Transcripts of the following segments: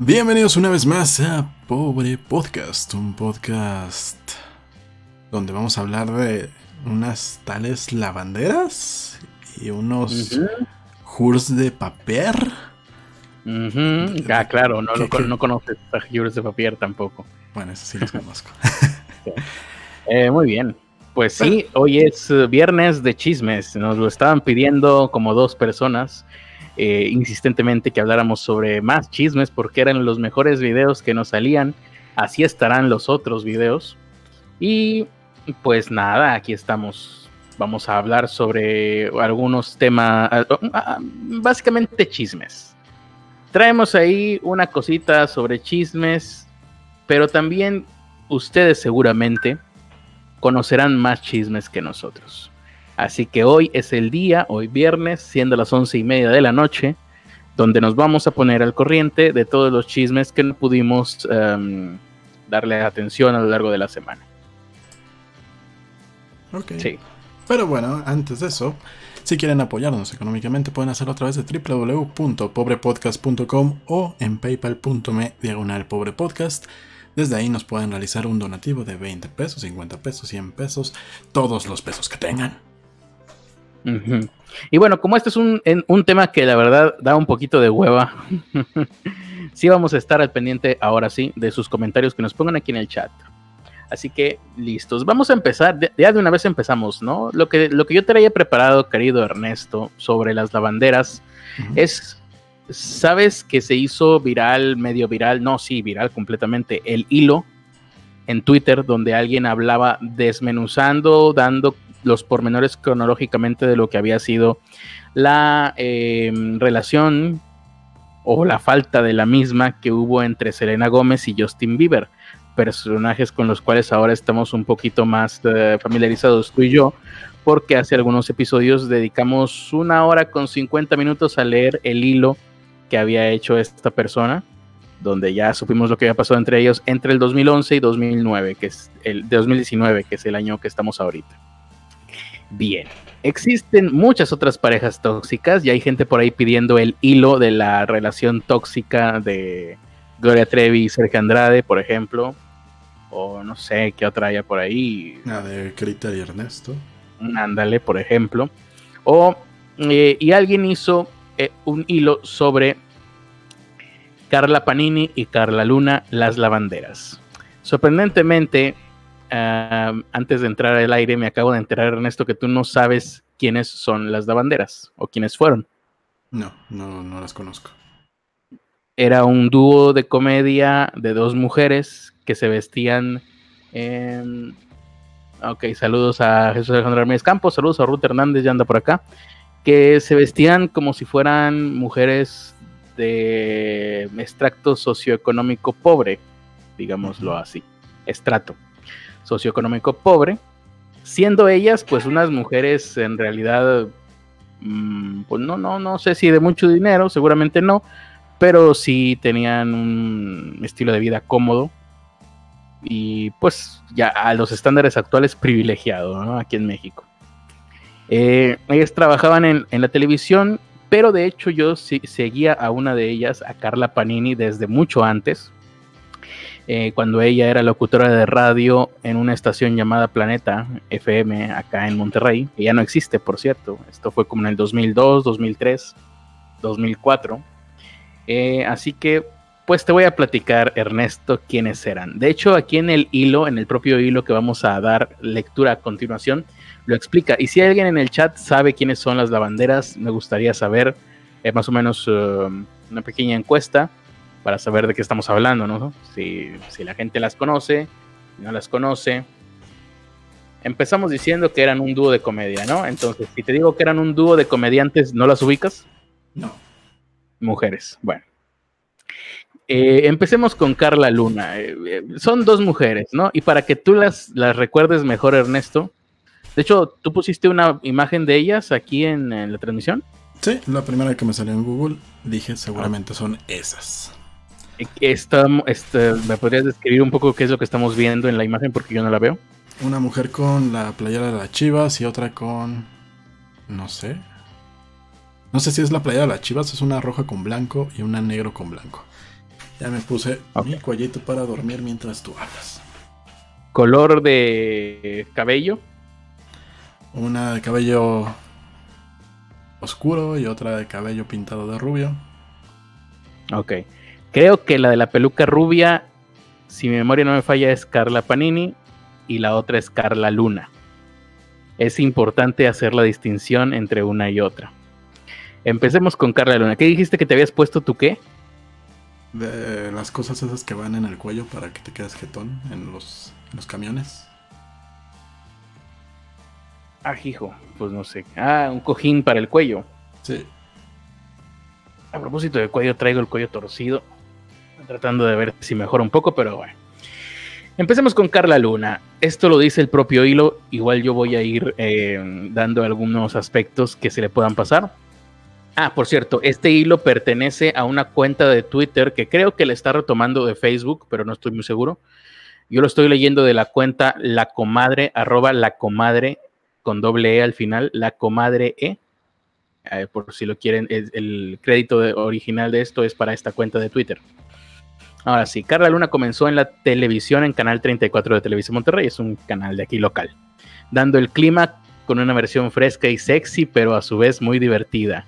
Bienvenidos una vez más a Pobre Podcast, un podcast donde vamos a hablar de unas tales lavanderas y unos jurs de papel. Ah, claro, no, no, conoces a jurs de papel tampoco. Bueno, eso sí los conozco. Eh, muy bien. Pues sí, hoy es eh, viernes de chismes. Nos lo estaban pidiendo como dos personas. Eh, insistentemente que habláramos sobre más chismes porque eran los mejores videos que nos salían. Así estarán los otros videos. Y pues nada, aquí estamos. Vamos a hablar sobre algunos temas, ah, ah, básicamente chismes. Traemos ahí una cosita sobre chismes, pero también ustedes seguramente conocerán más chismes que nosotros. Así que hoy es el día, hoy viernes, siendo las once y media de la noche, donde nos vamos a poner al corriente de todos los chismes que no pudimos em, darle atención a lo largo de la semana. Ok. Sí. Pero bueno, antes de eso, si quieren apoyarnos económicamente, pueden hacerlo a través de www.pobrepodcast.com o en paypal.me diagonal pobrepodcast. Desde ahí nos pueden realizar un donativo de 20 pesos, 50 pesos, 100 pesos, todos los pesos que tengan. Y bueno, como este es un, un, tema que la verdad da un poquito de hueva, sí vamos a estar al pendiente ahora sí de sus comentarios que nos pongan aquí en el chat. Así que listos, vamos a empezar, ya de una vez empezamos, ¿no? Lo que, lo que yo te había preparado, querido Ernesto, sobre las lavanderas, es, ¿sabes que se hizo viral, medio viral? No, sí, viral completamente, el hilo en Twitter donde alguien hablaba desmenuzando, dando los pormenores cronológicamente de lo que había sido la em, relación o la falta de la misma que hubo entre Selena Gómez y Justin Bieber, personajes con los cuales ahora estamos un poquito más eh, familiarizados tú y yo, porque hace algunos episodios dedicamos una hora con 50 minutos a leer el hilo que había hecho esta persona, donde ya supimos lo que había pasado entre ellos entre el 2011 y 2009, que es el 2019, que es el año que estamos ahorita. Bien. Existen muchas otras parejas tóxicas y hay gente por ahí pidiendo el hilo de la relación tóxica de Gloria Trevi y Sergio Andrade, por ejemplo. O no sé qué otra haya por ahí. La de Crita y Ernesto. Ándale, por ejemplo. O, eh, y alguien hizo eh, un hilo sobre Carla Panini y Carla Luna, las lavanderas. Sorprendentemente, antes de entrar al aire, me acabo de enterar, Ernesto, que tú no sabes quiénes son las lavanderas o quiénes fueron. No, no, no las conozco. Era un dúo de comedia de dos mujeres que se vestían. Ok, saludos a Jesús Alejandro Ramírez Campos, saludos a Ruth Hernández, ya anda por acá. Que se vestían como si fueran mujeres de extracto socioeconómico pobre, digámoslo así, estrato socioeconómico pobre, siendo ellas pues unas mujeres en realidad, mm, pues no, no, no sé si de mucho dinero, seguramente no, pero sí tenían un estilo de vida cómodo y pues ya a los estándares actuales privilegiado aquí en México. Eh, ellas trabajaban en, en, la televisión, pero de hecho yo seguía a una de ellas, a Carla Panini, desde mucho antes. Eh, cuando ella era locutora de radio en una estación llamada Planeta FM acá en Monterrey, que ya no existe, por cierto. Esto fue como en el 2002, 2003, 2004. así que, pues te voy a platicar, Ernesto, quiénes eran. De hecho, aquí en el hilo, en el propio hilo que vamos a dar lectura a continuación, lo explica. Y si alguien en el chat sabe quiénes son las lavanderas, me gustaría saber eh, más o menos uh, una pequeña encuesta para saber de qué estamos hablando, ¿no? Si, la gente las conoce, si no las conoce. Empezamos diciendo que eran un dúo de comedia, ¿no? Entonces, si te digo que eran un dúo de comediantes, ¿no las ubicas? No. Mujeres, bueno. Eh, empecemos con Carla Luna. Eh, eh, son dos mujeres, ¿no? Y para que tú las, las recuerdes mejor, Ernesto. De hecho, ¿tú pusiste una imagen de ellas aquí en, la transmisión? Sí, la primera que me salió en Google, dije seguramente son esas. Este, ¿Me podrías describir un poco qué es lo que estamos viendo en la imagen? Porque yo no la veo. Una mujer con la playera de las chivas y otra con. No sé. No sé si es la playera de las chivas, es una roja con blanco y una negro con blanco. Ya me puse mi cuellito para dormir mientras tú hablas. ¿Color de cabello? Una de cabello oscuro y otra de cabello pintado de rubio. Ok. Creo que la de la peluca rubia, si mi memoria no me falla, es Carla Panini y la otra es Carla Luna. Es importante hacer la distinción entre una y otra. Empecemos con Carla Luna. ¿Qué dijiste que te habías puesto tú qué? De las cosas esas que van en el cuello para que te quedes jetón en los, los camiones. Ah, hijo, pues no sé. Ah, un cojín para el cuello. Sí. A propósito de cuello, traigo el cuello torcido. Tratando de ver si mejora un poco, pero bueno. Empecemos con Carla Luna. Esto lo dice el propio hilo. Igual yo voy a ir eh, dando algunos aspectos que se le puedan pasar. Ah, por cierto, este hilo pertenece a una cuenta de Twitter que creo que le está retomando de Facebook, pero no estoy muy seguro. Yo lo estoy leyendo de la cuenta La Comadre, arroba La Comadre, con doble E al final, La Comadre E. Eh, por si lo quieren, el crédito original de esto es para esta cuenta de Twitter. Ahora sí, Carla Luna comenzó en la televisión en Canal 34 de Televisión Monterrey, es un canal de aquí local, dando el clima con una versión fresca y sexy, pero a su vez muy divertida.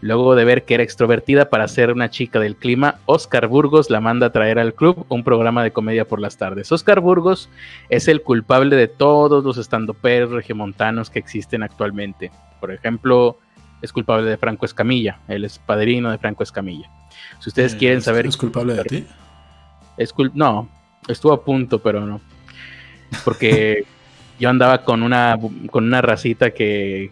Luego de ver que era extrovertida para ser una chica del clima, Oscar Burgos la manda a traer al club un programa de comedia por las tardes. Oscar Burgos es el culpable de todos los estandoperos regiomontanos que existen actualmente. Por ejemplo, es culpable de Franco Escamilla, él es padrino de Franco Escamilla. Si ustedes eh, quieren saber... ¿Es culpable de ti? Es no, estuvo a punto, pero no. Porque yo andaba con una, con una racita que,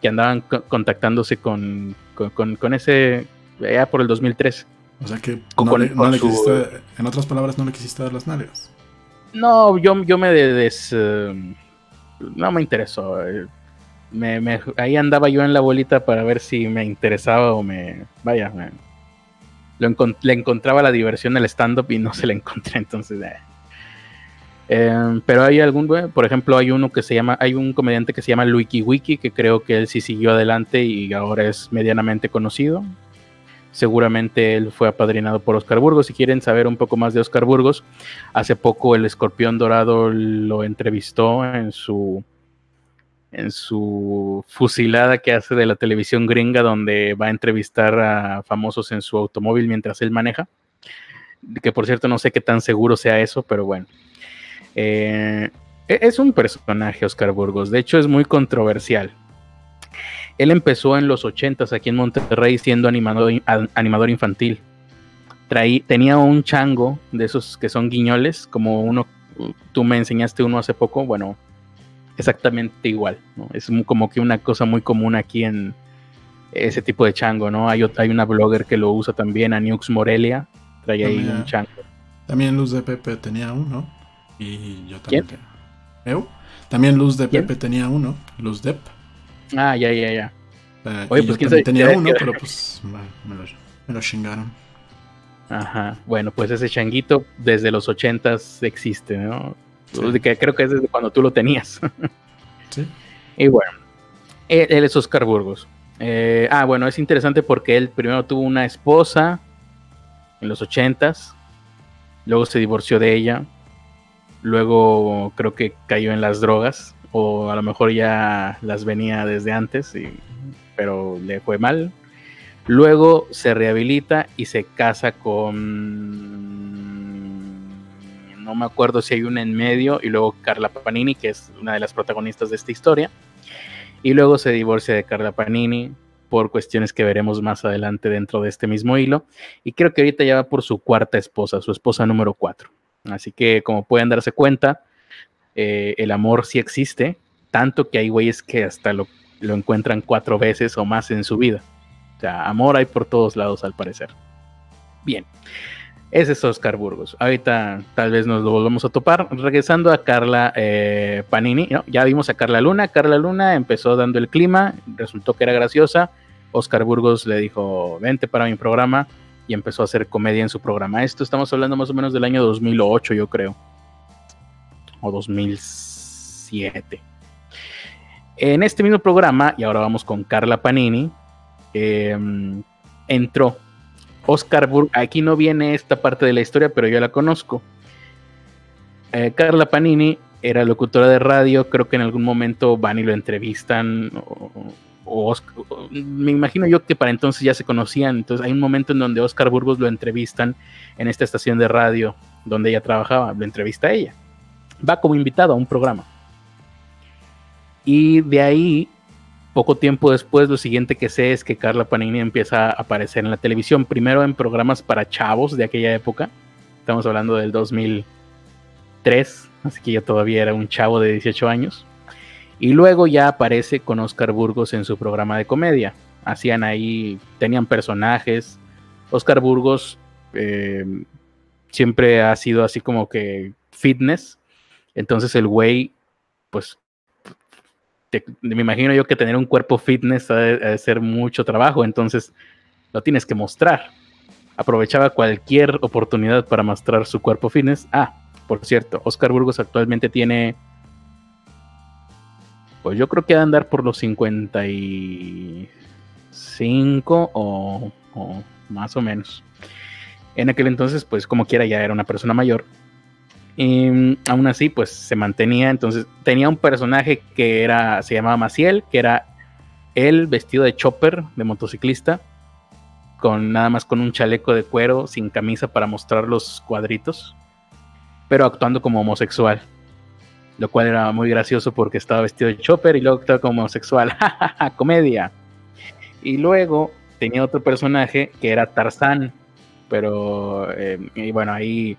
que andaban contactándose con, con, ese, ya por el 2003. O sea que no, le, quisiste, en otras palabras, no le quisiste dar las nalgas. No, yo, yo me des, eh, no me interesó. Me, ahí andaba yo en la bolita para ver si me interesaba o me, vaya, le encontraba la diversión el stand-up y no se le encontré, entonces... Eh. Em, pero hay algún, por ejemplo, hay uno que se llama, hay un comediante que se llama Luiki Wiki, que creo que él sí siguió adelante y ahora es medianamente conocido. Seguramente él fue apadrinado por Oscar Burgos. Si quieren saber un poco más de Oscar Burgos, hace poco el Escorpión Dorado lo entrevistó en su en su fusilada que hace de la televisión gringa, donde va a entrevistar a famosos en su automóvil mientras él maneja. Que por cierto no sé qué tan seguro sea eso, pero bueno. Eh, e-, es un personaje, Oscar Burgos. De hecho, es muy controversial. Él empezó en los 80 aquí en Monterrey siendo animador, animador infantil. tenía un chango de esos que son guiñoles, como uno, tú me enseñaste uno hace poco, bueno, exactamente igual. Es como que una cosa muy común aquí en ese tipo de chango, ¿no? Hay, hay una blogger que lo usa también, Aniux Morelia, trae ahí un chango. También Luz de Pepe tenía uno. Y yo también. ¿Eu? También Luz de Pepe tenía uno. Luz Dep. Ah, ya, ya, ya. Eh, Oye, pues quién sabe. Tenía uno, pero pues me, lo, chingaron. Ajá. Bueno, pues ese changuito desde los ochentas existe, ¿no? Que creo que es desde cuando tú lo tenías. sí. Y bueno, él, es Oscar Burgos. Eh, ah, bueno, es interesante porque él primero tuvo una esposa en los ochentas, luego se divorció de ella, Luego creo que cayó en las drogas o a lo mejor ya las venía desde antes, pero le fue mal. Luego se rehabilita y se casa con... No me acuerdo si hay una en medio y luego Carla Panini, que es una de las protagonistas de esta historia. Y luego se divorcia de Carla Panini por cuestiones que veremos más adelante dentro de este mismo hilo. Y creo que ahorita ya va por su cuarta esposa, su esposa número cuatro. Así que como pueden darse cuenta, eh, el amor sí existe, tanto que hay güeyes que hasta lo, encuentran cuatro veces o más en su vida. O sea, amor hay por todos lados al parecer. Bien, ese es Oscar Burgos. Ahorita tal vez nos lo volvamos a topar. Regresando a Carla eh, Panini, ya vimos a Carla Luna. Carla Luna empezó dando el clima, resultó que era graciosa. Oscar Burgos le dijo, vente para mi programa y empezó a hacer comedia en su programa. Esto estamos hablando más o menos del año 2008, yo creo. O 2007. En este mismo programa, y ahora vamos con Carla Panini, em, entró Oscar Burgos, aquí no viene esta parte de la historia, pero yo la conozco. Eh, Carla Panini era locutora de radio, creo que en algún momento van y lo entrevistan, o, me imagino yo que para entonces ya se conocían, entonces hay un momento en donde Oscar Burgos lo entrevistan en esta estación de radio donde ella trabajaba, lo entrevista a ella. Va como invitado a un programa. Y de ahí, poco tiempo después, lo siguiente que sé es que Carla Panini empieza a aparecer en la televisión, primero en programas para chavos de aquella época, estamos hablando del 2003, así que yo todavía era un chavo de 18 años y luego ya aparece con Oscar Burgos en su programa de comedia. Hacían ahí, tenían personajes. Oscar Burgos eh, siempre ha sido así como que fitness. Entonces el güey, pues, me imagino yo que tener un cuerpo fitness ha de, ser mucho trabajo. Entonces lo tienes que mostrar. Aprovechaba cualquier oportunidad para mostrar su cuerpo fitness. Ah, por cierto, Oscar Burgos actualmente tiene pues yo creo que va a andar por los 55 o, o más o menos. En aquel entonces, pues como quiera, ya era una persona mayor. Y mm, aún así, pues se mantenía. Entonces tenía un personaje que era, se llamaba Maciel, que era él vestido de chopper, de motociclista, con nada más con un chaleco de cuero, sin camisa para mostrar los cuadritos, pero actuando como homosexual lo cual era muy gracioso porque estaba vestido de chopper y luego estaba como homosexual, comedia. Y luego tenía otro personaje que era Tarzán, pero eh, y bueno, ahí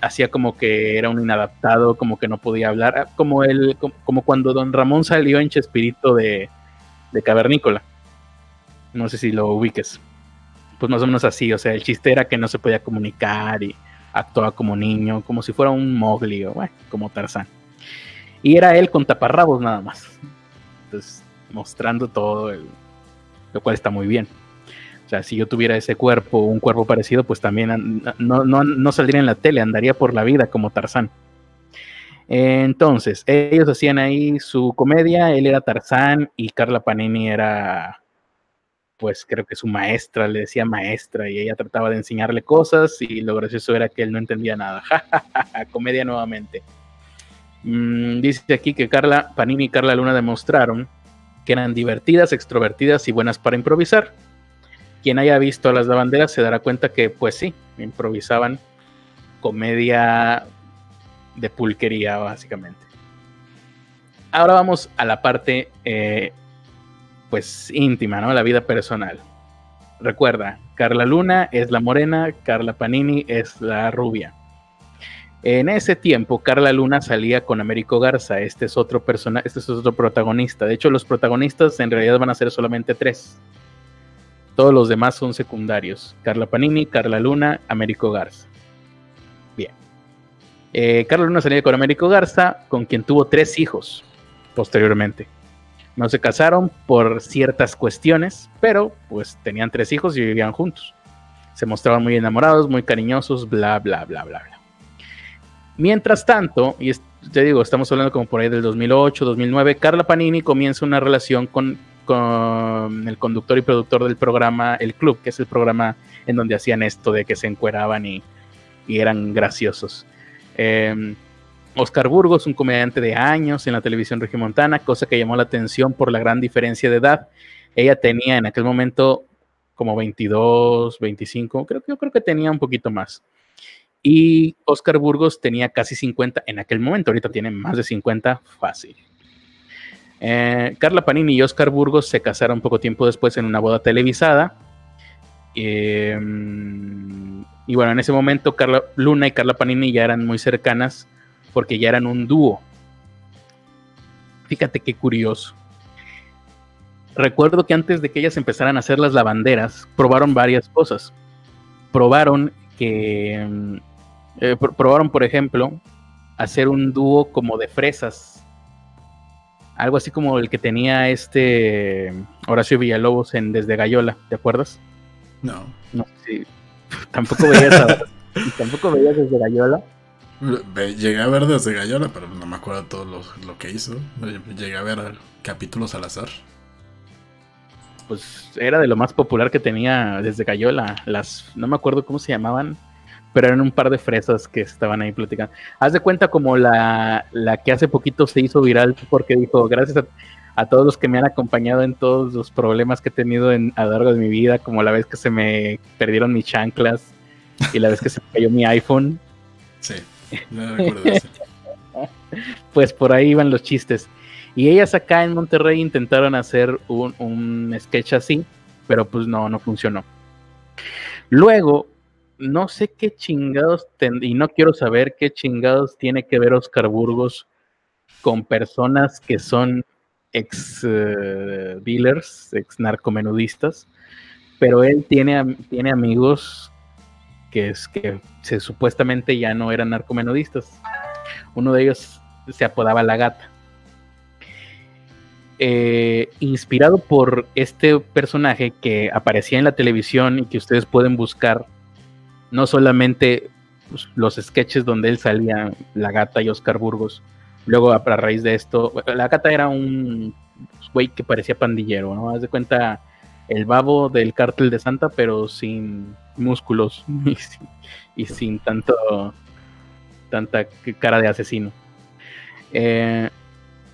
hacía como que era un inadaptado, como que no podía hablar, ah, como el, como, cuando Don Ramón salió en Chespirito de, de Cavernícola. No sé si lo ubiques. Pues más o menos así, o sea, el chiste era que no se podía comunicar y actuaba como niño, como si fuera un Mowgli o como Tarzán. Y era él con taparrabos nada más. Entonces, mostrando todo, el, lo cual está muy bien. Si yo tuviera ese cuerpo, un cuerpo parecido, pues también no, no saldría en la tele, andaría por la vida como Tarzán. Entonces, ellos hacían ahí su comedia, él era Tarzán y Carla Panini era pues creo que su maestra le decía maestra y ella trataba de enseñarle cosas y lo gracioso era que él no entendía nada. Comedia nuevamente. Mm, dice aquí que Carla Panini y Carla Luna demostraron que eran divertidas, extrovertidas y buenas para improvisar. Quien haya visto a las lavanderas se dará cuenta que, pues sí, improvisaban comedia de pulquería, básicamente. Ahora vamos a la parte eh, pues íntima, ¿no? La vida personal. Recuerda, Carla Luna es la morena, Carla Panini es la rubia. En ese tiempo, Carla Luna salía con Américo Garza. Este es otro persona, este es otro protagonista. De hecho, los protagonistas en realidad van a ser solamente tres. Todos los demás son secundarios. Carla Panini, Carla Luna, Américo Garza. Bien. Eh, Carla Luna salía con Américo Garza, con quien tuvo tres hijos posteriormente. No se casaron por ciertas cuestiones, pero pues tenían tres hijos y vivían juntos. Se mostraban muy enamorados, muy cariñosos, bla, bla, bla, bla, bla. Mientras tanto, y te digo, estamos hablando como por ahí del 2008, 2009, Carla Panini comienza una relación con, con el conductor y productor del programa El Club, que es el programa en donde hacían esto de que se encueraban y, eran graciosos. Eh, Oscar Burgos, un comediante de años en la televisión regimontana, cosa que llamó la atención por la gran diferencia de edad. Ella tenía en aquel momento como 22, 25, creo yo creo que tenía un poquito más. Y Oscar Burgos tenía casi 50 en aquel momento, ahorita tiene más de 50 fácil. Eh, Carla Panini y Oscar Burgos se casaron poco tiempo después en una boda televisada. Em, y bueno, en ese momento Carla Luna y Carla Panini ya eran muy cercanas porque ya eran un dúo. Fíjate qué curioso. Recuerdo que antes de que ellas empezaran a hacer las lavanderas, probaron varias cosas. Probaron que. Mm, eh, probaron, por ejemplo, hacer un dúo como de fresas. Algo así como el que tenía este Horacio Villalobos en Desde Gallola, ¿te acuerdas? No. No, sí. Tampoco veías, tampoco veías Desde Gallola. Llegué a ver desde Gallola, pero no me acuerdo todo lo, que hizo. Llegué a ver capítulos al azar. pues era de lo más popular que tenía desde Cayola. Las, no me acuerdo cómo se llamaban, pero eran un par de fresas que estaban ahí platicando. Haz de cuenta como la, la que hace poquito se hizo viral porque dijo, gracias a, a, todos los que me han acompañado en todos los problemas que he tenido en, a lo largo de mi vida, como la vez que se me perdieron mis chanclas y la vez que se me cayó mi iPhone. Sí, no recuerdo pues por ahí iban los chistes. Y ellas acá en Monterrey intentaron hacer un, un sketch así, pero pues no, no funcionó. Luego, no sé qué chingados, y no quiero saber qué chingados tiene que ver Oscar Burgos con personas que son ex uh, dealers, ex narcomenudistas, pero él tiene, tiene amigos que, que supuestamente ya no eran narcomenudistas. Uno de ellos se apodaba La Gata. Eh, inspirado por este personaje que aparecía en la televisión y que ustedes pueden buscar, no solamente pues, los sketches donde él salía, La Gata y Oscar Burgos, luego a, raíz de esto, La Gata era un güey que parecía pandillero, ¿no? Haz de cuenta el babo del cártel de Santa, pero sin músculos y sin, tanto tanta cara de asesino. Eh,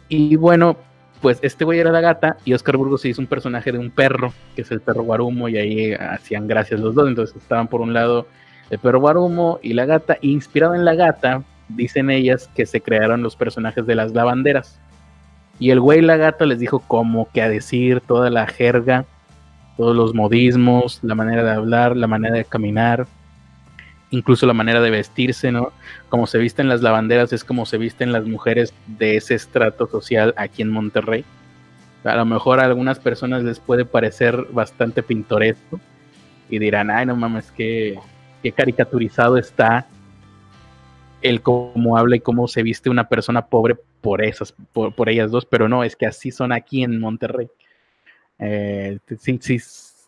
y bueno, pues este güey era la gata y Oscar Burgos hizo un personaje de un perro, que es el perro Guarumo, y ahí hacían gracias los dos. Entonces estaban por un lado el perro y la gata. Inspirado en la gata, dicen ellas que se crearon los personajes de las lavanderas. Y el güey la gata les dijo como que a decir toda la jerga, todos los modismos, la manera de hablar, la manera de caminar, incluso la manera de vestirse, ¿no? Como se visten las lavanderas es como se visten las mujeres de ese estrato social aquí en Monterrey. A lo mejor a algunas personas les puede parecer bastante pintoresco y dirán, ay, no mames, qué, qué caricaturizado está el cómo habla y cómo se viste una persona pobre por esas, por, ellas dos, pero no, es que así son aquí en Monterrey. Eh, sí, sí,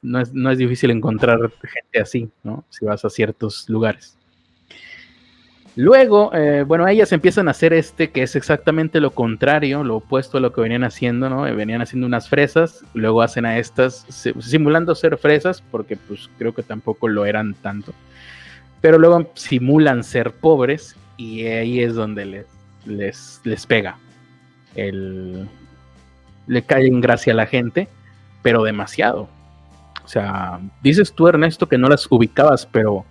no es, no es difícil encontrar gente así, ¿no? Si vas a ciertos lugares. Luego, eh, bueno, ellas empiezan a hacer este que es exactamente lo contrario, lo opuesto a lo que venían haciendo, ¿no? Venían haciendo unas fresas, luego hacen a estas, simulando ser fresas, porque pues creo que tampoco lo eran tanto, pero luego simulan ser pobres y ahí es donde les, les, les pega. El, le cae en gracia a la gente, pero demasiado. O sea, dices tú, Ernesto, que no las ubicabas, pero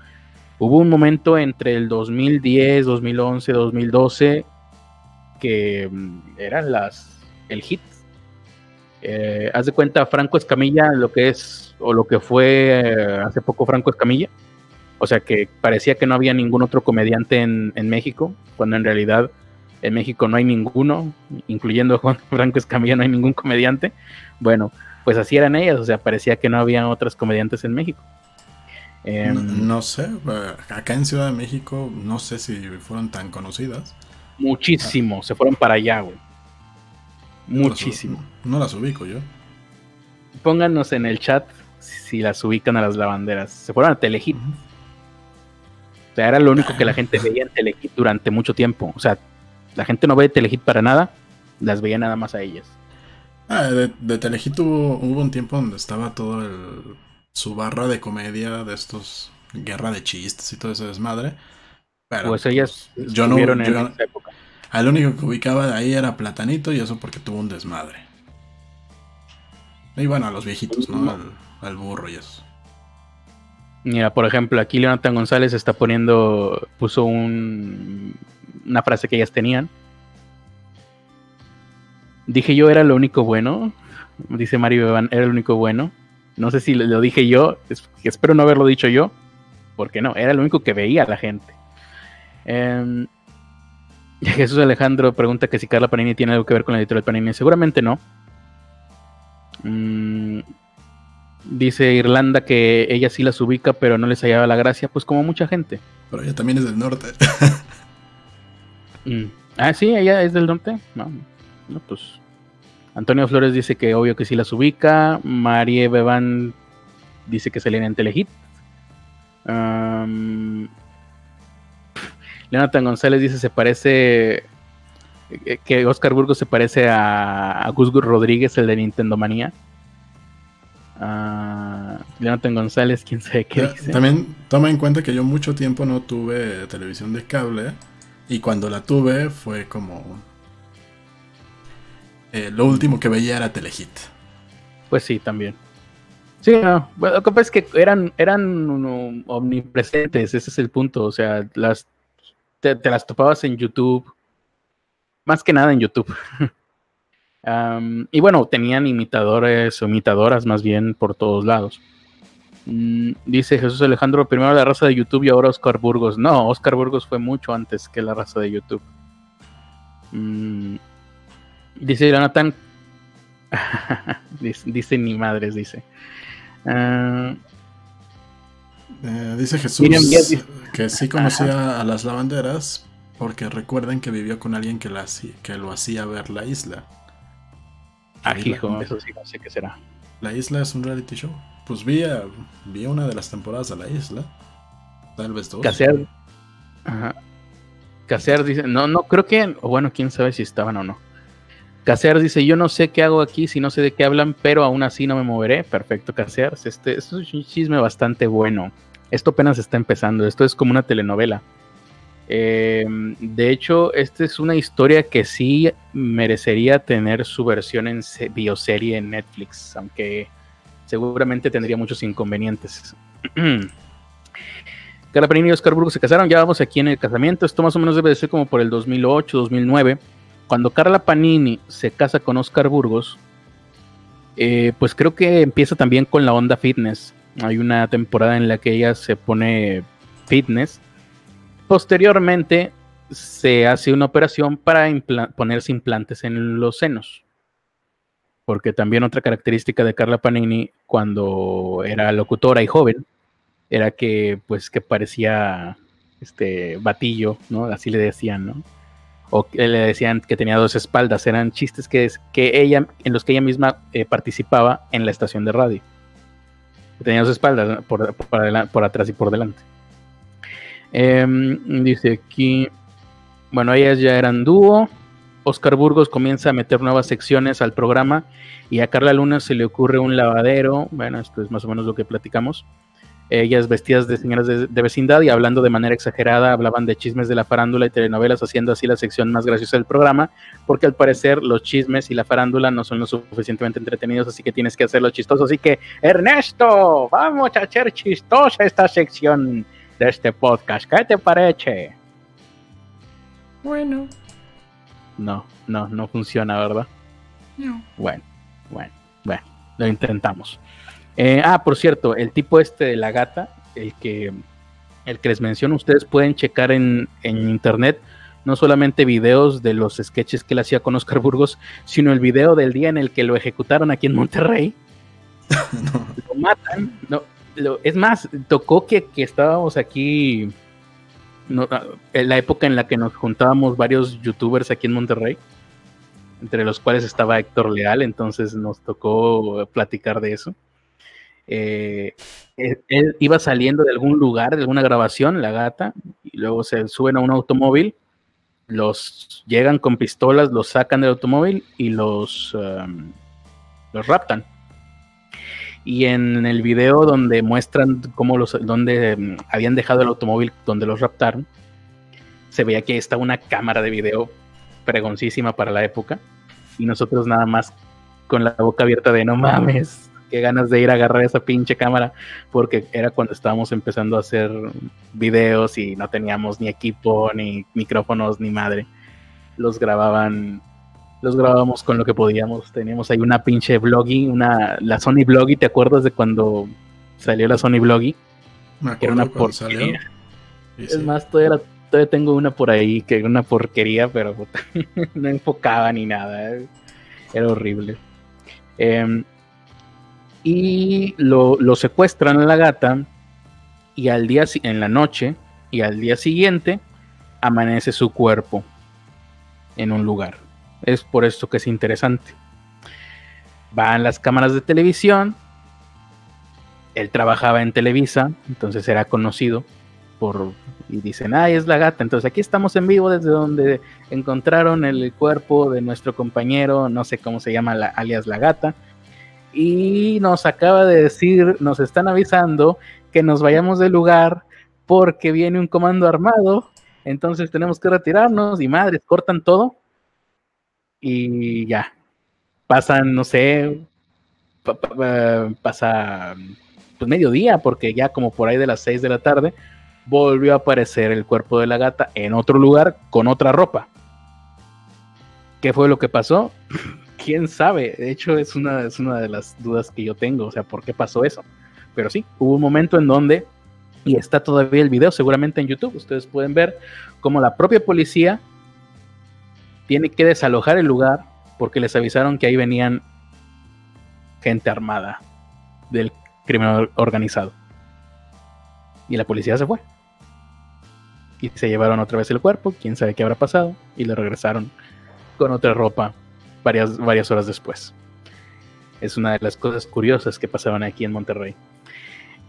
hubo un momento entre el 2010, 2011, 2012 que mm, eran las el hit. Eh, haz de cuenta Franco Escamilla, lo que es o lo que fue eh, hace poco Franco Escamilla. O sea que parecía que no había ningún otro comediante en, en México, cuando en realidad en México no hay ninguno, incluyendo Juan Franco Escamilla, no hay ningún comediante. Bueno, pues así eran ellas, o sea, parecía que no había otras comediantes en México. Em, no, sé, eh, acá en Ciudad de México no sé si fueron tan conocidas. Muchísimo, se fueron para allá, güey. Muchísimo. No las, ubico yo. Pónganos en el chat si las ubican a las lavanderas. Se fueron a Telehit. O sea, era lo único que la gente veía en Telehit durante mucho tiempo. O sea, la gente no ve Telehit para nada, las veía nada más a ellas. Ah, de, de Telehit hubo, un tiempo donde estaba todo el, su barra de comedia de estos guerra de chistes y todo ese desmadre. Pero pues ellas yo no en esa época. Al único que ubicaba de ahí era Platanito y eso porque tuvo un desmadre. Y bueno, a los viejitos, ¿no? Al, burro y eso. Mira, por ejemplo, aquí Leonatan González está poniendo, puso un, una frase que ellas tenían Dije yo era lo único bueno. Dice Mario Beban, era el único bueno. No sé si lo dije yo, espero no haberlo dicho yo, porque no, era lo único que veía la gente. Em, Jesús Alejandro pregunta que si Carla Panini tiene algo que ver con la editorial Panini. Seguramente no. Mm, dice Irlanda que ella sí las ubica, pero no les hallaba la gracia, pues como mucha gente. Pero ella también es del norte. Mm. Ah, sí, ella es del norte. No, no pues Antonio Flores dice que obvio que sí las ubica. Marie Beban dice que se leen en Telehit. Um, Leonatan González dice se parece eh, que Oscar Burgos se parece a, a Gus Rodríguez, el de Nintendo Manía. Uh, Jonathan González, quién sabe qué dice. También toma en cuenta que yo mucho tiempo no tuve televisión de cable. Y cuando la tuve fue como. Eh, lo último que veía era Telehit. Pues sí, también. Sí, lo que pasa es que eran, eran omnipresentes, ese es el punto. O sea, las, te, las topabas en YouTube. Más que nada en YouTube. y bueno, tenían imitadores o imitadoras más bien por todos lados. Mm, dice Jesús Alejandro, primero la raza de YouTube y ahora Oscar Burgos. No, Oscar Burgos fue mucho antes que la raza de YouTube. Mm, dice Jonathan. dice, ni madres, dice. Ah, eh, dice Jesús que sí conocía a las lavanderas porque recuerden que vivió con alguien que, que lo hacía ver la isla. Aquí, hijo, eso sí, no sé qué será. La isla es un reality show. Pues vi, vi una de las temporadas de la isla. Tal vez dos. Casear. Ajá. Casear dice, no, no, creo que, bueno, quién sabe si estaban o no. Casear dice, yo no sé qué hago aquí, si no sé de qué hablan, pero aún así no me moveré. Perfecto, Casear. Este, es un chisme bastante bueno. Esto apenas está empezando, esto es como una telenovela. Em, de hecho, esta es una historia que sí merecería tener su versión en bioserie en Netflix, aunque seguramente tendría muchos inconvenientes. Carla Panini y Oscar Burgos se casaron, ya vamos aquí en el casamiento, esto más o menos debe de ser como por el 2008, 2009. Cuando Carla Panini se casa con Oscar Burgos, eh, pues creo que empieza también con la onda fitness. Hay una temporada en la que ella se pone fitness. Posteriormente se hace una operación para ponerse implantes en los senos porque también otra característica de Carla Panini cuando era locutora y joven era que pues que parecía este batillo, ¿no? Así le decían, ¿no? O le decían que tenía dos espaldas, eran chistes que, que ella, en los que ella misma eh, participaba en la estación de radio. Tenía dos espaldas por, atrás y por delante. Em, dice aquí, bueno, ellas ya eran dúo, Oscar Burgos comienza a meter nuevas secciones al programa y a Carla Luna se le ocurre un lavadero. Bueno, esto es más o menos lo que platicamos. Ellas vestidas de señoras de, vecindad y hablando de manera exagerada, hablaban de chismes de la farándula y telenovelas, haciendo así la sección más graciosa del programa, porque al parecer los chismes y la farándula no son lo suficientemente entretenidos, así que tienes que hacerlo chistoso. Así que, Ernesto, vamos a hacer chistosa esta sección de este podcast. ¿Qué te parece? Bueno. No, no, no funciona, ¿verdad? No. Bueno, bueno, bueno, lo intentamos. Eh, ah, por cierto, el tipo este de la gata, el que, el que les menciono, ustedes pueden checar en, internet no solamente videos de los sketches que él hacía con Oscar Burgos, sino el video del día en el que lo ejecutaron aquí en Monterrey. Lo matan. No, es más, tocó que, que estábamos aquí Ah, en la época en la que nos juntábamos varios youtubers aquí en Monterrey, entre los cuales estaba Héctor Leal, entonces nos tocó platicar de eso. Eh, él, iba saliendo de algún lugar, de alguna grabación, la gata, y luego se suben a un automóvil, los llegan con pistolas, los sacan del automóvil y los, um, los raptan y en el video donde muestran cómo los donde mm, habían dejado el automóvil donde los raptaron se veía que estaba una cámara de video pregoncísima para la época y nosotros nada más con la boca abierta de no mames qué ganas de ir a agarrar esa pinche cámara porque era cuando estábamos empezando a hacer videos y no teníamos ni equipo ni micrófonos ni madre. Los grababan los grabábamos con lo que podíamos. Teníamos ahí una pinche Vloggy, una, la Sony Vloggy, ¿te acuerdas de cuando salió la Sony? Me acuerdo era una porquería. Es más, todavía, todavía, tengo una por ahí que era una porquería, pero no enfocaba ni nada. Eh. Era horrible. Em, y lo, lo, secuestran a la gata y al día en la noche y al día siguiente amanece su cuerpo en un lugar. Es por esto que es interesante. Van las cámaras de televisión. Él trabajaba en Televisa, entonces era conocido por y dicen, "Ay, es la gata." Entonces aquí estamos en vivo desde donde encontraron el cuerpo de nuestro compañero, no sé cómo se llama, la, alias la gata. y nos acaba de decir, nos están avisando que nos vayamos del lugar porque viene un comando armado, entonces tenemos que retirarnos y madres, cortan todo y ya, pasan, no sé, pasa pues mediodía, porque ya como por ahí de las 6 de la tarde, volvió a aparecer el cuerpo de la gata en otro lugar con otra ropa. ¿Qué fue lo que pasó? quién sabe. De hecho, es una, es una de las dudas que yo tengo. O sea, ¿por qué pasó eso? Pero sí, hubo un momento en donde, y está todavía el video seguramente en YouTube, ustedes pueden ver cómo la propia policía tiene que desalojar el lugar porque les avisaron que ahí venían gente armada del crimen organizado. Y la policía se fue. Y se llevaron otra vez el cuerpo, quién sabe qué habrá pasado, y le regresaron con otra ropa varias, varias horas después. Es una de las cosas curiosas que pasaban aquí en Monterrey.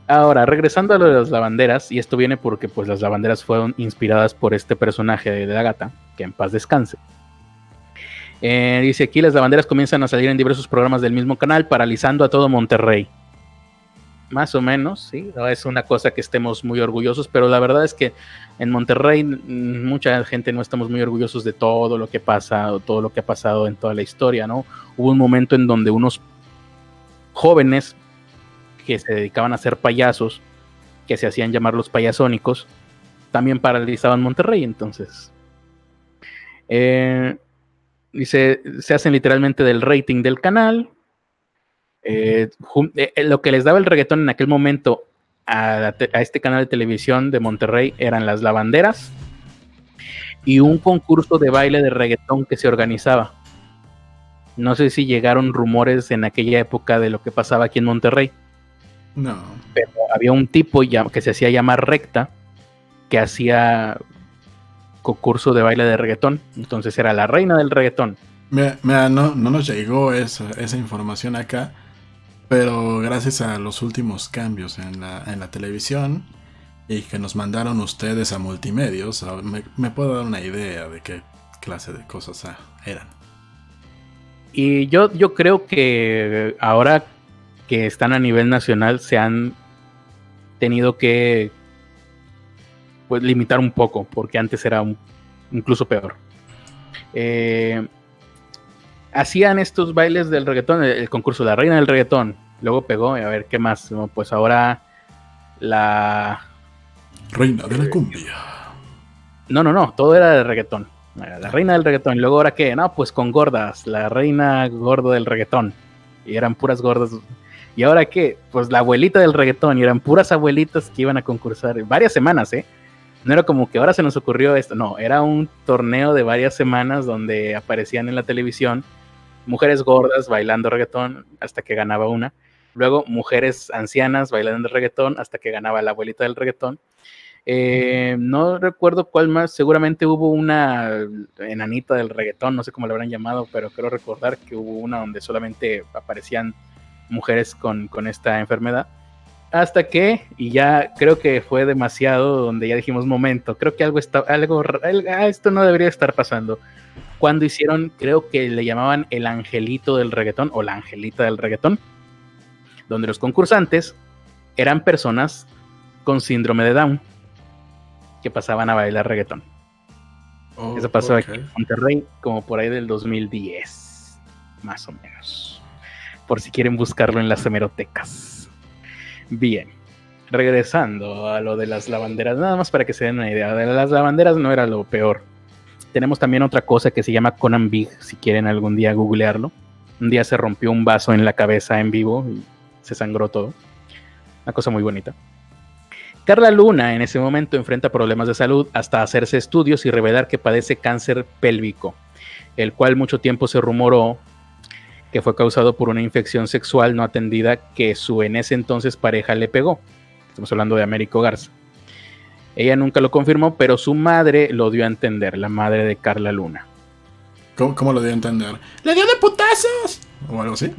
Ahora, regresando a lo de las lavanderas, y esto viene porque pues las lavanderas fueron inspiradas por este personaje de la gata, que en paz descanse. Eh, dice aquí, las lavanderas comienzan a salir en diversos programas del mismo canal, paralizando a todo Monterrey. Más o menos, sí, es una cosa que estemos muy orgullosos, pero la verdad es que en Monterrey mucha gente no estamos muy orgullosos de todo lo que pasa, o todo lo que ha pasado en toda la historia, ¿no? Hubo un momento en donde unos jóvenes que se dedicaban a ser payasos, que se hacían llamar los payasónicos, también paralizaban Monterrey, entonces. Eh, dice, se hacen literalmente del rating del canal. Eh, eh, lo que les daba el reggaetón en aquel momento a, este canal de televisión de Monterrey eran las lavanderas y un concurso de baile de reggaetón que se organizaba. No sé si llegaron rumores en aquella época de lo que pasaba aquí en Monterrey. No. Pero había un tipo que se hacía llamar Recta que hacía concurso de baile de reggaetón. Entonces era la reina del reggaetón. Mira, no, no nos llegó esa, esa información acá. Pero gracias a los últimos cambios en la, en la televisión y que nos mandaron ustedes a multimedios, me, puedo dar una idea de qué clase de cosas eran. Y yo, yo creo que ahora que están a nivel nacional se han tenido que pues, limitar un poco, porque antes era incluso peor. Eh, hacían estos bailes del reggaetón, el, concurso de La Reina del Reggaetón, luego pegó, y a ver qué más, pues ahora la... Reina de la cumbia. No, no, no, todo era de reggaetón. La reina del reggaetón. Y luego ahora qué, no, pues con gordas, la reina gordo del reggaetón. Y eran puras gordas. Y ahora qué, pues la abuelita del reggaetón. Y eran puras abuelitas que iban a concursar varias semanas, ¿eh? No era como que ahora se nos ocurrió esto, no, era un torneo de varias semanas donde aparecían en la televisión mujeres gordas bailando reggaetón hasta que ganaba una. Luego mujeres ancianas bailando reggaetón hasta que ganaba la abuelita del reggaetón. Eh, no recuerdo cuál más, seguramente hubo una enanita del reggaetón, no sé cómo la habrán llamado, pero creo recordar que hubo una donde solamente aparecían mujeres con, con esta enfermedad. Hasta que, y ya creo que fue demasiado, donde ya dijimos, momento, creo que algo está, algo, ah, esto no debería estar pasando cuando hicieron, creo que le llamaban el angelito del reggaetón o la angelita del reggaetón, donde los concursantes eran personas con síndrome de Down que pasaban a bailar reggaetón. Oh, Eso pasó aquí en Monterrey como por ahí del 2010, más o menos. Por si quieren buscarlo en las hemerotecas. Bien, regresando a lo de las lavanderas, nada más para que se den una idea. De las lavanderas no era lo peor tenemos también otra cosa que se llama Conan Big, si quieren algún día googlearlo. Un día se rompió un vaso en la cabeza en vivo y se sangró todo. Una cosa muy bonita. Carla Luna en ese momento enfrenta problemas de salud hasta hacerse estudios y revelar que padece cáncer pélvico, el cual mucho tiempo se rumoró que fue causado por una infección sexual no atendida que su en ese entonces pareja le pegó. Estamos hablando de Américo Garza. Ella nunca lo confirmó, pero su madre lo dio a entender, la madre de Carla Luna. ¿Cómo, lo dio a entender? ¡Le dio de putazos! ¿O algo así?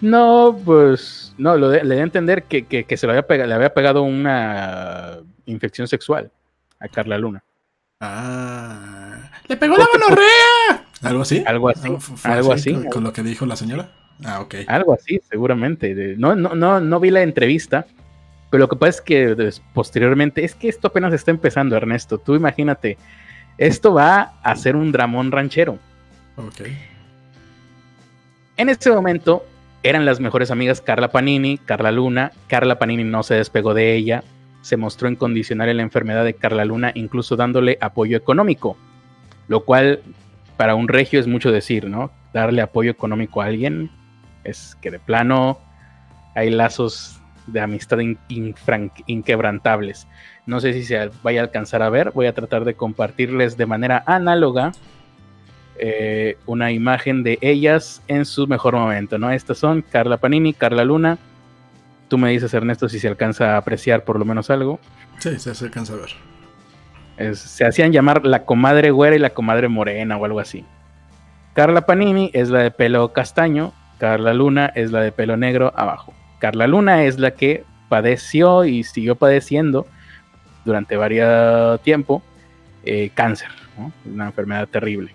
No, pues. No, le dio a entender que, se le había, le había pegado una infección sexual a Carla Luna. Ah. ¡Le pegó la gonorrea! ¿Algo así? Algo así. algo así. Con, lo que dijo la señora? Ah, ok. Algo así, seguramente. No, no, no, no vi la entrevista, pero lo que pasa es que posteriormente, es que esto apenas está empezando, Ernesto. Tú imagínate, esto va a ser un dramón ranchero. Ok. En ese momento eran las mejores amigas Carla Panini, Carla Luna. Carla Panini no se despegó de ella, se mostró incondicional en la enfermedad de Carla Luna, incluso dándole apoyo económico, lo cual para un regio es mucho decir, ¿no? Darle apoyo económico a alguien es que de plano hay lazos de amistad inquebrantables. No sé si se vaya a alcanzar a ver, voy a tratar de compartirles de manera análoga eh, una imagen de ellas en su mejor momento, ¿no? Estas son Carla Panini, Carla Luna. Tú me dices, Ernesto, si se alcanza a apreciar por lo menos algo. Sí, se alcanza a ver. Se hacían llamar la comadre güera y la comadre morena o algo así. Carla Panini es la de pelo castaño, Carla Luna es la de pelo negro abajo. Carla Luna es la que padeció y siguió padeciendo durante varios tiempo eh, cáncer, una enfermedad terrible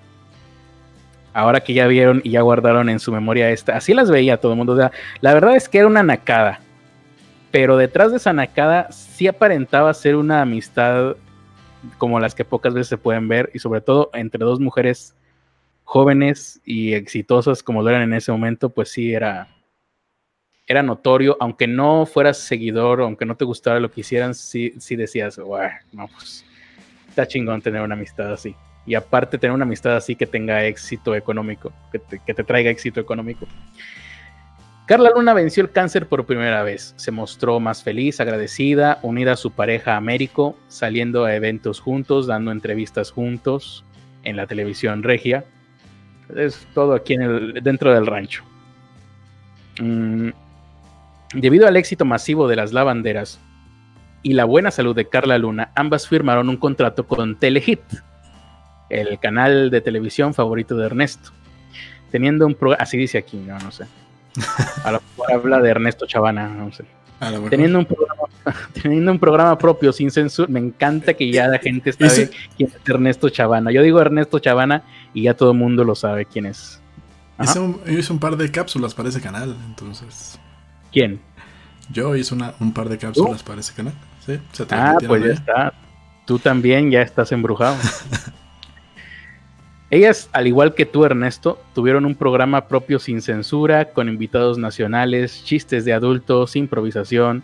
ahora que ya vieron y ya guardaron en su memoria esta, así las veía todo el mundo. la verdad es que era una nacada, pero detrás de esa nacada sí aparentaba ser una amistad como las que pocas veces se pueden ver y sobre todo entre dos mujeres jóvenes y exitosas como lo eran en ese momento, pues sí era era notorio, aunque no fueras seguidor, aunque no te gustara lo que hicieran, sí, sí decías, no, pues está chingón tener una amistad así y aparte tener una amistad así que tenga éxito económico, que te, traiga éxito económico. Carla Luna venció el cáncer por primera vez. Se mostró más feliz, agradecida, unida a su pareja Américo, saliendo a eventos juntos, dando entrevistas juntos en la televisión regia. Es todo aquí dentro del rancho. Mm, debido al éxito masivo de las lavanderas y la buena salud de Carla Luna, ambas firmaron un contrato con Telehit, el canal de televisión favorito de Ernesto. Teniendo un programa, así dice aquí, no, no sé. A lo mejor habla de Ernesto Chavana, no sé. Teniendo un, programa, teniendo un programa propio sin censura, me encanta que ya la gente sabe quién es Ernesto Chavana. Yo digo Ernesto Chavana y ya todo el mundo lo sabe quién es. Hice un, un, par de cápsulas para ese canal, entonces. ¿Quién? Yo hice una, un par de cápsulas para ese canal. Sí, ah, pues ya está. Tú también ya estás embrujado. Ellas, al igual que tú, Ernesto, tuvieron un programa propio sin censura, con invitados nacionales, chistes de adultos, improvisación.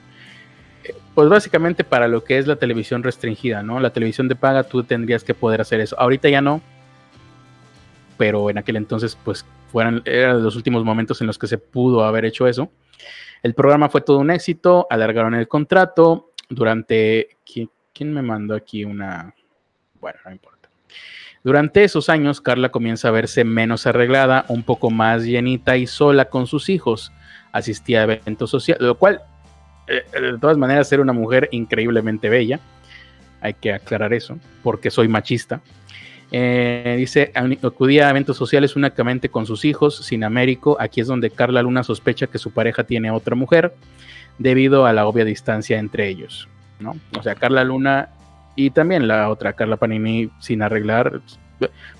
Eh, pues básicamente para lo que es la televisión restringida, ¿no? La televisión de paga tú tendrías que poder hacer eso. Ahorita ya no, pero en aquel entonces pues fueran, eran los últimos momentos en los que se pudo haber hecho eso. El programa fue todo un éxito, alargaron el contrato durante... ¿Quién, quién me mandó aquí una...? Bueno, no importa. Durante esos años, Carla comienza a verse menos arreglada, un poco más llenita y sola con sus hijos. Asistía a eventos sociales, lo cual, eh, de todas maneras, era una mujer increíblemente bella. Hay que aclarar eso, porque soy machista. Eh, dice, acudía a eventos sociales únicamente con sus hijos, sin Américo. Aquí es donde Carla Luna sospecha que su pareja tiene otra mujer, debido a la obvia distancia entre ellos. ¿no? O sea, Carla Luna y también la otra, Carla Panini, sin arreglar.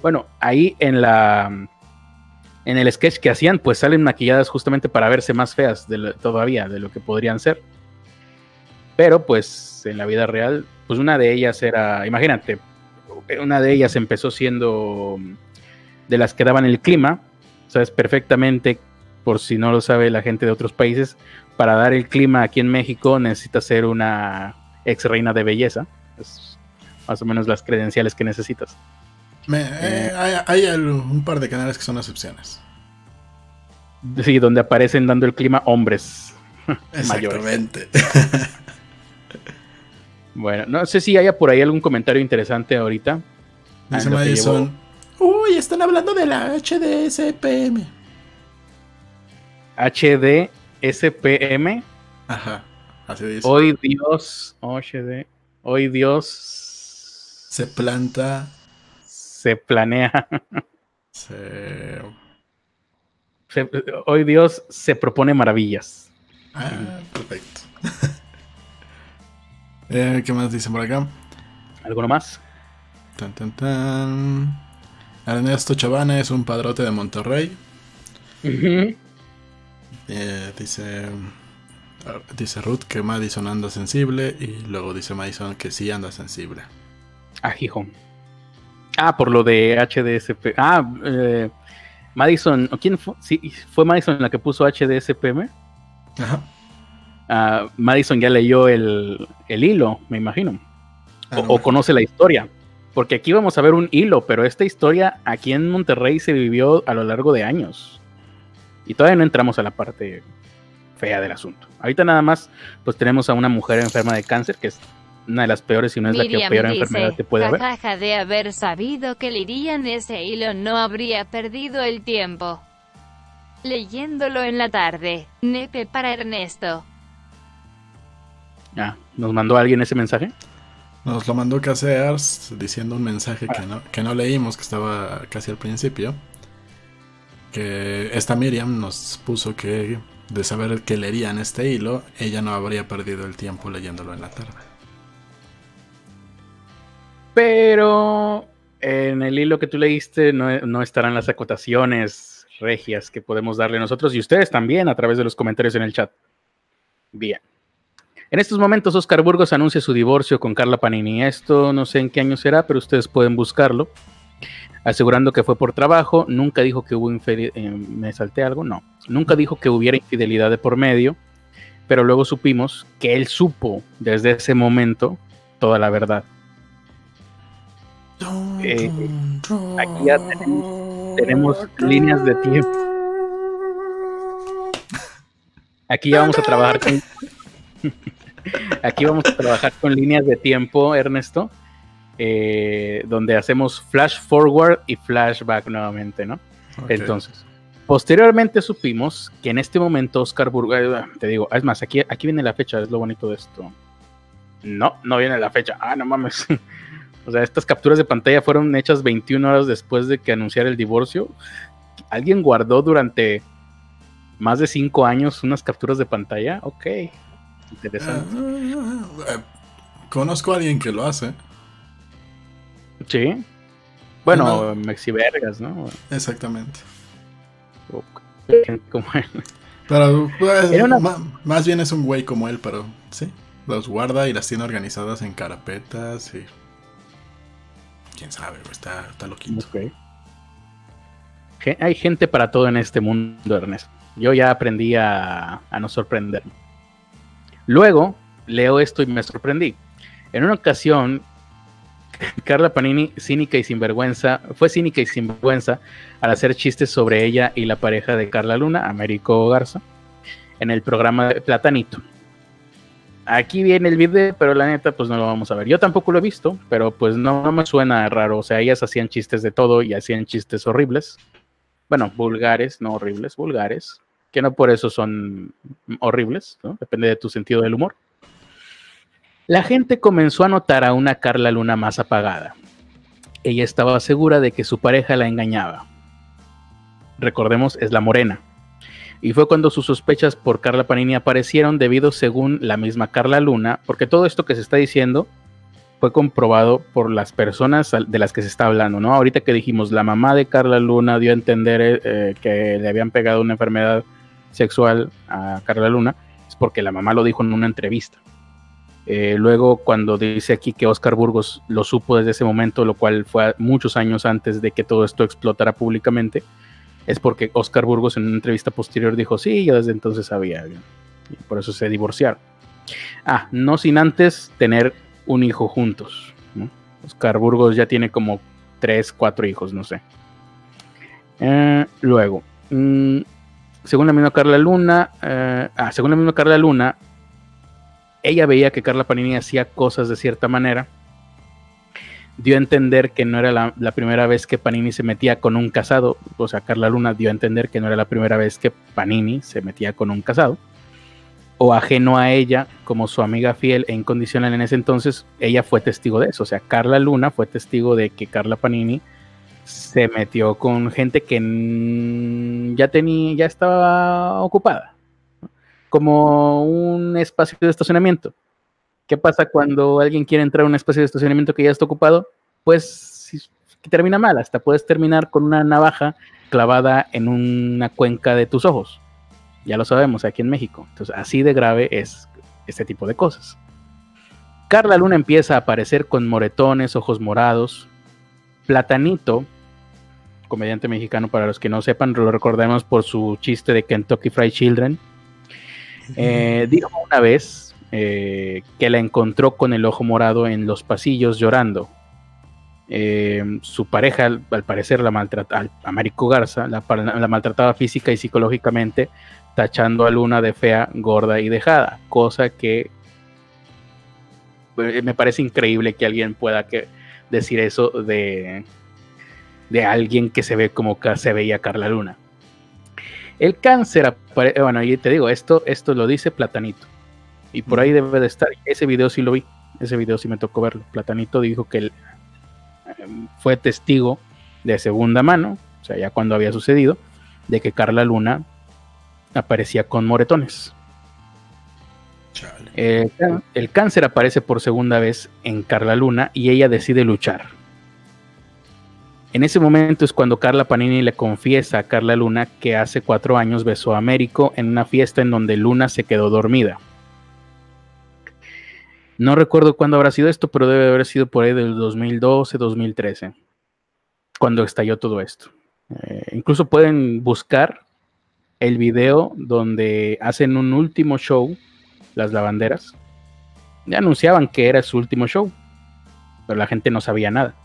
Bueno, ahí en la en el sketch que hacían, pues salen maquilladas justamente para verse más feas todavía de lo que podrían ser. Pero pues en la vida real, pues una de ellas era, imagínate, una de ellas empezó siendo de las que daban el clima, sabes perfectamente, por si no lo sabe la gente de otros países, para dar el clima aquí en México necesita ser una ex reina de belleza es más o menos las credenciales que necesitas. Eh, hay, un par de canales que son excepciones. Sí, donde aparecen dando el clima hombres Exactamente. bueno, no sé si haya por ahí algún comentario interesante ahorita. Dice Madison. Uy, están hablando de la HDSPM. HDSPM. Ajá, así dice. Hoy Dios, HD. Hoy Dios se planta. Se planea. hoy Dios se propone maravillas. Ah, perfecto. Eh, ¿Qué más dicen por acá? ¿Alguno más? Tan, tan, tan. Ernesto Chavana es un padrote de Monterrey. Eh, dice, dice Ruth que Madison anda sensible y luego dice Madison que sí anda sensible. Ah, hijo. Ah, por lo de HDSP. Ah, eh, Madison, ¿quién fue? Sí, fue Madison la que puso HDSPM. Ajá. Ah, Madison ya leyó el, hilo, me imagino. Ah, o, conoce la historia. Porque aquí vamos a ver un hilo, pero esta historia aquí en Monterrey se vivió a lo largo de años. Y todavía no entramos a la parte fea del asunto. Ahorita nada más, pues tenemos a una mujer enferma de cáncer, que es una de las peores, si no es la que peor enfermedad que puede haber. de haber sabido que leerían ese hilo no habría perdido el tiempo. Leyéndolo en la tarde. Nepe para Ernesto. Ah, ¿nos mandó alguien ese mensaje? Nos lo mandó Casears diciendo un mensaje que, no, que no leímos, que estaba casi al principio. Que esta Miriam nos puso que de saber que leerían este hilo, ella no habría perdido el tiempo leyéndolo en la tarde. Pero en el hilo que tú leíste no, estarán las acotaciones regias que podemos darle nosotros y ustedes también a través de los comentarios en el chat. Bien. En estos momentos Oscar Burgos anuncia su divorcio con Carla Panini. Esto no sé en qué año será, pero ustedes pueden buscarlo. Asegurando que fue por trabajo, nunca dijo que hubo infidelidad. Eh, ¿Me salté algo? No. Nunca dijo que hubiera infidelidad de por medio, pero luego supimos que él supo desde ese momento toda la verdad. Eh, aquí ya tenemos, líneas de tiempo. Aquí ya vamos a trabajar con. aquí vamos a trabajar con líneas de tiempo, Ernesto. Eh, donde hacemos flash forward y flashback nuevamente, ¿no? Entonces, posteriormente supimos que en este momento Oscar Burgos, eh, te digo, es más, aquí, aquí viene la fecha, es lo bonito de esto. No, no viene la fecha. Ah, no mames. O sea, estas capturas de pantalla fueron hechas 21 horas después de que anunciara el divorcio. ¿Alguien guardó durante más de 5 años unas capturas de pantalla? Ok, interesante. Ah, eh, conozco a alguien que lo hace. Sí. Bueno, Mexi Vergas, ¿no? Exactamente. Pero pues, más, bien es un güey como él, pero sí. Los guarda y las tiene organizadas en carapetas y quién sabe, está, está loquito. Hay gente para todo en este mundo, Ernesto. Yo ya aprendí a, no sorprenderme. Luego leo esto y me sorprendí. En una ocasión, Carla Panini, cínica y sinvergüenza, fue cínica y sinvergüenza al hacer chistes sobre ella y la pareja de Carla Luna, Américo Garza, en el programa de Platanito aquí viene el video, pero la neta, pues no lo vamos a ver. Yo tampoco lo he visto, pero pues no, me suena raro. O sea, ellas hacían chistes de todo y hacían chistes horribles. Bueno, vulgares, no horribles, vulgares. Que no por eso son horribles, ¿no? Depende de tu sentido del humor. La gente comenzó a notar a una Carla Luna más apagada. Ella estaba segura de que su pareja la engañaba. Recordemos, es la morena y fue cuando sus sospechas por Carla Panini aparecieron debido, según la misma Carla Luna, porque todo esto que se está diciendo fue comprobado por las personas de las que se está hablando, ¿no? Ahorita que dijimos, la mamá de Carla Luna dio a entender eh, eh, que le habían pegado una enfermedad sexual a Carla Luna, es porque la mamá lo dijo en una entrevista. Eh, luego, cuando dice aquí que Oscar Burgos lo supo desde ese momento, lo cual fue muchos años antes de que todo esto explotara públicamente, es porque Oscar Burgos en una entrevista posterior dijo, sí, yo desde entonces sabía. Por eso se divorciaron. Ah, no sin antes tener un hijo juntos. Oscar Burgos ya tiene como tres, cuatro hijos, no sé. Eh, luego, mm, según la misma Carla Luna, eh, ah, según la misma Carla Luna, ella veía que Carla Panini hacía cosas de cierta manera dio a entender que no era la, primera vez que Panini se metía con un casado, o sea, Carla Luna dio a entender que no era la primera vez que Panini se metía con un casado, o ajeno a ella, como su amiga fiel e incondicional en ese entonces, ella fue testigo de eso, o sea, Carla Luna fue testigo de que Carla Panini se metió con gente que ya tenía, ya estaba ocupada, como un espacio de estacionamiento ¿Qué pasa cuando alguien quiere entrar a un espacio de estacionamiento que ya está ocupado? Pues termina mal, hasta puedes terminar con una navaja clavada en una cuenca de tus ojos. Ya lo sabemos aquí en México. Entonces, así de grave es este tipo de cosas. Carla Luna empieza a aparecer con moretones, ojos morados. Platanito, comediante mexicano, para los que no sepan, lo recordemos por su chiste de Kentucky Fried Children. Eh, dijo una vez eh, que la encontró con el ojo morado en los pasillos llorando. Eh, su pareja, al, parecer, la maltrataba, a Garza, la, maltrataba física y psicológicamente, tachando a Luna de fea, gorda y dejada, cosa que me parece increíble que alguien pueda decir eso de, de alguien que se ve como se veía Carla Luna. El cáncer, bueno, y te digo, esto, esto lo dice Platanito. Y por ahí debe de estar. Ese video sí lo vi. Ese video sí me tocó verlo. Platanito dijo que él em, fue testigo de segunda mano, o sea, ya cuando había sucedido, de que Carla Luna aparecía con moretones. el cáncer aparece por segunda vez en Carla Luna y ella decide luchar. En ese momento es cuando Carla Panini le confiesa a Carla Luna que hace cuatro años besó a Américo en una fiesta en donde Luna se quedó dormida. No recuerdo cuándo habrá sido esto, pero debe haber sido por ahí del 2012, 2013, cuando estalló todo esto. Eh, incluso pueden buscar el video donde hacen un último show, las lavanderas. Ya anunciaban que era su último show, pero la gente no sabía nada.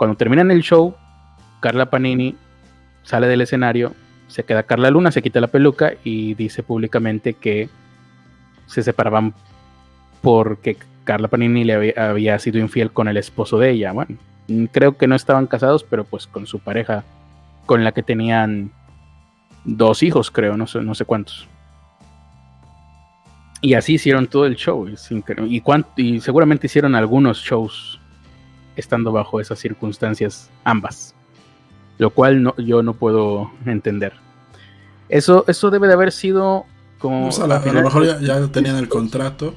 Cuando terminan el show, Carla Panini sale del escenario, se queda Carla Luna, se quita la peluca y dice públicamente que se separaban porque Carla Panini le había, sido infiel con el esposo de ella. Bueno, creo que no estaban casados, pero pues con su pareja, con la que tenían dos hijos, creo, no sé, no sé cuántos. Y así hicieron todo el show. Y, y seguramente hicieron algunos shows estando bajo esas circunstancias ambas, lo cual no, yo no puedo entender. Eso, eso debe de haber sido como... a, lo mejor ya, tenían el contrato.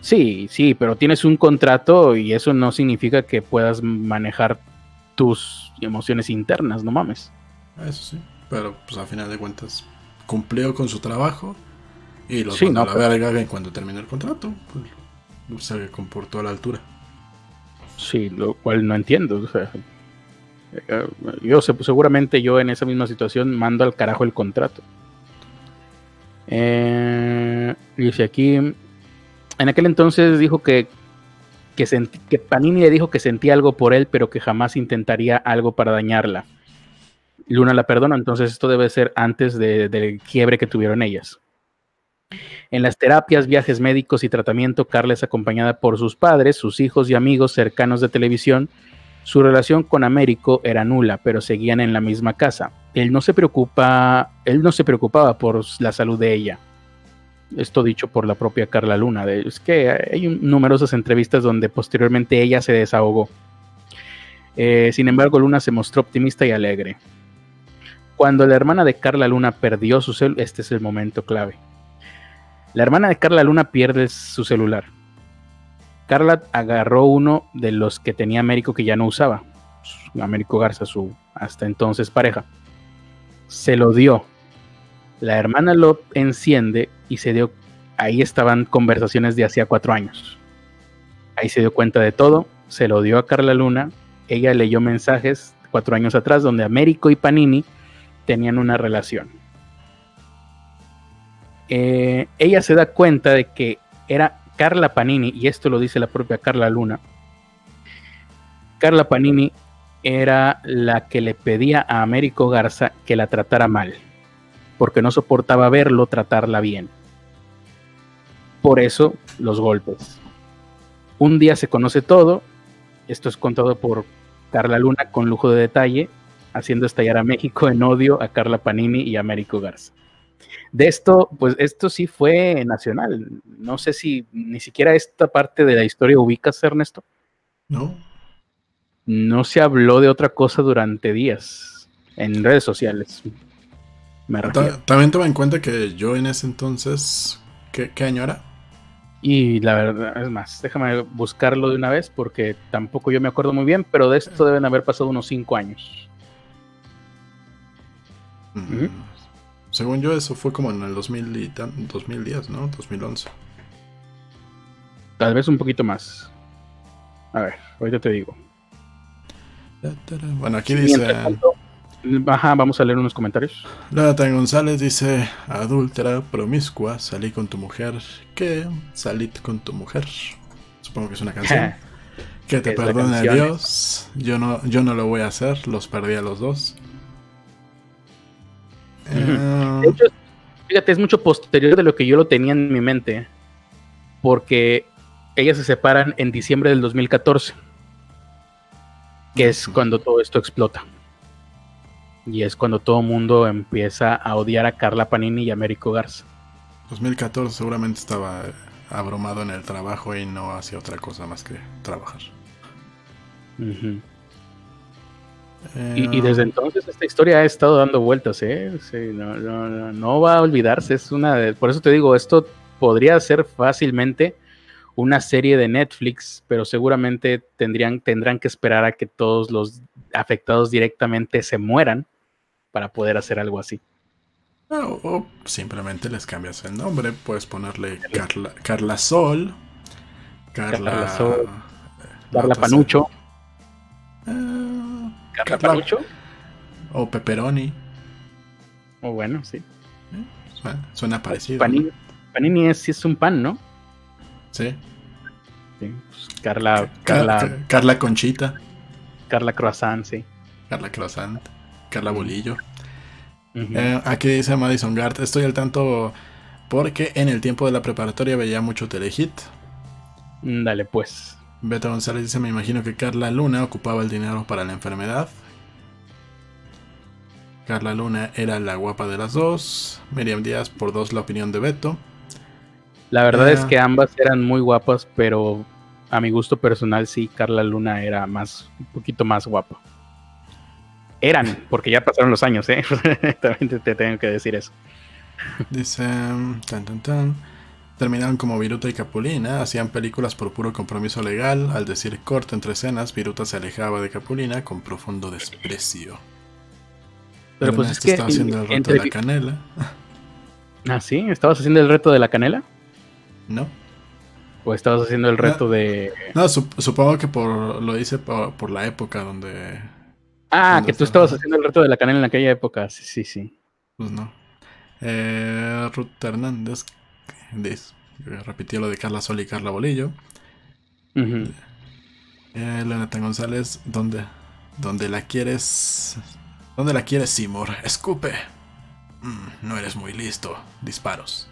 Sí, sí, pero tienes un contrato y eso no significa que puedas manejar tus emociones internas, no mames. Eso sí, pero pues a final de cuentas cumplió con su trabajo y lo sí, no, la verga cuando terminó el contrato, pues se comportó a la altura. Sí, lo cual no entiendo. Eh, yo seguramente yo en esa misma situación mando al carajo el contrato. Eh, dice aquí, en aquel entonces dijo que, que, que, Panini le dijo que sentía algo por él, pero que jamás intentaría algo para dañarla. Luna la perdona, entonces esto debe ser antes del quiebre que tuvieron ellas. En las terapias, viajes médicos y tratamiento, Carla es acompañada por sus padres, sus hijos y amigos cercanos de televisión. Su relación con Américo era nula, pero seguían en la misma casa. Él no se preocupa, él no se preocupaba por la salud de ella. Esto dicho por la propia Carla Luna. es que hay numerosas entrevistas donde posteriormente ella se desahogó. Eh, sin embargo, Luna se mostró optimista y alegre. Cuando la hermana de Carla Luna perdió su cel, este es el momento clave. La hermana de Carla Luna pierde su celular. Carla agarró uno de los que tenía Américo que ya no usaba. Américo Garza, su hasta entonces pareja. Se lo dio. La hermana lo enciende y se dio. Ahí estaban conversaciones de hacía cuatro años. Ahí se dio cuenta de todo. Se lo dio a Carla Luna. Ella leyó mensajes cuatro años atrás donde Américo y Panini tenían una relación eh, ella se da cuenta de que era Carla Panini, y esto lo dice la propia Carla Luna. Carla Panini era la que le pedía a Américo Garza que la tratara mal, porque no soportaba verlo tratarla bien. Por eso los golpes. Un día se conoce todo, esto es contado por Carla Luna con lujo de detalle, haciendo estallar a México en odio a Carla Panini y a Américo Garza. De esto, pues esto sí fue nacional. No sé si ni siquiera esta parte de la historia ubicas, Ernesto. No. No se habló de otra cosa durante días en redes sociales. Me También toma en cuenta que yo en ese entonces, ¿qué, año era? Y la verdad, es más, déjame buscarlo de una vez porque tampoco yo me acuerdo muy bien, pero de esto deben haber pasado unos cinco años. Mm. Según yo, eso fue como en el 2000 y tan- 2010, ¿no? 2011. Tal vez un poquito más. A ver, ahorita te digo. Bueno, aquí dice. Ajá, vamos a leer unos comentarios. Jonathan González dice: Adúltera, promiscua, salí con tu mujer. ¿Qué? Salid con tu mujer. Supongo que es una canción. que te perdone. Dios. Yo no, yo no lo voy a hacer, los perdí a los dos. Eh, De hecho, fíjate, es mucho posterior de lo que yo lo tenía en mi mente. Porque ellas se separan en diciembre del 2014. Que es cuando todo esto explota. Y es cuando todo el mundo empieza a odiar a Carla Panini y a Américo Garza. 2014 seguramente estaba abrumado en el trabajo y no hacía otra cosa más que trabajar. Eh, Y, y desde entonces esta historia ha estado dando vueltas, ¿eh? Sí, no, no- no- no va a olvidarse. Es una de- por eso te digo, esto podría ser fácilmente una serie de Netflix, pero seguramente tendrían, tendrán que esperar a que todos los afectados directamente se mueran para poder hacer algo así. O, o simplemente les cambias el nombre, puedes ponerle Carla, Carla Sol, Carla, Carla Sol, eh, la Carla Panucho, eh, Carla Carla- Panucho, o Pepperoni. o bueno, sí. Suena, suena parecido. Panini, Panini es, sí es un pan, ¿no? Sí. Sí, pues, Carla, Car- Carla, Car- Carla Conchita, Carla Croissant, sí. Carla Croissant, Carla Bolillo. Eh, aquí dice Madison Gart, estoy al tanto porque en el tiempo de la preparatoria veía mucho telehit. Dale, pues. Beto González dice, me imagino que Carla Luna ocupaba el dinero para la enfermedad. Carla Luna era la guapa de las dos. Miriam Díaz, por dos, la opinión de Beto. La verdad es que ambas eran muy guapas, pero a mi gusto personal sí, Carla Luna era más, un poquito más guapa. Eran, porque ya pasaron los años, ¿eh? También te, te tengo que decir eso. Dice, tan tan tan. Terminaron como Viruta y Capulina, hacían películas por puro compromiso legal. Al decir corte entre escenas, Viruta se alejaba de Capulina con profundo desprecio. Pero pues es que estaba haciendo el reto entre- de la canela. Ah, sí, ¿estabas haciendo el reto de la canela? ¿No? ¿O estabas haciendo el reto de... No, sup- supongo que por lo hice por, por la época donde. Ah, ¿Dónde que tú estabas haciendo el reto de la canela en aquella época. Sí, sí, sí. Pues no. Eh, Ruth Hernández dice, repitió lo de Carla Sol y Carla Bolillo. Ujú. Eh, Leoneta González, ¿dónde, ¿dónde la quieres? ¿Dónde la quieres, Seymour? Escupe. Mm, no eres muy listo. Disparos.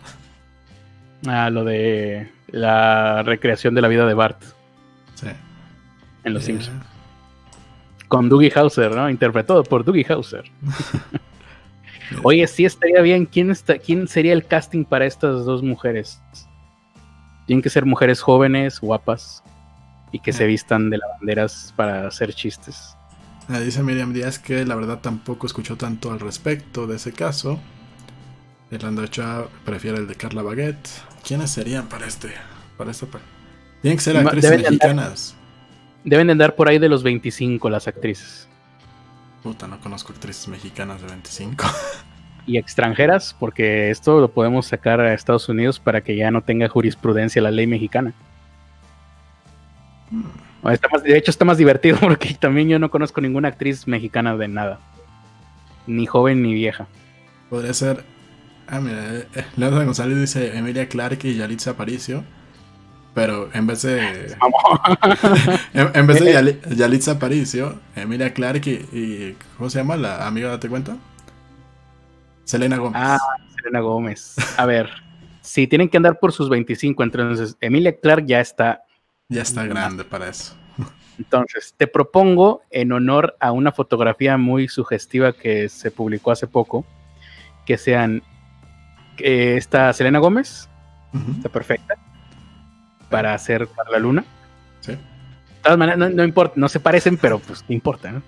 Ah, lo de la recreación de la vida de Bart Sí. en Los Eh, Simpsons. Con Dougie Hauser, ¿no? Interpretado por Dougie Hauser. Oye, sí estaría bien. ¿Quién, está, ¿Quién sería el casting para estas dos mujeres? Tienen que ser mujeres jóvenes, guapas, y que se Eh. vistan de lavanderas para hacer chistes. Ah, dice Miriam Díaz que la verdad tampoco escuchó tanto al respecto de ese caso. Irlanda Ochoa prefiere el de Carla Baguette. ¿Quiénes serían para este? Para esta Tienen que ser actrices deben de andar- mexicanas. Deben de andar por ahí de los 25 las actrices. Puta, no conozco actrices mexicanas de 25. Y extranjeras, porque esto lo podemos sacar a Estados Unidos para que ya no tenga jurisprudencia la ley mexicana. Está más- de hecho, está más divertido porque también yo no conozco ninguna actriz mexicana de nada. Ni joven ni vieja. Podría ser. Ah, mira, eh, eh, Leonardo González dice Emilia Clarke y Yalitza Aparicio. Pero en vez de. en, en vez de Yali- Yalitza Aparicio, Emilia Clarke y, y- ¿Cómo se llama la amiga? ¿Date cuenta? Selena Gómez. Ah, Selena Gómez. A ver, si tienen que andar por sus 25, entonces Emilia Clark ya está. ya está grande para eso. Entonces, te propongo, en honor a una fotografía muy sugestiva que se publicó hace poco, que sean eh, esta Selena Gómez, está perfecta, para hacer Carla Luna. Sí. De todas maneras, no, no importa, no se parecen, pero pues no importa, ¿no?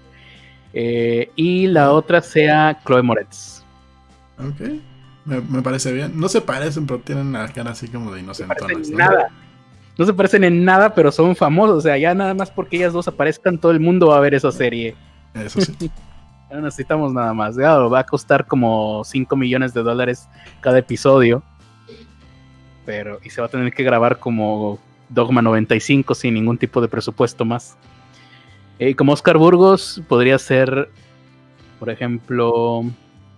Eh, y la otra sea Chloe Moretz. Ok. Me, me parece bien. No se parecen, pero tienen la cara así como de en ¿no? nada. No se parecen en nada, pero son famosos. O sea, ya nada más porque ellas dos aparezcan, todo el mundo va a ver esa serie. Eso sí. No necesitamos nada más. Claro, va a costar como 5 millones de dólares cada episodio. Pero, y se va a tener que grabar como Dogma 95 sin ningún tipo de presupuesto más. Y como Oscar Burgos podría ser, por ejemplo,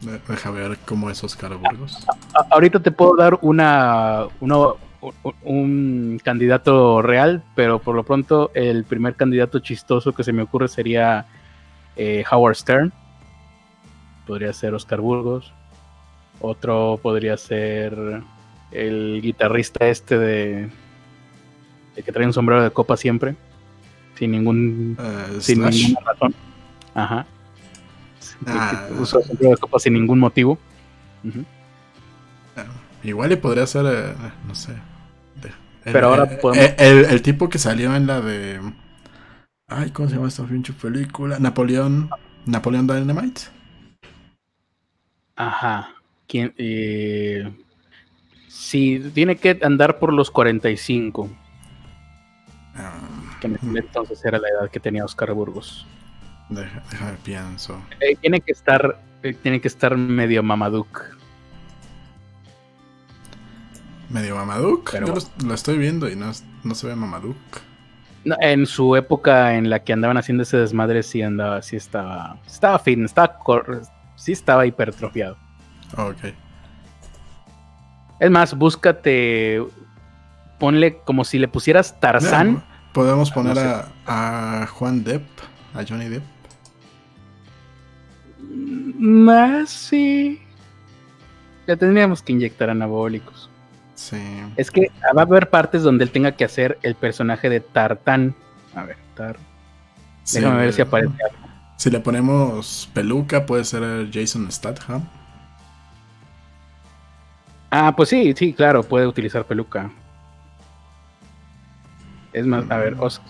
De- Deja ver cómo es Oscar Burgos. a- ahorita te puedo dar una, una- un, un candidato real, pero por lo pronto el primer candidato chistoso que se me ocurre sería eh, Howard Stern. Podría ser Oscar Burgos. Otro podría ser el guitarrista este de el que trae un sombrero de copa siempre, sin ningún Eh, sin Slash. ninguna razón. Ajá. Ah. Usa sombrero de copa sin ningún motivo. Igual y podría ser, eh, no sé. el, Pero ahora eh, podemos- el, el tipo que salió en la de. Ay, ¿cómo se llama esta pinche película? Napoleón. Napoleón Dynamite. Ajá. ¿Quién? Eh, sí, tiene que andar por los 45, Ah, que en aquel entonces era la edad que tenía Oscar Burgos. deja, déjame pienso. Eh, tiene que estar, eh, tiene que estar medio mamaduc. Medio Mamaduc. Pero Yo lo, lo estoy viendo y no, no se ve Mamaduc. No, en su época en la que andaban haciendo ese desmadre, sí andaba, sí estaba, estaba fin, estaba, sí estaba hipertrofiado. Ok. Es más, búscate, ponle como si le pusieras Tarzán. Podemos poner No sé. a, a Juan Depp, a Johnny Depp. Más sí. Le tendríamos que inyectar anabólicos. Sí. Es que va a haber partes donde él tenga que hacer el personaje de Tartán. A ver, Tar. Sí, Déjame ver si aparece algo. Si le ponemos peluca, puede ser Jason Statham. Ah, pues sí, sí, claro, puede utilizar peluca. Es más, a ver, Os-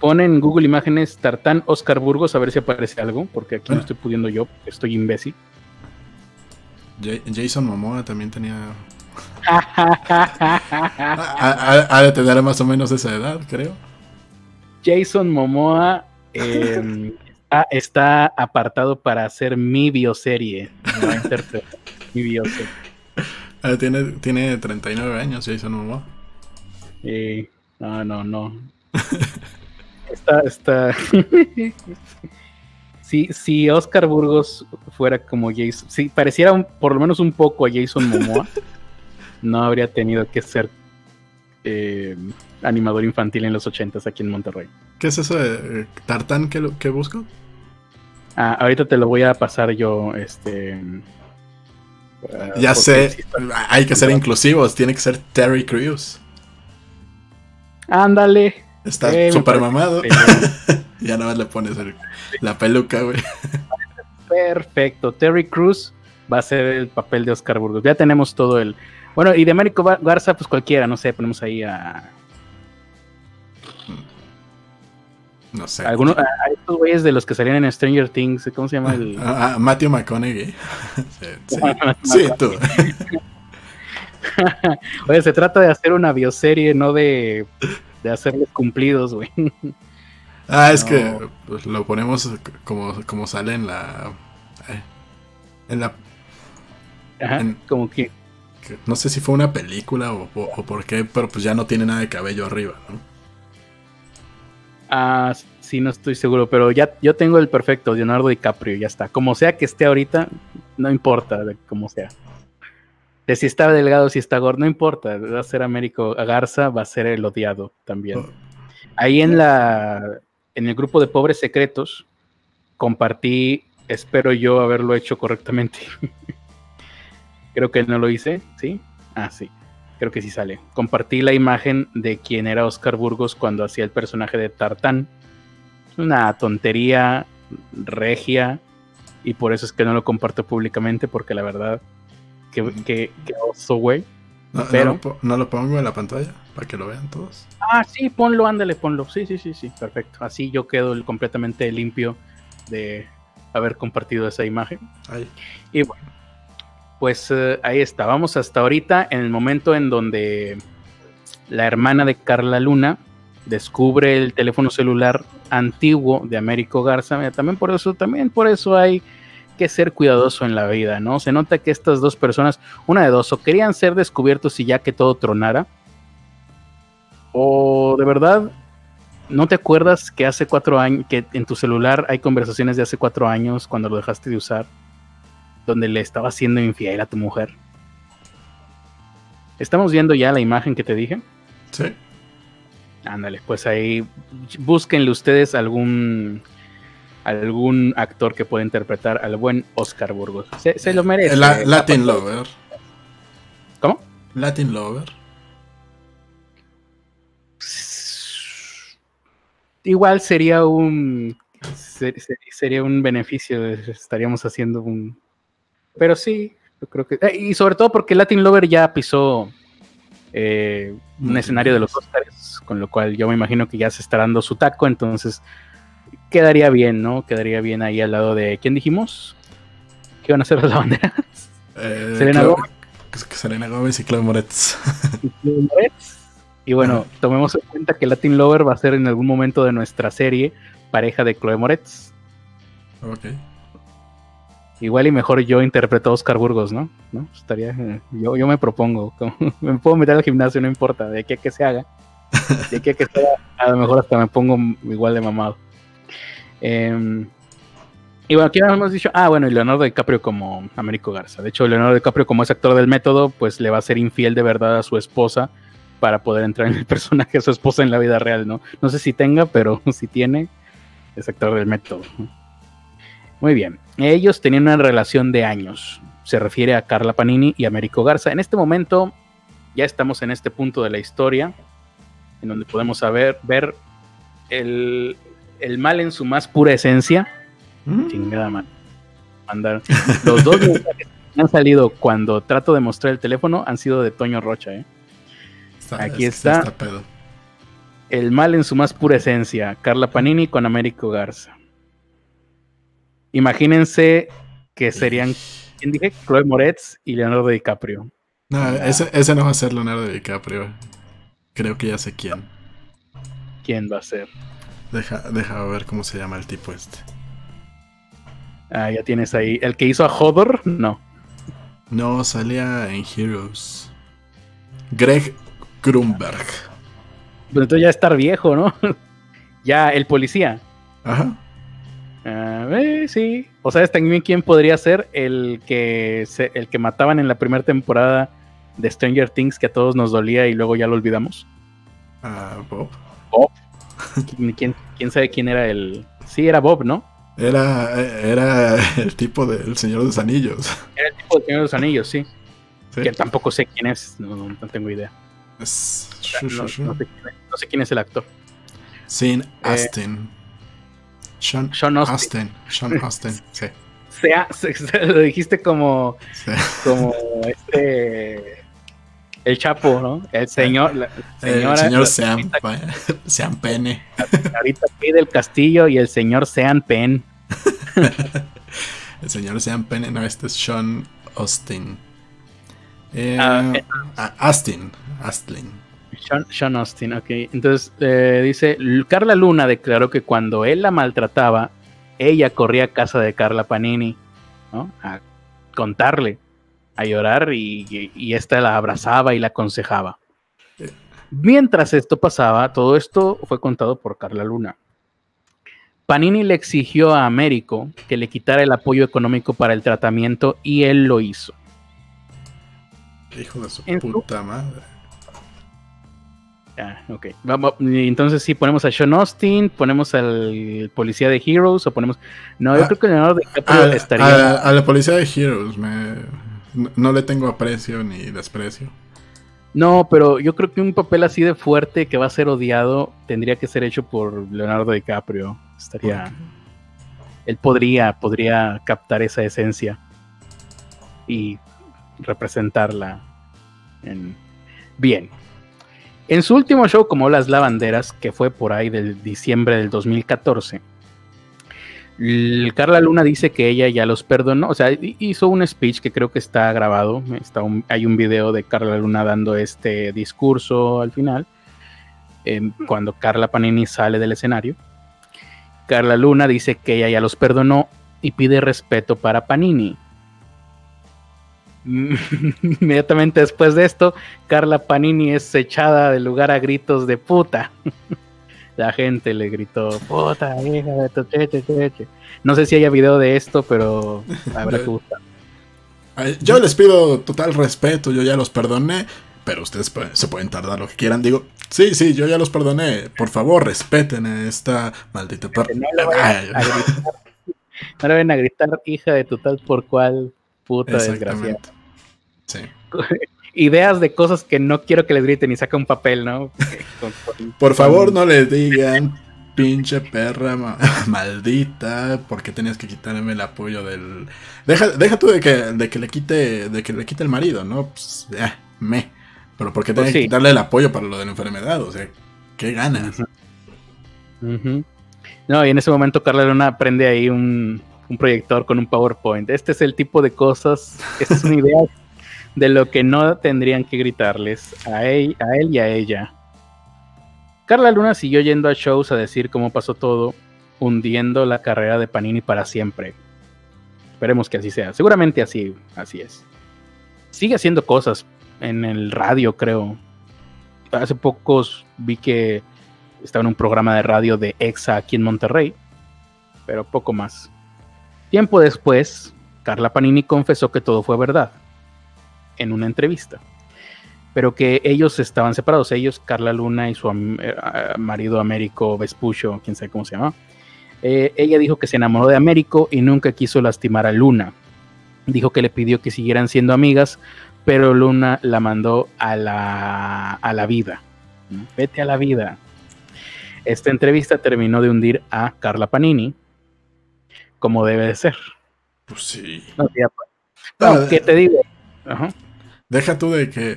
pon en Google Imágenes Tartán Oscar Burgos a ver si aparece algo, porque aquí no Ah. estoy pudiendo yo, estoy imbécil. Ja- Jason Momoa también tenía. Ha, de tener más o menos esa edad, creo. Jason Momoa eh, está, está apartado para hacer mi bioserie. Mi bioserie. Ah, tiene, tiene 39 años, Jason Momoa. Eh, no, no, no. Está, está. si, si Oscar Burgos fuera como Jason, si pareciera un- por lo menos un poco a Jason Momoa, no habría tenido que ser eh, animador infantil en los ochentas aquí en Monterrey. ¿Qué es eso de eh, Tartán que, lo- que busco? Ah, ahorita te lo voy a pasar yo, este. Ah, Ya porque sé, sí hay que ser inclusivos, tiene que ser Terry Crews. Ándale. Está Eh, súper mamado. ya nada más le pones el- la peluca, güey. Perfecto. Terry Cruz va a ser el papel de Oscar Burgos. Ya tenemos todo el. Bueno, y de Américo Gar- Garza, pues cualquiera, no sé, ponemos ahí a. No sé. algunos, a, a estos güeyes de los que salían en Stranger Things, ¿cómo se llama el? Ah, ah, Matthew McConaughey. sí, sí. Sí, tú. Oye, se trata de hacer una bioserie, no de, de hacerles cumplidos, güey. Ah, es No. que pues, lo ponemos como, como sale en la. eh, En la. Ajá, En- como que. que no sé si fue una película o, o- o por qué, pero pues ya no tiene nada de cabello arriba, ¿no? Ah, sí, no estoy seguro, pero ya yo tengo el perfecto, Leonardo DiCaprio, ya está. Como sea que esté ahorita, no importa de cómo sea. De si está delgado, si está gordo, no importa. Va a ser Américo Garza, va a ser el odiado también. Ahí en la en el grupo de pobres secretos compartí, espero yo haberlo hecho correctamente. Creo que no lo hice, ¿sí? Ah, sí. Creo que sí sale. Compartí la imagen de quien era Oscar Burgos cuando hacía el personaje de Tartán. Es una tontería regia y por eso es que no lo comparto públicamente porque la verdad que, que, que oso, güey. No, no Pero- lo, no lo pongo en la pantalla para que lo vean todos. Ah, sí, ponlo, ándale, ponlo. Sí, sí, sí, sí, perfecto. Así yo quedo completamente limpio de haber compartido esa imagen. Ahí. Y bueno, pues eh, ahí está. Vamos hasta ahorita en el momento en donde la hermana de Carla Luna descubre el teléfono celular antiguo de Américo Garza. También por eso, también por eso hay que ser cuidadoso en la vida, ¿no? Se nota que estas dos personas, una de dos, o querían ser descubiertos y ya que todo tronara, o de verdad ¿No te acuerdas que hace cuatro años, que en tu celular hay conversaciones de hace cuatro años cuando lo dejaste de usar, donde le estaba haciendo infiel a tu mujer? ¿Estamos viendo ya la imagen que te dije? Sí. Ándale, pues ahí búsquenle ustedes algún algún actor que pueda interpretar al buen Oscar Burgos. Se, lo merece. Latin Lover. ¿Cómo? Latin Lover. igual sería un sería un beneficio, estaríamos haciendo un pero sí, yo creo que eh, y sobre todo porque Latin Lover ya pisó eh, un escenario de los Oscars, con lo cual yo me imagino que ya se está dando su taco, entonces quedaría bien, ¿no? Quedaría bien ahí al lado de ¿quién dijimos? ¿Qué van a hacer las banderas? Eh, Selena Gómez. Selena Gómez y Chloe Moretz. ¿Y Chloe Moretz? Y bueno, tomemos en cuenta que Latin Lover va a ser en algún momento de nuestra serie pareja de Chloe Moretz. Ok. Igual y mejor yo interpreto a Oscar Burgos, ¿no? ¿No? Estaría, eh, yo, yo me propongo, me puedo meter al gimnasio, no importa, de a que se haga. De a que sea, a lo mejor hasta me pongo igual de mamado. Em, y bueno, aquí hemos dicho, ah, bueno, y Leonardo DiCaprio como Américo Garza. De hecho, Leonardo DiCaprio como es actor del método, pues le va a ser infiel de verdad a su esposa para poder entrar en el personaje de su esposa en la vida real, ¿no? No sé si tenga, pero si tiene, es actor del método. Muy bien. Ellos tenían una relación de años. Se refiere a Carla Panini y Américo Garza. En este momento, ya estamos en este punto de la historia, en donde podemos saber, ver el, mal en su más pura esencia. Mm. Chingada man. Mandar. Los dos que han salido cuando trato de mostrar el teléfono han sido de Toño Rocha, ¿eh? Aquí está. el mal en su más pura esencia. Carla Panini con Américo Garza. Imagínense que serían, ¿quién dije? Chloe Moretz y Leonardo DiCaprio. No, ese, no va a ser Leonardo DiCaprio. Creo que ya sé quién. ¿Quién va a ser? Deja, deja ver cómo se llama el tipo este. Ah, ya tienes ahí. ¿El que hizo a Hodor? No. No, salía en Heroes. Greg Grunberg. Pero entonces ya estar viejo, ¿no? ya el policía. Ajá. Uh, eh, sí. O sabes también quién podría ser el que el que mataban en la primera temporada de Stranger Things que a todos nos dolía y luego ya lo olvidamos. Ah, Bob. Bob. ¿Quién, ¿Quién, sabe quién era el? Sí, era Bob, ¿no? Era, era el tipo del Señor de los Anillos. Era el tipo del Señor de los Anillos, sí. Que tampoco sé quién es, no tengo idea no, sé, quién es el actor. Sean eh, Astin. Sean, Austin. Sean Austin, sí. Sea, lo dijiste como, como este el Chapo, ¿no? El señor, la señora, el señor Sean, Sean Pene. Ahorita pide el castillo y el señor Sean Pen. el señor Sean Pene, no, este es Sean Austin. Eh, ah, eh, Austin. Sean, Austin, ok. Entonces eh, dice, Carla Luna declaró que cuando él la maltrataba, ella corría a casa de Carla Panini, ¿no? A contarle, a llorar y, y, esta la abrazaba y la aconsejaba. Mientras esto pasaba, todo esto fue contado por Carla Luna. Panini le exigió a Américo que le quitara el apoyo económico para el tratamiento y él lo hizo. Hijo de su puta madre. Ah, ok. Vamos, entonces sí, ponemos a Sean Austin, ponemos al policía de Heroes o ponemos... No, yo ah, creo que Leonardo DiCaprio a, estaría... A, la policía de Heroes me... no, le tengo aprecio ni desprecio. No, pero yo creo que un papel así de fuerte que va a ser odiado tendría que ser hecho por Leonardo DiCaprio. Estaría... Él podría, podría captar esa esencia y representarla en... bien. En su último show como Las Lavanderas, que fue por ahí del diciembre del 2014, Carla Luna dice que ella ya los perdonó, o sea, hizo un speech que creo que está grabado, está hay un video de Carla Luna dando este discurso al final, em, cuando Carla Panini sale del escenario. Carla Luna dice que ella ya los perdonó y pide respeto para Panini. Inmediatamente después de esto, Carla Panini es echada del lugar a gritos de puta. La gente le gritó, puta, hija de tu cheche, cheche. No sé si haya video de esto, pero habrá que buscar. Yo les pido total respeto, yo ya los perdoné, pero ustedes se pueden tardar lo que quieran. Digo, sí, sí, yo ya los perdoné. Por favor, respeten a esta maldita perra. No le vayan a gritar, hija de tu tal por cual puta desgraciada. Sí. Ideas de cosas que no quiero que les griten y saca un papel, ¿no? Por favor, no les digan pinche perra maldita, ¿por qué tenías que quitarme el apoyo del Deja, deja tú de que, de que le quite de que le quite el marido, ¿no? Pues, me. Pero ¿por qué pues que quitarle el apoyo para lo de la enfermedad? O sea, qué ganas. No, y en ese momento Carla Luna prende ahí un, un proyector con un PowerPoint. Este es el tipo de cosas, esta es una idea de lo que no tendrían que gritarles a él, y a ella. Carla Luna siguió yendo a shows a decir cómo pasó todo, hundiendo la carrera de Panini para siempre. Esperemos que así sea. Seguramente así, así es. Sigue haciendo cosas en el radio, creo. Hace pocos vi que estaba en un programa de radio de EXA aquí en Monterrey, pero poco más. Tiempo después, Carla Panini confesó que todo fue verdad en una entrevista, pero que ellos estaban separados, ellos, Carla Luna y su eh, marido Américo Vespucho, quién sabe cómo se llama. Eh, ella dijo que se enamoró de Américo y nunca quiso lastimar a Luna. Dijo que le pidió que siguieran siendo amigas, pero Luna la mandó a la, a la vida. Vete a la vida. Esta entrevista terminó de hundir a Carla Panini, como debe de ser. Pues sí. No, ¿qué te digo? Ajá. Deja tú de que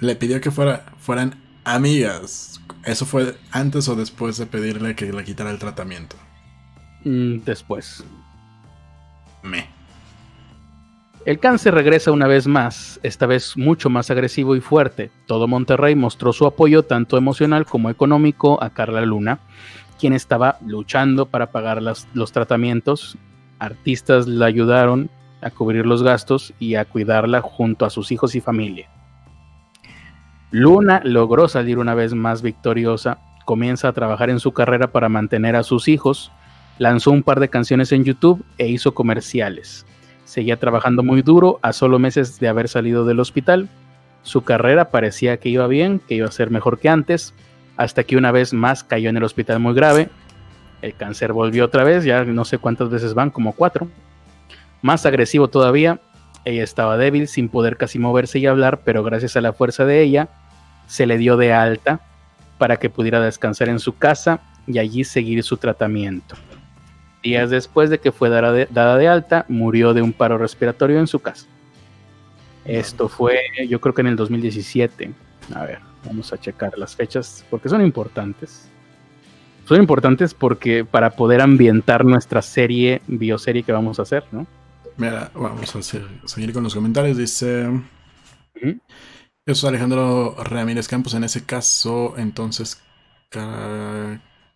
le pidió que fuera, fueran amigas. ¿Eso fue antes o después de pedirle que le quitara el tratamiento? Mm, después. Me. El cáncer regresa una vez más, esta vez mucho más agresivo y fuerte. Todo Monterrey mostró su apoyo tanto emocional como económico a Carla Luna, quien estaba luchando para pagar los tratamientos. Artistas la ayudaron a cubrir los gastos y a cuidarla junto a sus hijos y familia. Luna logró salir una vez más victoriosa, comienza a trabajar en su carrera para mantener a sus hijos, lanzó un par de canciones en YouTube e hizo comerciales. Seguía trabajando muy duro a solo meses de haber salido del hospital. Su carrera parecía que iba bien, que iba a ser mejor que antes, hasta que una vez más cayó en el hospital muy grave. El cáncer volvió otra vez, ya no sé cuántas veces van, como cuatro. Más agresivo todavía, ella estaba débil, sin poder casi moverse y hablar, pero gracias a la fuerza de ella, se le dio de alta para que pudiera descansar en su casa y allí seguir su tratamiento. Días después de que fue dada de, alta, murió de un paro respiratorio en su casa. Esto fue, yo creo que en el 2017. A ver, vamos a checar las fechas porque son importantes. Son importantes porque para poder ambientar nuestra serie, bioserie que vamos a hacer, ¿no? Mira, vamos a seguir con los comentarios. Dice. Jesús Alejandro Ramírez Campos. En ese caso, entonces.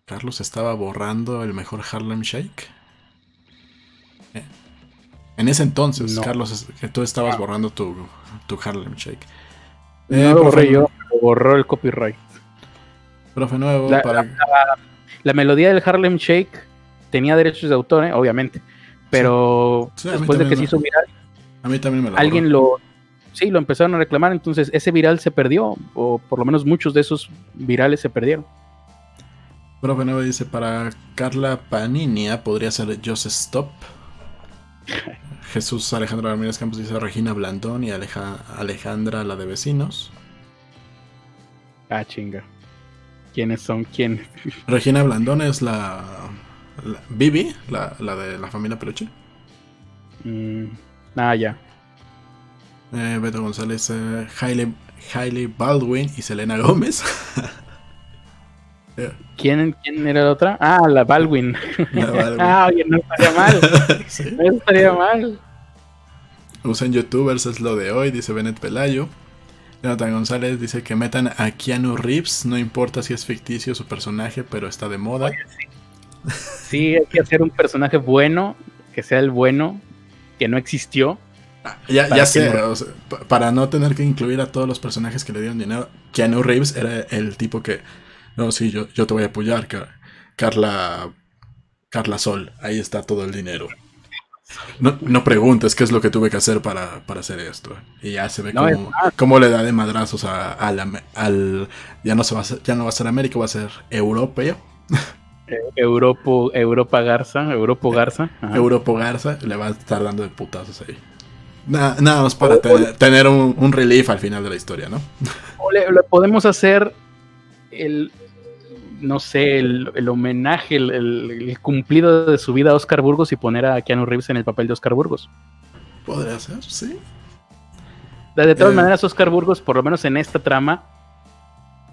Carlos estaba borrando el mejor Harlem Shake. Eh, en ese entonces, Carlos, que tú estabas ah. borrando tu, Harlem Shake. no lo eh, borré yo, borró el copyright. Profe nuevo, para... la, melodía del Harlem Shake tenía derechos de autor, ¿eh? obviamente pero después de que se hizo viral, a mí también me lo alguien lo, sí, lo empezaron a reclamar, entonces ese viral se perdió, o por lo menos muchos de esos virales se perdieron. Profe Nuevo dice, para Carla Paninia podría ser Just Stop. Jesús Alejandro Ramírez Campos dice Regina Blandón y Alejandra, la de vecinos. Ah, chinga. ¿Quiénes son? ¿Quién? Regina Blandón es la Vivi, la, la, de la familia Peluche. Mm, ah, ya. Eh, Beto González, eh, Hailey, Baldwin y Selena Gómez. ¿Quién, ¿Quién era la otra? Ah, la Baldwin. ah, oye, no estaría mal. No estaría mal. Usan youtubers, es lo de hoy, dice Bennett Pelayo. Jonathan González dice que metan a Keanu Reeves, no importa si es ficticio su personaje, pero está de moda. Sí, hay que hacer un personaje bueno, que sea el bueno, que no existió. Ah, ya, ya sé, para no tener que incluir a todos los personajes que le dieron dinero, Keanu Reeves era el tipo que, no, sí, yo, yo te voy a apoyar, Carla, Carla Sol, ahí está todo el dinero. No, no, preguntes qué es lo que tuve que hacer para, hacer esto. Y ya se ve cómo, le da de madrazos a, al... Ya no, se va a ya no va a ser América, va a ser europeo. Eh, Europo, Europa Garza, Europo Garza. Europo Garza, le va a estar dando de putazos ahí. Nada, nada más para tener un, relief al final de la historia, ¿no? O le, podemos hacer el, no sé, el, homenaje, el, cumplido de su vida a Oscar Burgos y poner a Keanu Reeves en el papel de Oscar Burgos. Podría ser, sí. De, todas eh. maneras, Oscar Burgos, por lo menos en esta trama,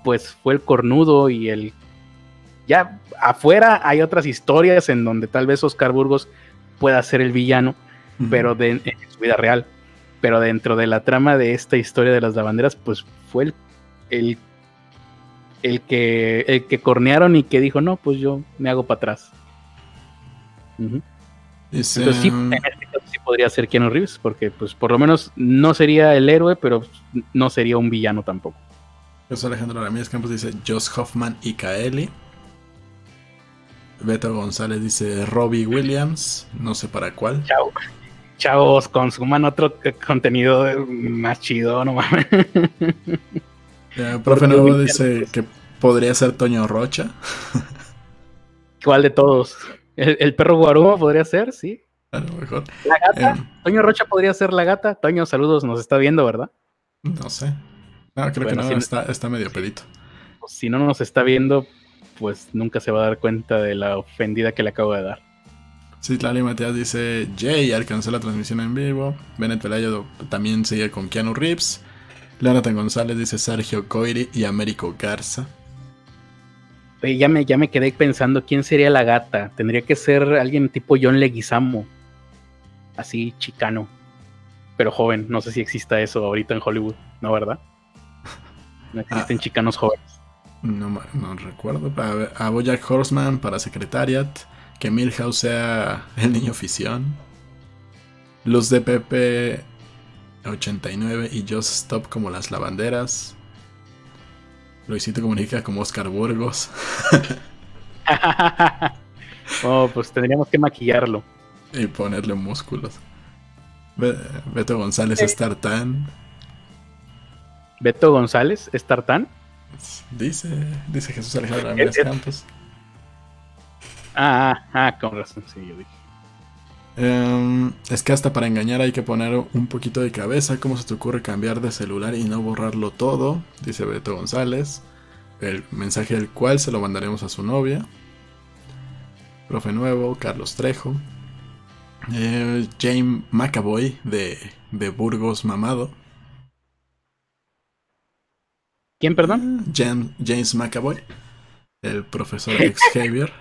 pues fue el cornudo y el... Ya afuera hay otras historias en donde tal vez Oscar Burgos pueda ser el villano, pero de, en su vida real. Pero dentro de la trama de esta historia de las lavanderas, pues fue el, el el que, el que cornearon y que dijo, no, pues yo me hago para atrás. Entonces sí, en este caso sí podría ser Keanu Reeves, porque pues por lo menos no sería el héroe, pero no sería un villano tampoco. José Alejandro Ramírez Campos dice Josh Hoffman y Kaeli. Beto González dice Robbie Williams, no sé para cuál. Chao. Chavos, consuman otro contenido más chido, no mames. El profe Nuevo dice que podría ser Toño Rocha. ¿Cuál de todos? ¿El, perro guarumo podría ser? Sí. A lo mejor. ¿La gata? Eh, ¿Toño Rocha podría ser la gata? Toño, saludos, nos está viendo, ¿verdad? No sé. No, creo que no, está, está medio pedito. Si no nos está viendo, pues nunca se va a dar cuenta de la ofendida que le acabo de dar. Sí, Lali Matías dice, Jay alcanzó la transmisión en vivo. Bennett Pelayo también sigue con Keanu Reeves. Jonathan González dice Sergio Coiri y Américo Garza. ya, me, ya me quedé pensando quién sería la gata. Tendría que ser alguien tipo John Leguizamo. Así, chicano. Pero joven. No sé si exista eso ahorita en Hollywood. ¿No, verdad? No existen ah. chicanos jóvenes. No, no recuerdo. A, a Bojack Horseman para Secretariat. Que Milhouse sea el niño fisión. Luz de Pepe 89 y Just Stop como las lavanderas. Luisito comunica como Oscar Burgos. oh, pues tendríamos que maquillarlo. Y ponerle músculos. Beto González es Tartán. ¿Beto González es Tartán? Dice, dice Jesús Alejandro Ramírez Campos. Ah, ah, ah, con razón, sí, yo dije. Em, es que hasta para engañar hay que poner un poquito de cabeza. ¿Cómo se te ocurre cambiar de celular y no borrarlo todo? Dice Beto González. El mensaje del cual se lo mandaremos a su novia. Profe Nuevo, Carlos Trejo. Eh, James McAvoy de, de Burgos Mamado. ¿Quién, perdón? James, James McAvoy, el profesor Xavier.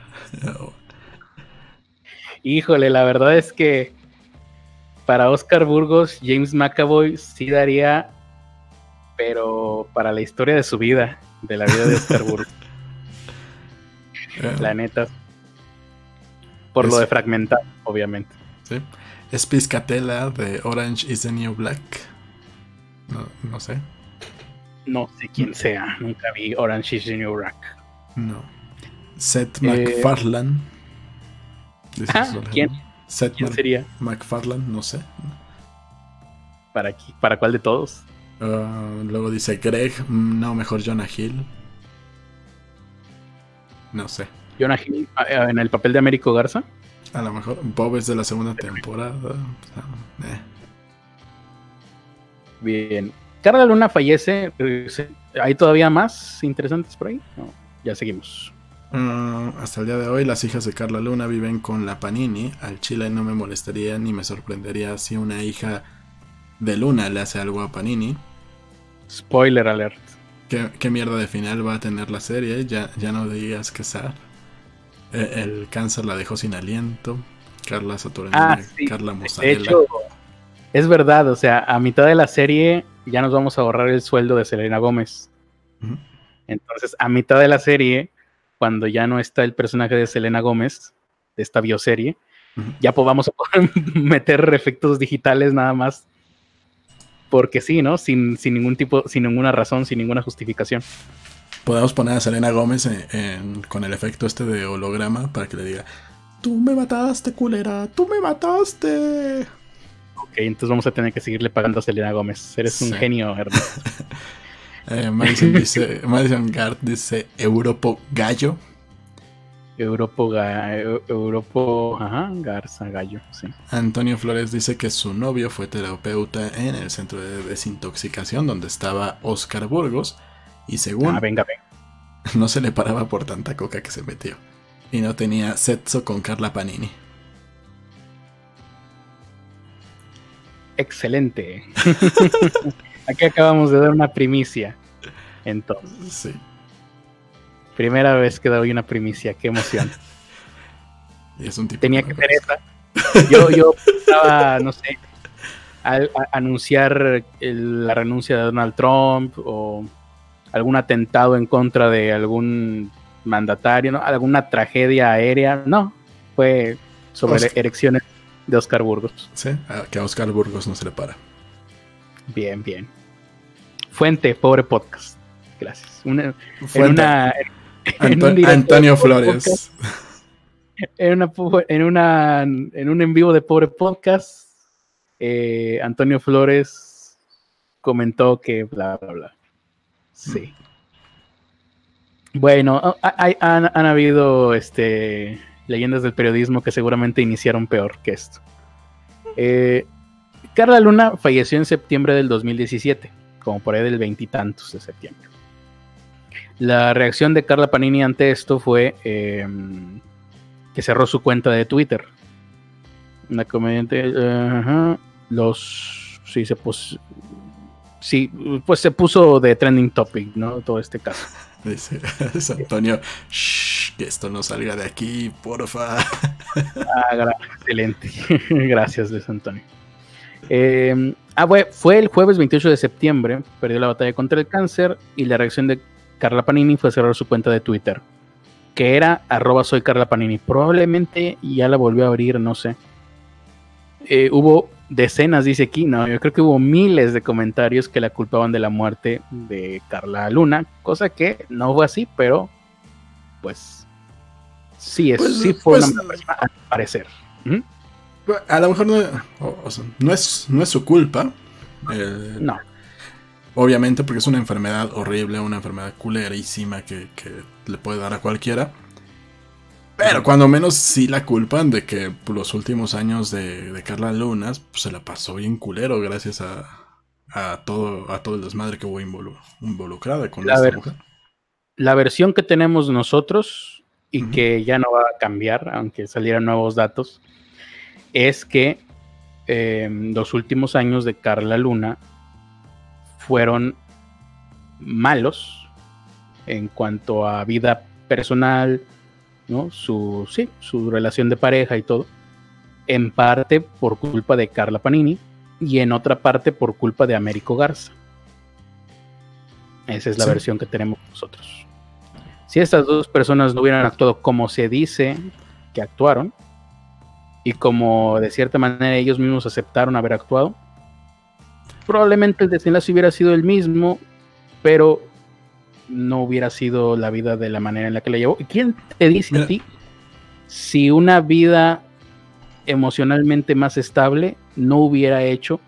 Híjole, la verdad es que para Oscar Burgos, James McAvoy sí daría, pero para la historia de su vida, de la vida de Oscar Burgos. la neta. Por lo de fragmentar, obviamente. Sí. Es Piscatella de Orange is the New Black. No, sé. No sé quién sea. Nunca vi Orange is the New Black. No. Seth MacFarlane. ¿Quién? sería? McFarland, no sé. ¿Para, ¿Para cuál de todos? Ah, luego dice Greg, mm, no, mejor Jonah Hill. No sé. Jonah Hill ah, eh, en el papel de Américo Garza. A lo mejor Bob es de la segunda temporada. Eh. Bien. Carla Luna fallece. Eh, ¿Hay todavía más interesantes por ahí? ya seguimos. Mm, hasta el día de hoy, las hijas de Carla Luna viven con la Panini. Al Chile no me molestaría ni me sorprendería si una hija de Luna le hace algo a Panini. Spoiler alert. ¿Qué, mierda de final va a tener la serie? Ya, ya no digas que Sar. E, el, cáncer la dejó sin aliento. Carla Saturnina, ah, Carla De hecho, es verdad, o sea, a mitad de la serie ya nos vamos a ahorrar el sueldo de Selena Gómez. Entonces, a mitad de la serie cuando ya no está el personaje de Selena Gómez, de esta bioserie, ya podamos meter efectos digitales nada más. Porque sí, ¿no? Sin, sin ningún tipo, sin ninguna razón, sin ninguna justificación. Podemos poner a Selena Gómez con el efecto este de holograma para que le diga, tú me mataste, culera, tú me mataste. Ok, entonces vamos a tener que seguirle pagando a Selena Gómez. Eres un genio, Ernesto. eh, Madison dice, Madison Gard dice Europo Gallo. Europo, Europo ajá, Garza Gallo, sí. Antonio Flores dice que su novio fue terapeuta en el centro de desintoxicación donde estaba Oscar Burgos y según... Ah, venga, venga. No se le paraba por tanta coca que se metió. Y no tenía sexo con Carla Panini. Excelente. Aquí acabamos de dar una primicia. Entonces. Sí. Primera vez que doy una primicia, qué emoción. Es un tipo Tenía que ser esa. Yo, yo estaba, no sé, al, anunciar la renuncia de Donald Trump o algún atentado en contra de algún mandatario, ¿no? alguna tragedia aérea. No, fue sobre elecciones de Oscar Burgos. Sí, que a Oscar Burgos no se le para. Bien, bien. Fuente, pobre podcast. Gracias. en una, Antonio Flores. en, una, en, una, en un en vivo de Pobre Podcast, eh, Antonio Flores comentó que bla, bla, bla. Sí. Bueno, han, han, habido este, leyendas del periodismo que seguramente iniciaron peor que esto. Eh, Carla Luna falleció en septiembre del 2017, como por ahí del veintitantos de septiembre. La reacción de Carla Panini ante esto fue em, que cerró su cuenta de Twitter. Una comediante. los. Sí, se puso. Sí, pues se puso de trending topic, ¿no? Todo este caso. Dice Antonio, que esto no salga de aquí, porfa. Ah, excelente. Gracias, Luis Antonio. Em, ah, fue el jueves 28 de septiembre, perdió la batalla contra el cáncer y la reacción de Carla Panini fue cerrar su cuenta de Twitter, que era arroba soy Carla Panini. Probablemente ya la volvió a abrir, no sé. Eh, hubo decenas, dice aquí, no, yo creo que hubo miles de comentarios que la culpaban de la muerte de Carla Luna, cosa que no fue así, pero pues sí, es, pues, sí fue pues, una persona, al parecer. A lo mejor no, no, es, no es su culpa. Eh, no. Obviamente porque es una enfermedad horrible, una enfermedad culerísima que, que le puede dar a cualquiera. Pero cuando menos sí la culpan de que los últimos años de, Carla Lunas pues, se la pasó bien culero gracias a, todo, a todo el desmadre que hubo involucrada con la esta mujer. La versión que tenemos nosotros y que ya no va a cambiar, aunque salieran nuevos datos, es que eh, los últimos años de Carla Luna fueron malos en cuanto a vida personal, ¿no? Su, sí, su relación de pareja y todo. En parte por culpa de Carla Panini y en otra parte por culpa de Américo Garza. Esa es la versión que tenemos nosotros. Si estas dos personas no hubieran actuado como se dice que actuaron, y como de cierta manera ellos mismos aceptaron haber actuado, probablemente el desenlace hubiera sido el mismo, pero no hubiera sido la vida de la manera en la que la llevó. ¿Quién te dice a ti si una vida emocionalmente más estable no hubiera hecho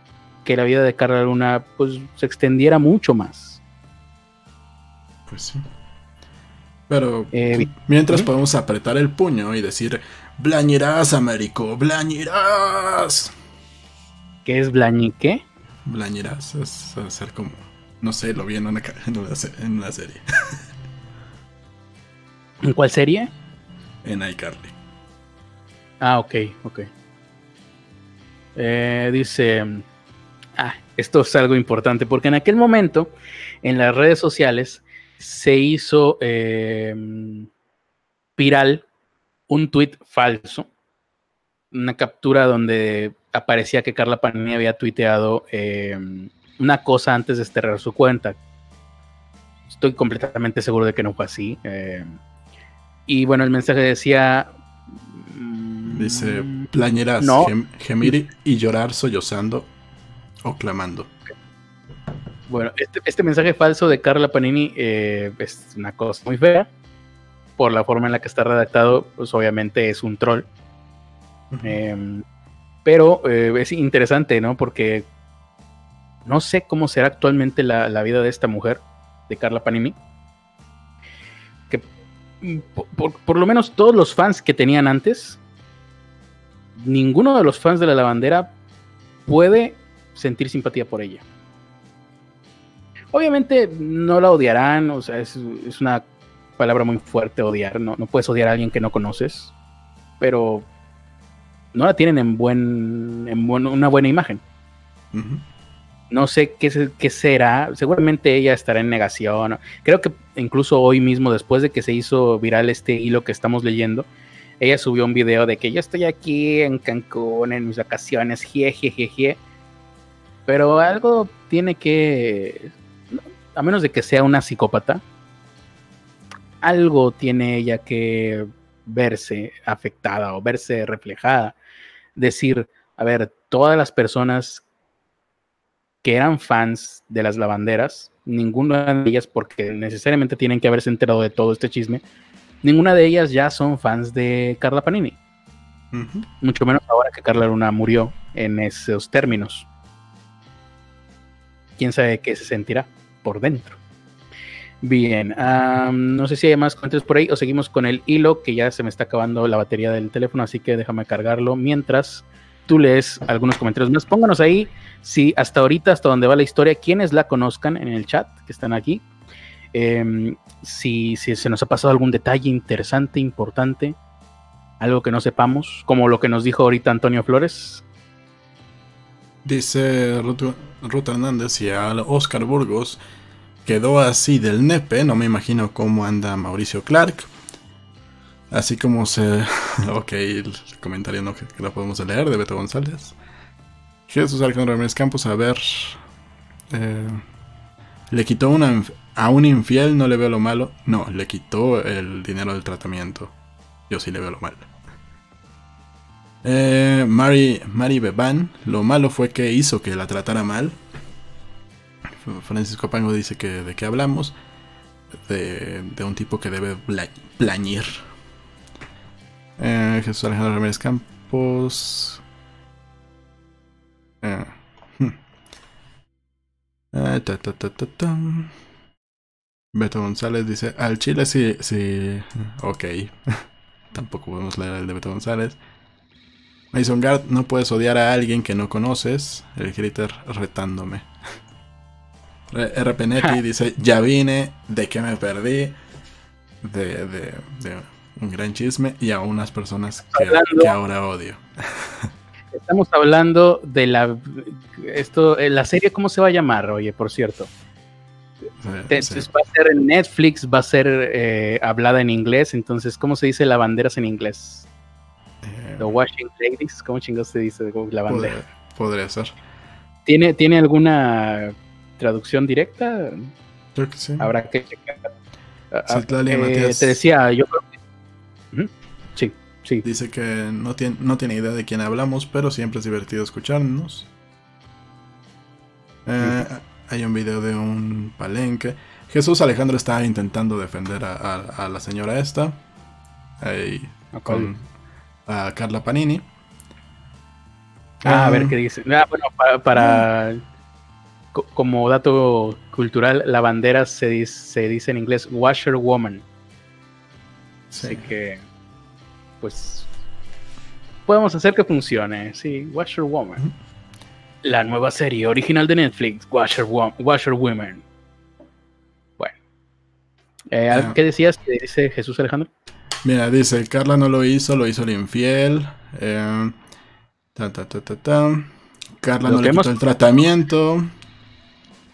que la vida de Carla Luna pues se extendiera mucho más? Pues sí. Pero eh, mientras podemos apretar el puño y decir, Blañirás, Américo, Blañirás. ¿Qué es Blañique? Blañeras es hacer como. No sé, lo vi en una, en una, serie. ¿En cuál serie? En iCarly. Ah, ok, ok. Eh, dice. Ah, esto es algo importante porque en aquel momento en las redes sociales se hizo eh, viral un tweet falso, una captura donde aparecía que Carla Panini había tuiteado eh, una cosa antes de cerrar su cuenta. Estoy completamente seguro de que no fue así. Eh, y bueno, el mensaje decía, mm, Dice, plañeras, No. gem- gemir y llorar sollozando o clamando. Bueno, este, este mensaje falso de Carla Panini eh, es una cosa muy fea. Por la forma en la que está redactado, pues obviamente es un troll. Eh, pero eh, es interesante, ¿no? Porque no sé cómo será actualmente la, la vida de esta mujer, de Carla Panini. Que por, por- lo menos todos los fans que tenían antes, ninguno de los fans de la lavandera puede sentir simpatía por ella. Obviamente no la odiarán, o sea, es, es una palabra muy fuerte odiar, no, no puedes odiar a alguien que no conoces, pero no la tienen en buen en buen- una buena imagen. Ujú. No sé qué, qué será, seguramente ella estará en negación. Creo que incluso hoy mismo, después de que se hizo viral este hilo que estamos leyendo, ella subió un video de que yo estoy aquí en Cancún en mis vacaciones, jejejeje. Pero algo tiene que, a menos de que sea una psicópata, algo tiene ella que verse afectada o verse reflejada. Decir, a ver, todas las personas que eran fans de las lavanderas, ninguna de ellas, porque necesariamente tienen que haberse enterado de todo este chisme, ninguna de ellas ya son fans de Carla Panini. Mucho menos ahora que Carla Luna murió en esos términos. Quién sabe qué se sentirá por dentro. Bien, no sé si hay más comentarios por ahí o seguimos con el hilo que ya se me está acabando la batería del teléfono, así que déjame cargarlo mientras tú lees algunos comentarios más. Pónganos ahí si hasta ahorita, hasta donde va la historia, quienes la conozcan en el chat que están aquí. Em, si, si se nos ha pasado algún detalle interesante, importante, algo que no sepamos, como lo que nos dijo ahorita Antonio Flores. Dice Ruth, Hernández y a Oscar Burgos quedó así del nepe. No me imagino cómo anda Mauricio Clark. Así como se. ok, el comentario no que, que lo podemos leer de Beto González. Jesús Alejandro Ramírez Campos, a ver. eh, le quitó una, a un infiel, no le veo lo malo. No, le quitó el dinero del tratamiento. Yo sí le veo lo malo. Eh, Mari, Mari Beban, lo malo fue que hizo que la tratara mal. Francisco Pango dice que de qué hablamos. De, de un tipo que debe plañir. Eh, Jesús Alejandro Ramírez Campos. Eh, hmm. Eh, ta, ta, ta. Beto González dice, al Chile sí, sí, ok. Tampoco podemos leer el de Beto González. Mason Guard, no puedes odiar a alguien que no conoces. El Gritter retándome. R- RPNetti dice, ya vine, de que me perdí. De, de, de un gran chisme y a unas personas que, Hablando. que ahora odio. Estamos hablando de la esto eh, la serie cómo se va a llamar, oye, por cierto. Entonces sí. va a ser en Netflix, va a ser eh, hablada en inglés, entonces ¿cómo se dice lavanderas en inglés? Eh, The Washing Ladies, ¿cómo chingados se dice lavandera? podría, podría ser. ¿Tiene, ¿Tiene alguna traducción directa? Creo que sí. Habrá que checar. Citlali eh, Matías. te decía, yo creo Sí, sí. Dice que no tiene, no tiene idea de quién hablamos, pero siempre es divertido escucharnos. Eh, hay un video de un palenque. Jesús Alejandro está intentando defender a, a- a la señora esta. Ahí, con a Carla Panini. Ah, a ver Ah, qué dice. Ah, bueno, para, para- co- como dato cultural, la bandera se dice, se dice en inglés washerwoman. Sí. Así que, pues, podemos hacer que funcione. Sí, washerwoman. Ujú. La nueva serie original de Netflix, Washerwoman. Washerwoman. Bueno. Eh, Ah. ¿Qué decías? ¿Qué dice Jesús Alejandro? Mira, dice, Carla no lo hizo, lo hizo el infiel. Eh, ta, ta, ta, ta, ta. Carla Lo no que le hemos- quitó el tratamiento.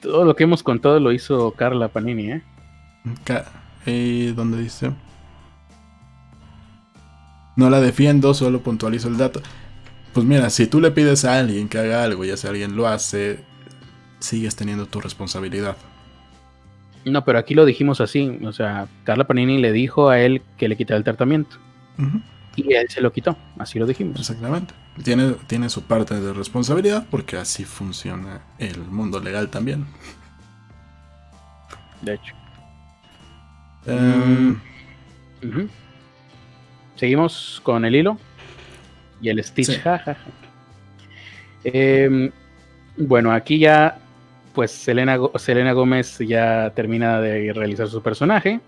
Todo lo que hemos contado lo hizo Carla Panini, ¿eh? Ca- ¿Y dónde dice? No la defiendo, solo puntualizo el dato. Pues mira, si tú le pides a alguien que haga algo y ese alguien lo hace, sigues teniendo tu responsabilidad. No, pero aquí lo dijimos así. O sea, Carla Panini le dijo a él que le quitara el tratamiento. Y él se lo quitó, así lo dijimos. Exactamente. Tiene, tiene su parte de responsabilidad porque así funciona el mundo legal también. De hecho. Em. Seguimos con el hilo y el Stitch. Sí. ja, ja, ja. Em, bueno, aquí ya, pues Selena, Selena Gómez ya termina de realizar su personaje.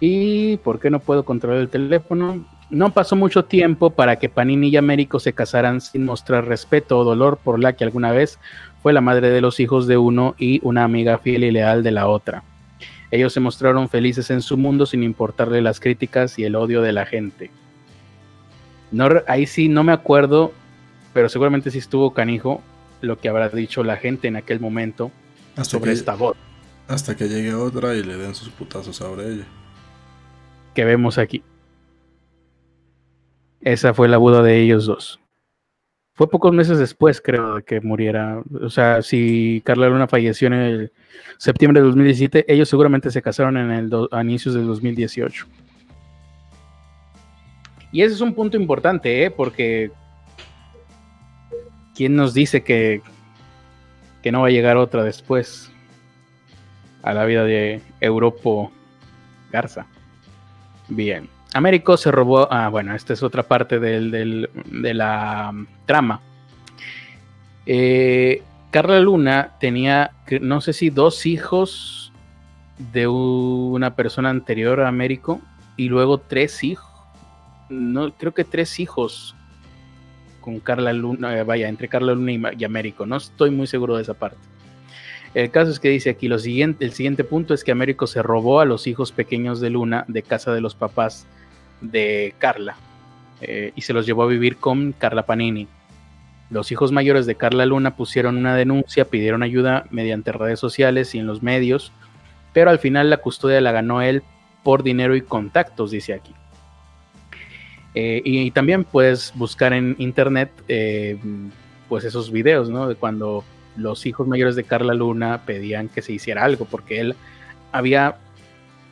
¿Y por qué no puedo controlar el teléfono? No pasó mucho tiempo para que Panini y Américo se casaran sin mostrar respeto o dolor por la que alguna vez fue la madre de los hijos de uno y una amiga fiel y leal de la otra. Ellos se mostraron felices en su mundo sin importarle las críticas y el odio de la gente. No, ahí sí no me acuerdo, pero seguramente sí estuvo canijo lo que habrá dicho la gente en aquel momento hasta, sobre que, esta voz hasta que llegue otra y le den sus putazos sobre ella. que vemos aquí. Esa fue la boda de ellos dos. Fue pocos meses después, creo, de que muriera. O sea, si Carla Luna falleció en el septiembre de 2017, ellos seguramente se casaron en el do- a inicios del 2018. Y ese es un punto importante, ¿eh? Porque ¿quién nos dice que, que no va a llegar otra después a la vida de Europo Garza? Bien. Américo se robó. Ah, bueno, esta es otra parte de la um, trama. Eh, Carla Luna tenía, no sé si dos hijos de una persona anterior a Américo y luego tres hijos. No, creo que tres hijos con Carla Luna, eh, vaya, entre Carla Luna y, y Américo. No estoy muy seguro de esa parte. El caso es que dice aquí lo siguiente, el siguiente punto es que Américo se robó a los hijos pequeños de Luna de casa de los papás de Carla eh, y se los llevó a vivir con Carla Panini. Los hijos mayores de Carla Luna pusieron una denuncia, pidieron ayuda mediante redes sociales y en los medios, pero al final la custodia la ganó él por dinero y contactos, dice aquí. Eh, y, también puedes buscar en internet eh, pues esos videos, ¿no? De cuando los hijos mayores de Carla Luna pedían que se hiciera algo, porque él había,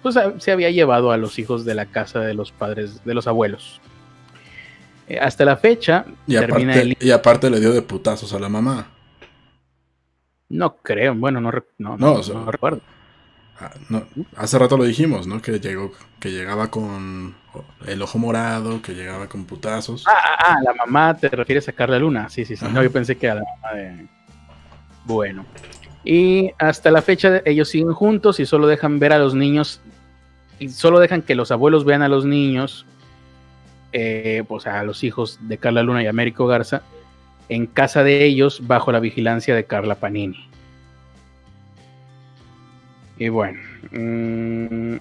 pues se había llevado a los hijos de la casa de los padres, de los abuelos. Eh, hasta la fecha, Y termina aparte, el... y aparte le dio de putazos a la mamá. No creo, bueno, no, no, No, no, o sea, no recuerdo. Ah, no, hace rato lo dijimos, ¿no? Que llegó, que llegaba con el ojo morado, que llegaba con putazos. Ah, ah, ah, la mamá te refieres a Carla Luna. Sí, sí, sí. No, yo pensé que a la mamá de. Bueno. Y hasta la fecha ellos siguen juntos y solo dejan ver a los niños. Y solo dejan que los abuelos vean a los niños. eh, pues a los hijos de Carla Luna y Américo Garza. En casa de ellos bajo la vigilancia de Carla Panini. Y bueno. mm,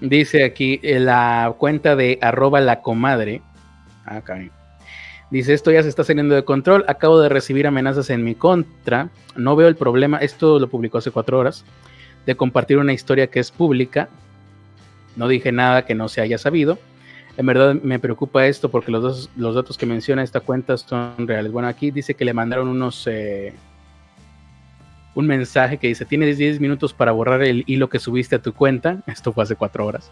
Dice aquí eh, la cuenta de arroba la comadre. Ah, caray. Dice, esto ya se está saliendo de control. Acabo de recibir amenazas en mi contra. No veo el problema. Esto lo publicó hace cuatro horas. De compartir una historia que es pública. No dije nada que no se haya sabido. En verdad me preocupa esto porque los, dos- los datos que menciona esta cuenta son reales. Bueno, aquí dice que le mandaron unos... eh, un mensaje que dice, tienes 10 minutos para borrar el hilo que subiste a tu cuenta. Esto fue hace cuatro horas.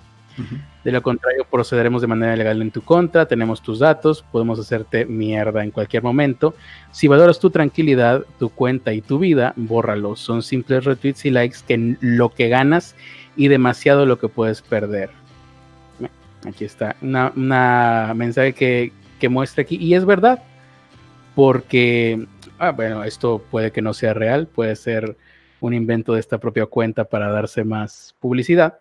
De lo contrario, procederemos de manera legal en tu contra, tenemos tus datos, podemos hacerte mierda en cualquier momento. Si valoras tu tranquilidad, tu cuenta y tu vida, bórralos. Son simples retweets y likes que lo que ganas y demasiado lo que puedes perder. Aquí está, una mensaje que, que muestra aquí, y es verdad, porque, ah, bueno, esto puede que no sea real, puede ser un invento de esta propia cuenta para darse más publicidad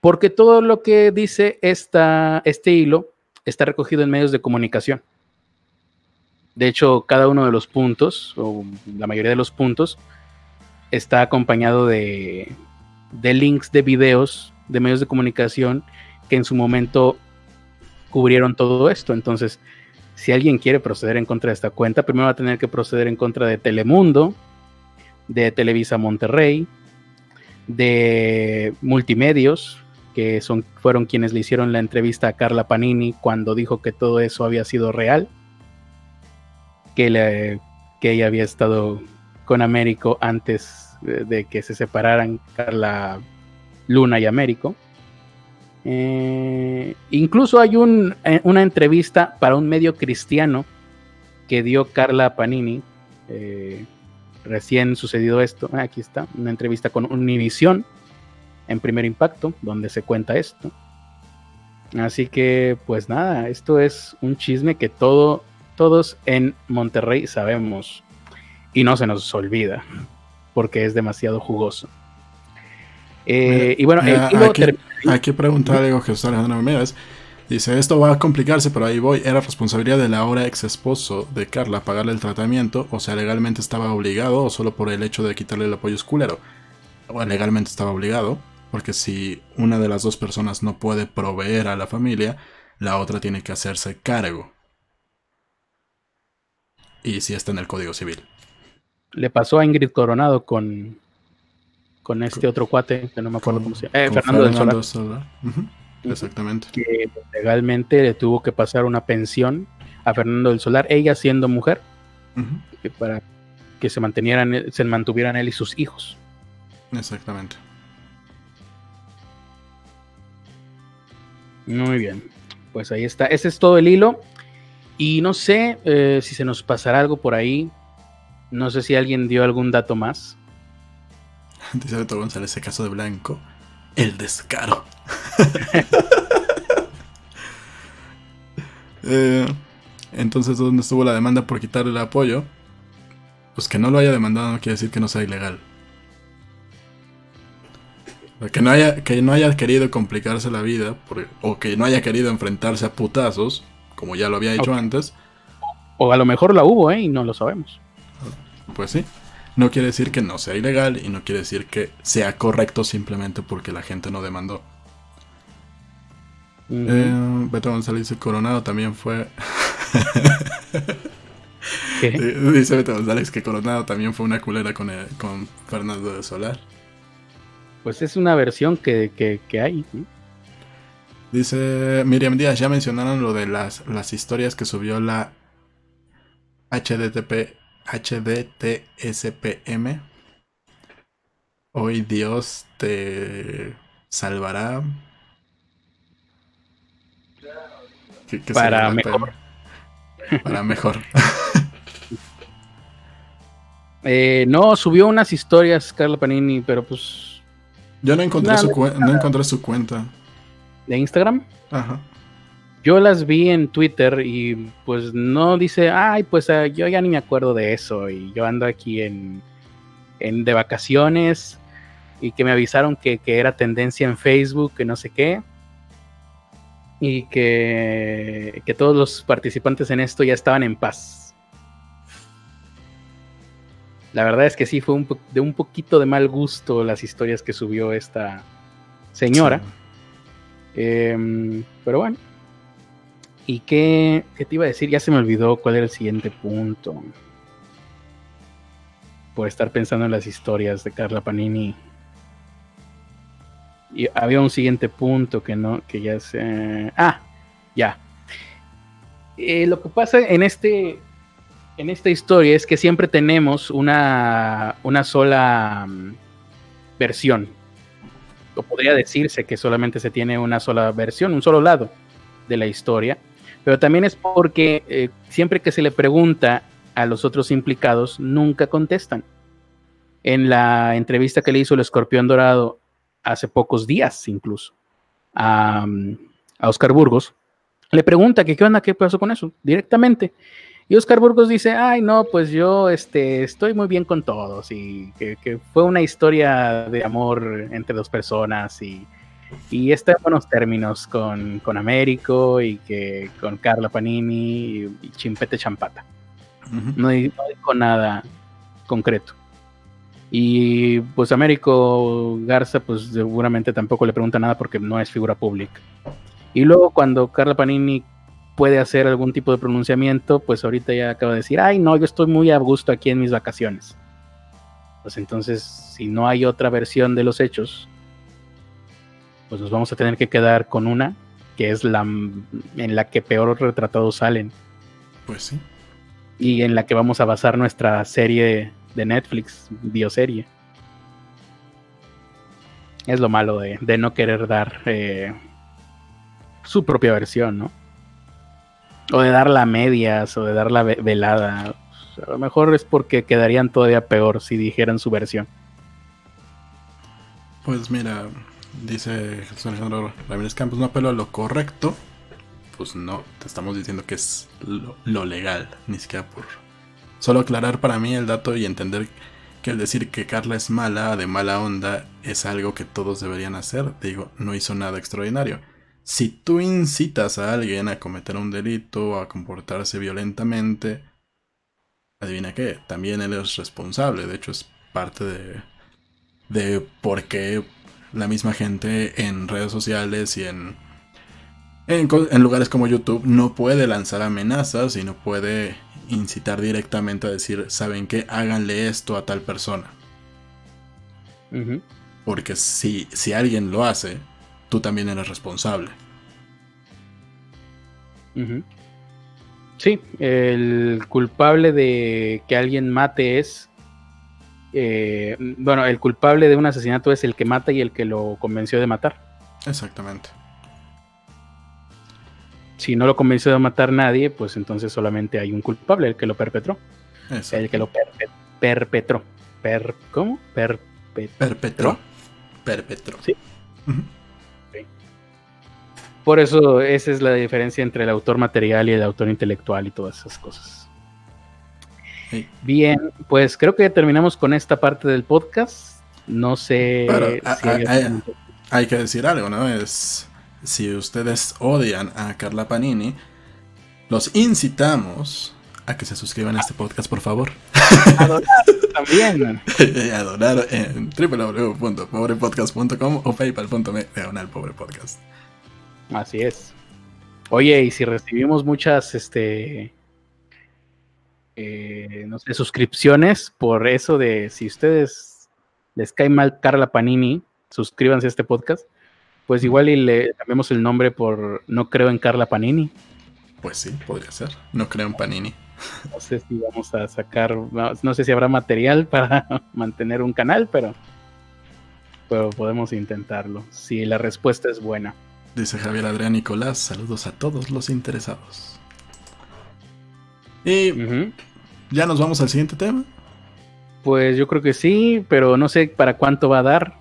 porque todo lo que dice este hilo está recogido en medios de comunicación. De hecho, cada uno de los puntos, o la mayoría de los puntos, está acompañado de, de links de videos de medios de comunicación que en su momento cubrieron todo esto. Entonces, si alguien quiere proceder en contra de esta cuenta, primero va a tener que proceder en contra de Telemundo, de Televisa Monterrey, de Multimedios, que son, fueron quienes le hicieron la entrevista a Carla Panini cuando dijo que todo eso había sido real, que, le- que ella había estado con Américo antes de, de que se separaran Carla Luna y Américo. Eh, Incluso hay un, eh, una entrevista para un medio cristiano que dio Carla Panini. Eh, recién sucedido esto. Ah, aquí está, una entrevista con Univision en primer impacto, donde se cuenta esto. Así que, pues nada, esto es un chisme que todo, todos en Monterrey sabemos y no se nos olvida, porque es demasiado jugoso. Eh, y bueno, hay que preguntar algo Jesús Alejandro Méndez. Dice, esto va a complicarse, pero ahí voy. Era responsabilidad del ahora ex esposo de Carla pagarle el tratamiento, o sea, legalmente estaba obligado, o solo por el hecho de quitarle el apoyo esculero. O legalmente estaba obligado, porque si una de las dos personas no puede proveer a la familia, la otra tiene que hacerse cargo. Y si está en el Código Civil. Le pasó a Ingrid Coronado con, con este otro cuate, que no me acuerdo cómo se llama. Eh, Fernando, del Solar. Exactamente. Que legalmente le tuvo que pasar una pensión a Fernando del Solar, ella siendo mujer, para que se mantuvieran, se mantuvieran él y sus hijos. Exactamente. Muy bien. Pues ahí está. Ese es todo el hilo. Y no sé eh, si se nos pasará algo por ahí. No sé si alguien dio algún dato más. Dice Beto González, ese caso de Blanco. El descaro. Eh, entonces, ¿dónde estuvo la demanda por quitarle el apoyo? Pues que no lo haya demandado no quiere decir que no sea ilegal. Que no haya, que no haya querido complicarse la vida o que no haya querido enfrentarse a putazos, como ya lo había hecho antes. O a lo mejor la hubo, ¿eh? Y no lo sabemos. Pues sí. No quiere decir que no sea ilegal y no quiere decir que sea correcto simplemente porque la gente no demandó. Eh, Beto González dice Coronado también fue. Dice Beto González que Coronado también fue una culera con, con Fernando de Solar. Pues es una versión que, hay. Dice Miriam Díaz, ya mencionaron lo de las, las historias que subió la HDTP, HDTSPM. Hoy Dios te salvará para mejor. Para mejor. Eh, no, subió unas historias Carla Panini, pero pues. Yo no encontré, su, no encontré su cuenta. ¿De Instagram? Ajá. Yo las vi en Twitter y pues no dice, ay, pues ah, yo ya ni me acuerdo de eso y yo ando aquí en, en de vacaciones y que me avisaron que, que era tendencia en Facebook, que no sé qué y que, que todos los participantes en esto ya estaban en paz. La verdad es que sí, fue de un poquito de mal gusto las historias que subió esta señora. Em, pero bueno. ¿Y qué, qué, te iba a decir? Ya se me olvidó cuál era el siguiente punto. Por estar pensando en las historias de Carla Panini y había un siguiente punto que no, que ya se. Ah, ya. Eh, lo que pasa en este. En esta historia es que siempre tenemos una, una sola mm, versión. O podría decirse que solamente se tiene una sola versión, un solo lado de la historia. Pero también es porque eh, siempre que se le pregunta a los otros implicados, nunca contestan. En la entrevista que le hizo el escorpión dorado hace pocos días incluso a, Oscar Burgos, le pregunta que qué onda, qué pasó con eso, directamente. Y Oscar Burgos dice, ay no, pues yo este, estoy muy bien con todos y que, fue una historia de amor entre dos personas y, y está en buenos términos con, con Américo y que con Carla Panini y, Chimpete Champata. no, no dijo nada concreto. Y pues Américo Garza, pues seguramente tampoco le pregunta nada porque no es figura pública. Y luego cuando Carla Panini puede hacer algún tipo de pronunciamiento, pues ahorita ya acaba de decir, ay no, yo estoy muy a gusto aquí en mis vacaciones. Pues entonces, si no hay otra versión de los hechos, pues nos vamos a tener que quedar con una, que es la en la que peor retratados salen. Pues sí. Y en la que vamos a basar nuestra serie de Netflix, bioserie. Es lo malo de, no querer dar eh, su propia versión, ¿no? O de dar la medias, o de dar la velada. A lo mejor es porque quedarían todavía peor si dijeran su versión. Pues mira, dice Jesús Alejandro Ramírez Campos, no apelo a lo correcto. Pues no, te estamos diciendo que es lo, legal, ni siquiera por... Solo aclarar para mí el dato y entender que el decir que Carla es mala, de mala onda, es algo que todos deberían hacer. Digo, no hizo nada extraordinario. Si tú incitas a alguien a cometer un delito o a comportarse violentamente, adivina qué, también él es responsable. De hecho, es parte de, de por qué la misma gente en redes sociales y en, en, lugares como YouTube no puede lanzar amenazas y no puede incitar directamente a decir, ¿saben qué? Háganle esto a tal persona. Porque si, si alguien lo hace, tú también eres responsable. Sí, el culpable de que alguien mate es. Eh, bueno, el culpable de un asesinato es el que mata y el que lo convenció de matar. Exactamente. Si no lo convenció de matar nadie, pues entonces solamente hay un culpable, el que lo perpetró. El que lo perpetró. Per ¿Cómo? perpetró. Perpetró. Sí. Por eso esa es la diferencia entre el autor material y el autor intelectual y todas esas cosas. Bien, pues creo que terminamos con esta parte del podcast. No sé si hay, que decir algo, ¿no? Es si ustedes odian a Carla Panini, los incitamos a que se suscriban a este podcast, por favor. A donar también. a donar en www.pobrepodcast.com o paypal.me pobrepodcast. Así es. Oye, y si recibimos muchas, este, eh, no sé, suscripciones por eso de si ustedes les cae mal Carla Panini, suscríbanse a este podcast, pues igual y le cambiamos el nombre por No creo en Carla Panini. Pues sí, podría ser. No creo en Panini. No sé si vamos a sacar, no sé si habrá material para mantener un canal, pero, pero podemos intentarlo, si la respuesta es buena. Dice Javier Adrián Nicolás, saludos a todos los interesados. Y ya nos vamos al siguiente tema. Pues yo creo que sí, pero no sé para cuánto va a dar.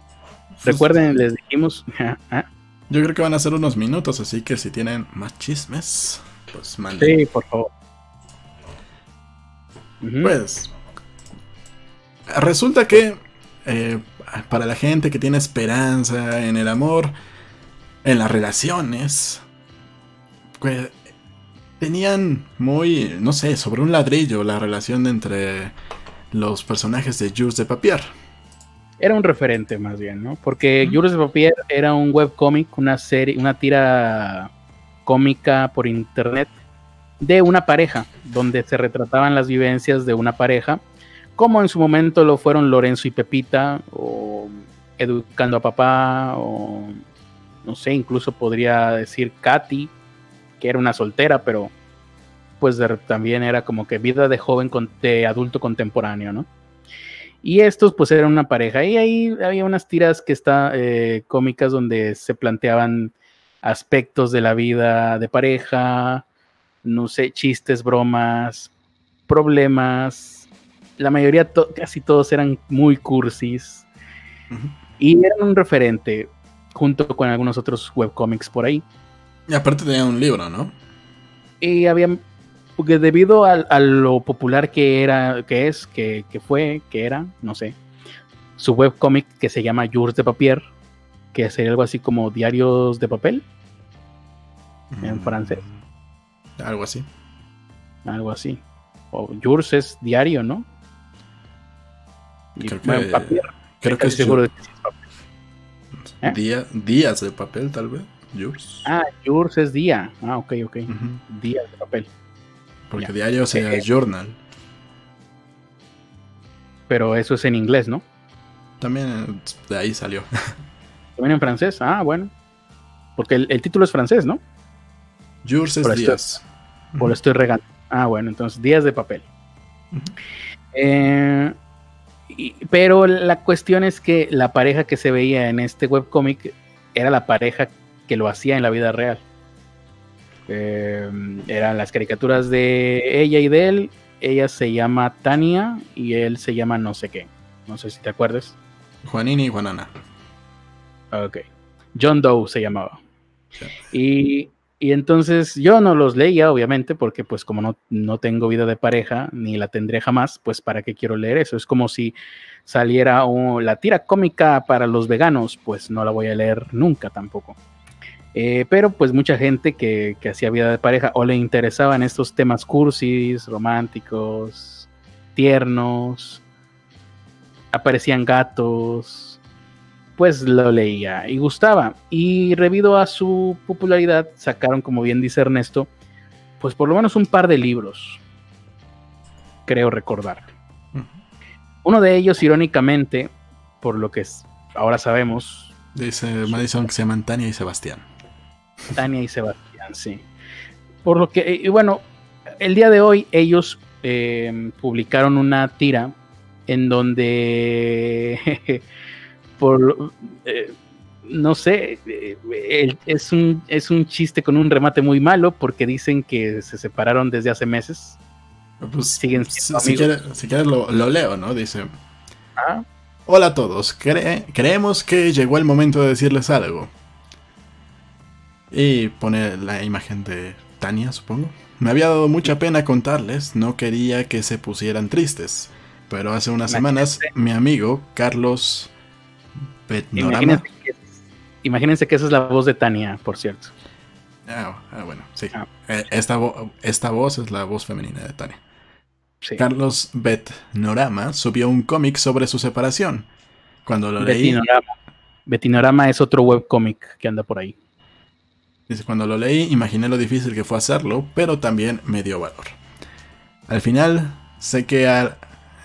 Pues, Recuerden, les dijimos. Ah. yo creo que van a ser unos minutos, así que si tienen más chismes, pues manden. Sí, por favor. Pues resulta que eh, para la gente que tiene esperanza en el amor, en las relaciones, pues, tenían muy, no sé, sobre un ladrillo la relación entre los personajes de Jules de Papier. Era un referente más bien, ¿no? Porque Jules de Papier era un webcómic, una serie, una tira cómica por internet de una pareja, donde se retrataban las vivencias de una pareja, como en su momento lo fueron Lorenzo y Pepita, o Educando a Papá, o no sé, incluso podría decir Katy, que era una soltera, pero pues también era como que vida de joven, con, de adulto contemporáneo, ¿no? Y estos pues eran una pareja y ahí había unas tiras que está eh, cómicas donde se planteaban aspectos de la vida de pareja, no sé, chistes, bromas, problemas. La mayoría, casi todos eran muy cursis. Y eran un referente junto con algunos otros webcomics por ahí. Y aparte tenía un libro, ¿no? Y había, porque debido a, lo popular que era, que es, que, fue, que era, no sé, su webcomic que se llama Jours de Papier, que sería algo así como diarios de papel, en mm, francés. Algo así. Algo así. O Jours es diario, ¿no? creo que, creo que es seguro de que ¿Eh? días de papel, tal vez. Yours. Ah, yours es día. Ah, ok, ok. Días de papel. Porque diario sea eh, journal. Pero eso es en inglés, ¿no? También de ahí salió. También en francés. Ah, bueno. Porque el, título es francés, ¿no? Yours es días. Por lo estoy regando. Ah, bueno, entonces días de papel. eh, pero la cuestión es que la pareja que se veía en este webcomic era la pareja que lo hacía en la vida real. Eh, eran las caricaturas de ella y de él. Ella se llama Tania y él se llama no sé qué. No sé si te acuerdas. Juanini y Juanana. Ok. John Doe se llamaba. Y, y, entonces yo no los leía, obviamente, porque pues como no, no tengo vida de pareja, ni la tendré jamás, pues para qué quiero leer eso. Es como si saliera la tira cómica para los veganos, pues no la voy a leer nunca tampoco. Eh, pero pues mucha gente que, que hacía vida de pareja o le interesaban estos temas cursis, románticos, tiernos, aparecían gatos, pues lo leía y gustaba. Y debido a su popularidad, sacaron, como bien dice Ernesto, pues por lo menos un par de libros, creo recordar. Uno de ellos, irónicamente, por lo que ahora sabemos. Dice Madison que se llaman Tania y Sebastián. Tania y Sebastián, sí. Por lo que, y bueno, el día de hoy ellos eh, publicaron una tira en donde, por, eh, no sé, eh, es, un, es un chiste con un remate muy malo porque dicen que se separaron desde hace meses. Pues, Siguen si, quieres, lo, leo, ¿no? Dice... ¿Ah? Hola a todos, creemos que llegó el momento de decirles algo. Y pone la imagen de Tania, supongo. Me había dado mucha pena contarles, no quería que se pusieran tristes. Pero hace unas semanas, mi amigo Carlos Betnorama. Imagínense que, esa es la voz de Tania, por cierto. Ah, ah bueno, sí. Ah. Eh, esta, esta voz es la voz femenina de Tania. Carlos Betnorama subió un cómic sobre su separación. Cuando lo leí. Betinorama es otro webcómic que anda por ahí. Dice, cuando lo leí, imaginé lo difícil que fue hacerlo, pero también me dio valor. Al final, sé que al,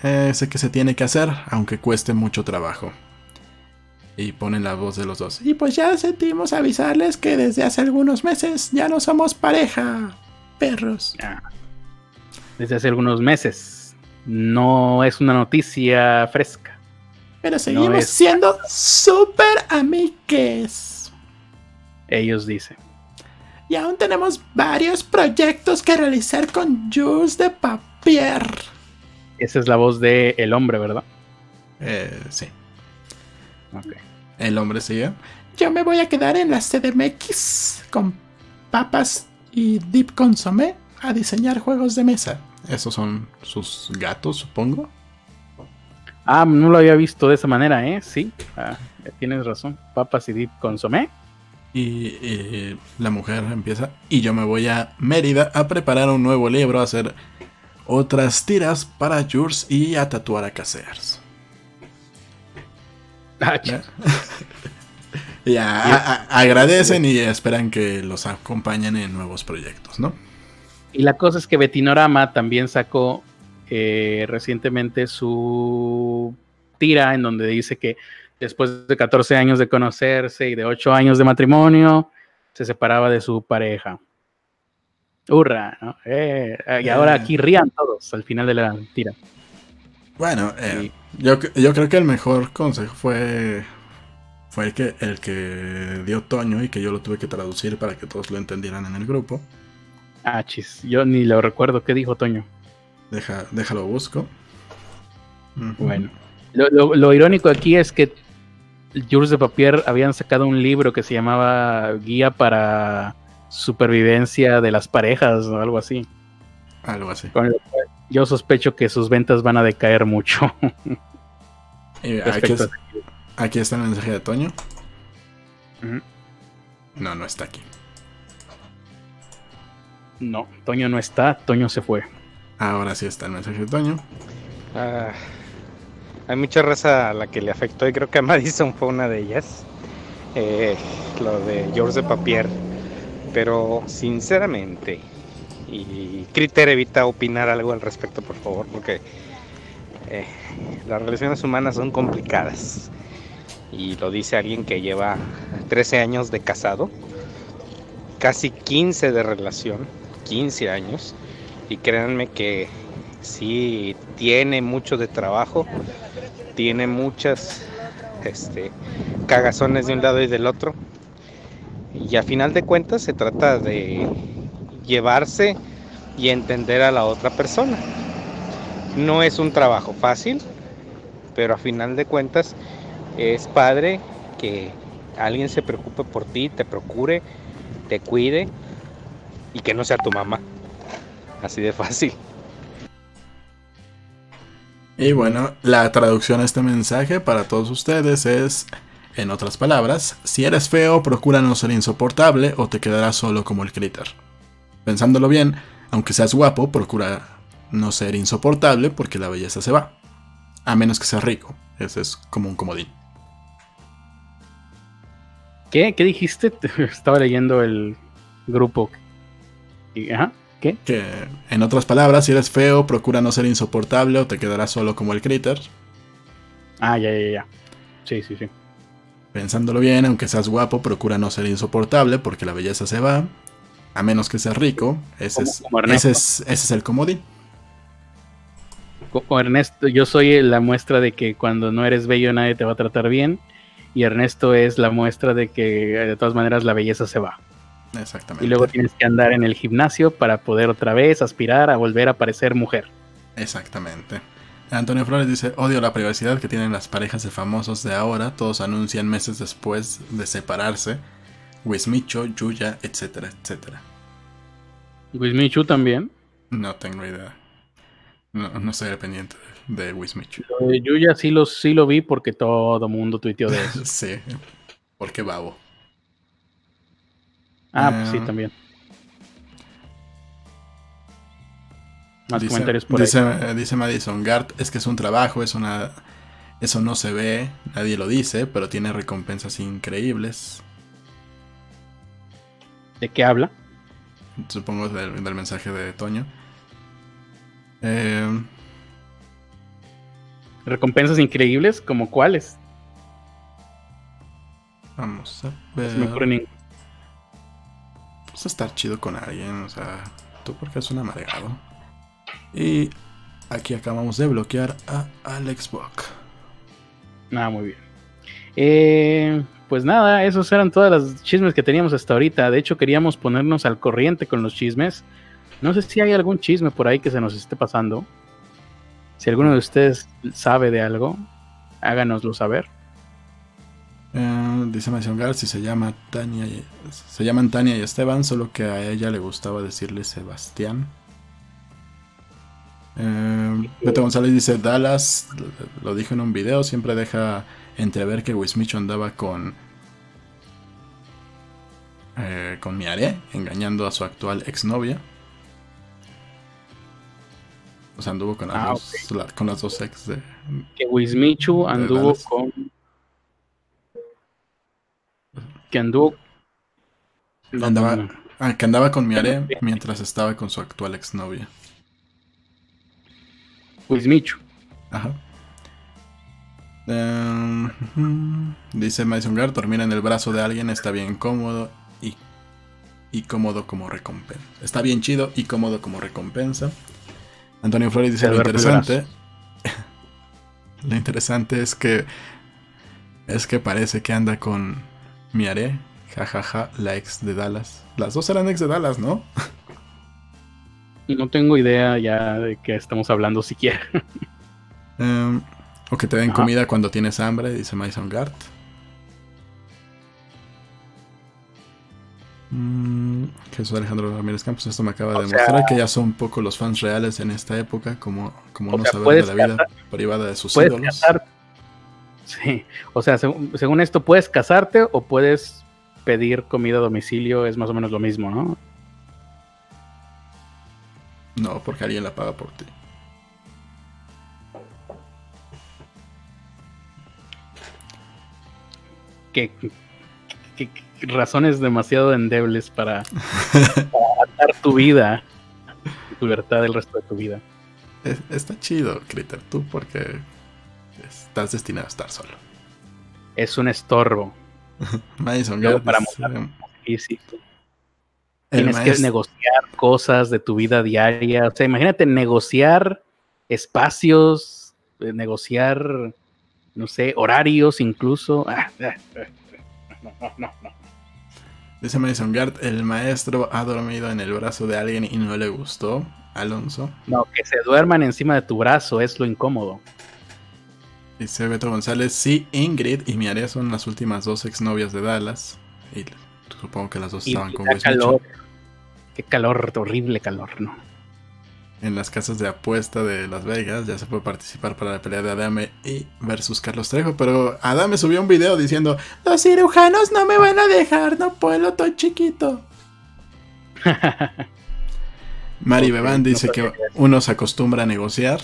eh, sé que se tiene que hacer, aunque cueste mucho trabajo. Y ponen la voz de los dos. Y pues ya sentimos avisarles que desde hace algunos meses ya no somos pareja. Perros. Desde hace algunos meses. No es una noticia fresca. Pero seguimos siendo súper amigues. Ellos dicen. Y aún tenemos varios proyectos que realizar con Jules de Papier. Esa es la voz de el hombre, ¿verdad? Eh, sí. El hombre sigue. Yo me voy a quedar en la CDMX con papas y Deep Consomé a diseñar juegos de mesa. Esos son sus gatos, supongo. Ah, no lo había visto de esa manera, ¿eh? Sí, ah, tienes razón. Papas y Deep Consomé. y, la mujer empieza. Y yo me voy a Mérida a preparar un nuevo libro, a hacer otras tiras para Jules y a tatuar a Casears. Ah, ya, agradecen y esperan que los acompañen en nuevos proyectos, ¿no? Y la cosa es que Betinorama también sacó eh, recientemente su tira en donde dice que después de 14 años de conocerse y de 8 años de matrimonio, se separaba de su pareja. Hurra, ¿no? Eh, y ahora eh. aquí rían todos al final de la tira. Bueno, eh, yo, creo que el mejor consejo fue fue el que, el que dio Toño y que yo lo tuve que traducir para que todos lo entendieran en el grupo. Ah, chis, yo ni lo recuerdo. ¿Qué dijo Toño? Deja, déjalo busco. Bueno, lo, lo, irónico aquí es que Jules de Papier habían sacado un libro que se llamaba Guía para supervivencia de las parejas o algo así. Algo así. Yo sospecho que sus ventas van a decaer mucho. aquí, está el mensaje de Toño. No, no está aquí. No, Toño no está, Toño se fue. Ahora sí está el mensaje de Toño. Ah, hay mucha raza a la que le afectó y creo que a Madison fue una de ellas. Eh, lo de George de Papier pero sinceramente, y Critter evita opinar algo al respecto, por favor, porque eh, las relaciones humanas son complicadas. Y lo dice alguien que lleva 13 años de casado, casi 15 de relación, 15 años. Y créanme que sí tiene mucho de trabajo, tiene muchas este, cagazones de un lado y del otro, y a final de cuentas se trata de llevarse y entender a la otra persona. No es un trabajo fácil, pero a final de cuentas es padre que alguien se preocupe por ti, te procure, te cuide y que no sea tu mamá. Así de fácil. Y bueno, la traducción a este mensaje para todos ustedes es, en otras palabras, si eres feo, procura no ser insoportable o te quedarás solo como el critter. Pensándolo bien, aunque seas guapo, procura no ser insoportable porque la belleza se va. A menos que seas rico. Ese es como un comodín. ¿Qué? ¿Qué dijiste? Estaba leyendo el grupo. Ajá. ¿Qué? Que, en otras palabras, si eres feo, procura no ser insoportable o te quedarás solo como el critter. Ah, ya, ya, ya. Sí, sí, sí. Pensándolo bien, aunque seas guapo, procura no ser insoportable porque la belleza se va. A menos que seas rico. Ese, es, ese, es, ese es el comodín. Como Ernesto, yo soy la muestra de que cuando no eres bello nadie te va a tratar bien. Y Ernesto es la muestra de que de todas maneras la belleza se va. Exactamente. Y luego tienes que andar en el gimnasio para poder otra vez aspirar a volver a parecer mujer. Exactamente. Antonio Flores dice, odio la privacidad que tienen las parejas de famosos de ahora. Todos anuncian meses después de separarse. Wismicho, Yuya, etcétera, etcétera. ¿Wismichu también? No tengo idea. No, no estoy dependiente de, de Wismichu. Yuya sí lo, sí lo vi porque todo mundo tuiteó de eso. sí, porque babo. Ah, pues sí, también. Más dice, comentarios por dice, ahí. Dice Madison Gart, es que es un trabajo, es una... Eso no se ve, nadie lo dice, pero tiene recompensas increíbles. ¿De qué habla? Supongo del, del mensaje de Toño. Eh, ¿Recompensas increíbles? ¿Como cuáles? Vamos a ver. Se me ocurre pues estar chido con alguien, o sea, tú porque es un amargado. Y aquí acabamos de bloquear a Alex Bock. Ah, muy bien. Eh, pues nada, esos eran todas las chismes que teníamos hasta ahorita. De hecho, queríamos ponernos al corriente con los chismes. No sé si hay algún chisme por ahí que se nos esté pasando. Si alguno de ustedes sabe de algo, háganoslo saber. Eh, dice Mason Garci se llama Tania se llaman Tania y Esteban, solo que a ella le gustaba decirle Sebastián. Eh, González dice Dallas, lo dijo en un video, siempre deja entrever que Wismicho andaba con eh, con Miare, engañando a su actual exnovia. O sea, anduvo con, las Ah, dos, la- con las dos ex de, Que Wismichu anduvo con. Que anduvo. No, Andaba- no, no. ah, que andaba con Miare mientras estaba con su actual exnovia. Wismichu. Ajá. Em, dice Mason Gard, dormir en el brazo de alguien está bien cómodo y, cómodo como recompensa. Está bien chido y cómodo como recompensa. Antonio Flores dice, lo interesante... lo interesante es que... Es que parece que anda con Miare. Jajaja, la ex de Dallas. Las dos eran ex de Dallas, ¿no? No tengo idea ya de qué estamos hablando siquiera. Em, o que te den Ajá. comida cuando tienes hambre, dice Mason Gart. Mm, Jesús Alejandro Ramírez Campos, esto me acaba O de sea- mostrar que ya son poco los fans reales en esta época, como, como no sea, saber de la vida casar- privada de sus ídolos. casar. Sí. O sea, según, según esto, puedes casarte o puedes pedir comida a domicilio. Es más o menos lo mismo, ¿no? No, porque alguien la paga por ti. Que, que- que razones demasiado endebles para, para atar tu vida, tu libertad el resto de tu vida. Es- está chido, Critter, tú, porque estás destinado a estar solo. Es un estorbo. Mason Luego para el tienes que negociar cosas de tu vida diaria. O sea, imagínate negociar espacios, eh, negociar, no sé, horarios incluso. Ah, ah, ah, no, no, no, no. Dice Madison Gart, el maestro ha dormido en el brazo de alguien y no le gustó. Alonso. No, que se duerman encima de tu brazo es lo incómodo. Dice Beto González, sí, Ingrid y Miaria son las últimas dos exnovias de Dallas. Y supongo que las dos estaban con Wes calor. Qué calor, horrible calor, ¿no? En las casas de apuesta de Las Vegas ya se puede participar para la pelea de Adame y versus Carlos Trejo, pero Adame subió un video diciendo, los cirujanos no me van a dejar, no puedo, estoy chiquito. Mari Beban dice que uno se acostumbra a negociar.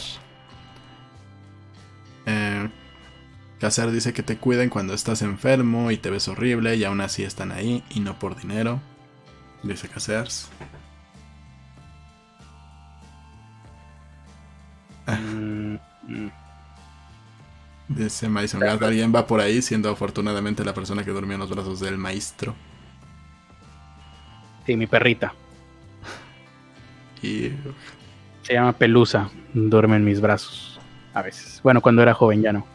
Eh, dice que te cuiden cuando estás enfermo y te ves horrible y aún así están ahí y no por dinero. Dice Caceres. Dice Madison Gard, alguien va por ahí siendo afortunadamente la persona que durmió en los brazos del maestro. Sí, mi perrita. Y... Se llama Pelusa, duerme en mis brazos. A veces. Bueno, cuando era joven ya no.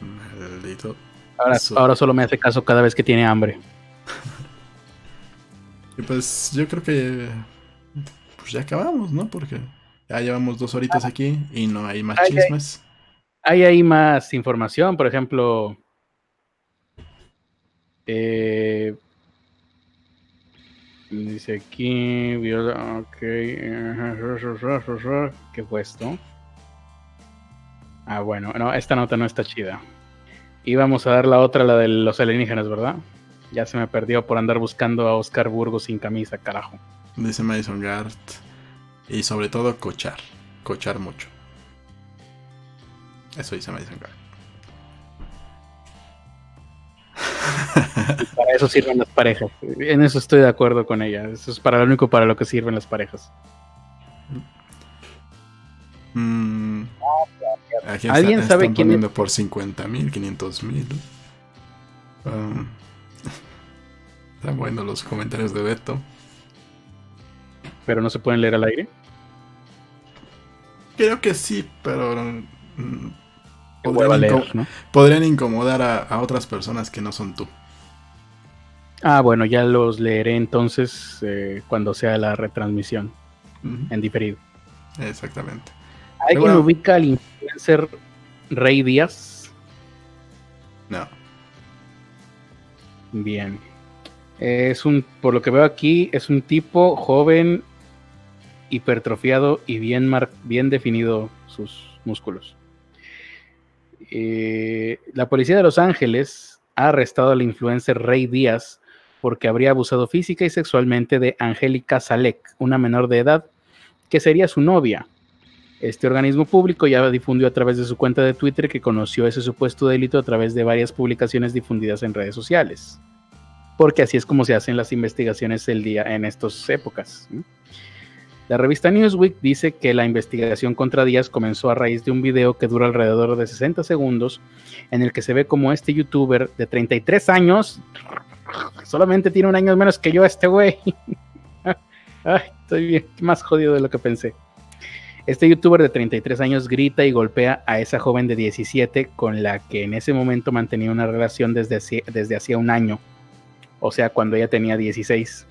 Maldito. Ahora, ahora solo me hace caso cada vez que tiene hambre. y pues yo creo que pues ya acabamos, ¿no? Porque ya llevamos dos horitas aquí y no hay más chismes. Hay, ahí más información, por ejemplo. Eh, dice aquí, ok, ¿qué fue esto? Ah, bueno, no, esta nota no está chida. Íbamos a dar la otra, la de los alienígenas, ¿verdad? Ya se me perdió por andar buscando a Oscar Burgos sin camisa, carajo. Dice Madison Gart. Y sobre todo cochar. Cochar mucho. Eso dice Madison Gart. para eso sirven las parejas. En eso estoy de acuerdo con ella. Eso es para lo único para lo que sirven las parejas. Mm. ¿Alguien sabe quién es? por 50 mil, 500 mil. Um, están buenos los comentarios de Beto. ¿Pero no se pueden leer al aire? Creo que sí, pero... Mm, podrían, incomodar a, otras personas que no son tú. Ah, bueno, ya los leeré entonces eh, cuando sea la retransmisión en diferido. Exactamente. ¿Alguien ubica al influencer Rey Díaz? No. Bien. Es un, por lo que veo aquí, es un tipo joven, hipertrofiado y bien, bien definido sus músculos. Eh, la policía de Los Ángeles ha arrestado al influencer Rey Díaz porque habría abusado física y sexualmente de Angélica Salek, una menor de edad, que sería su novia. Este organismo público ya difundió a través de su cuenta de Twitter que conoció ese supuesto delito a través de varias publicaciones difundidas en redes sociales porque así es como se hacen las investigaciones el día en estas épocas. La revista Newsweek dice que la investigación contra Díaz comenzó a raíz de un video que dura alrededor de 60 segundos, en el que se ve como este youtuber de 33 años, solamente tiene un año menos que yo este güey. Estoy bien, más jodido de lo que pensé. Este youtuber de 33 años grita y golpea a esa joven de 17 con la que en ese momento mantenía una relación desde, desde hacía un año o sea, cuando ella tenía 16.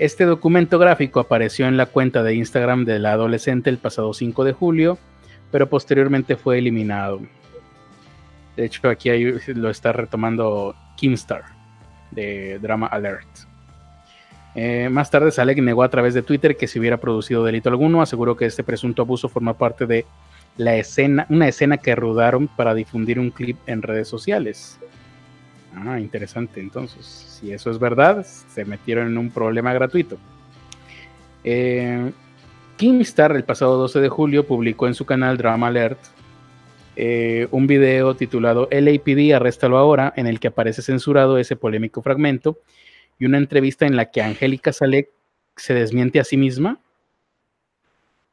Este documento gráfico apareció en la cuenta de Instagram de la adolescente el pasado 5 de julio, pero posteriormente fue eliminado. De hecho, aquí lo está retomando Kimstar de Drama Alert. Eh, más tarde, Salek negó a través de Twitter que si hubiera producido delito alguno. Aseguró que este presunto abuso forma parte de la escena, una escena que rodaron para difundir un clip en redes sociales. Ah, interesante. Entonces, si eso es verdad, se metieron en un problema gratuito. Eh, Kingstar, el pasado 12 de julio, publicó en su canal Drama Alert eh, un video titulado LAPD, arréstalo ahora, en el que aparece censurado ese polémico fragmento y una entrevista en la que Angélica Salek se desmiente a sí misma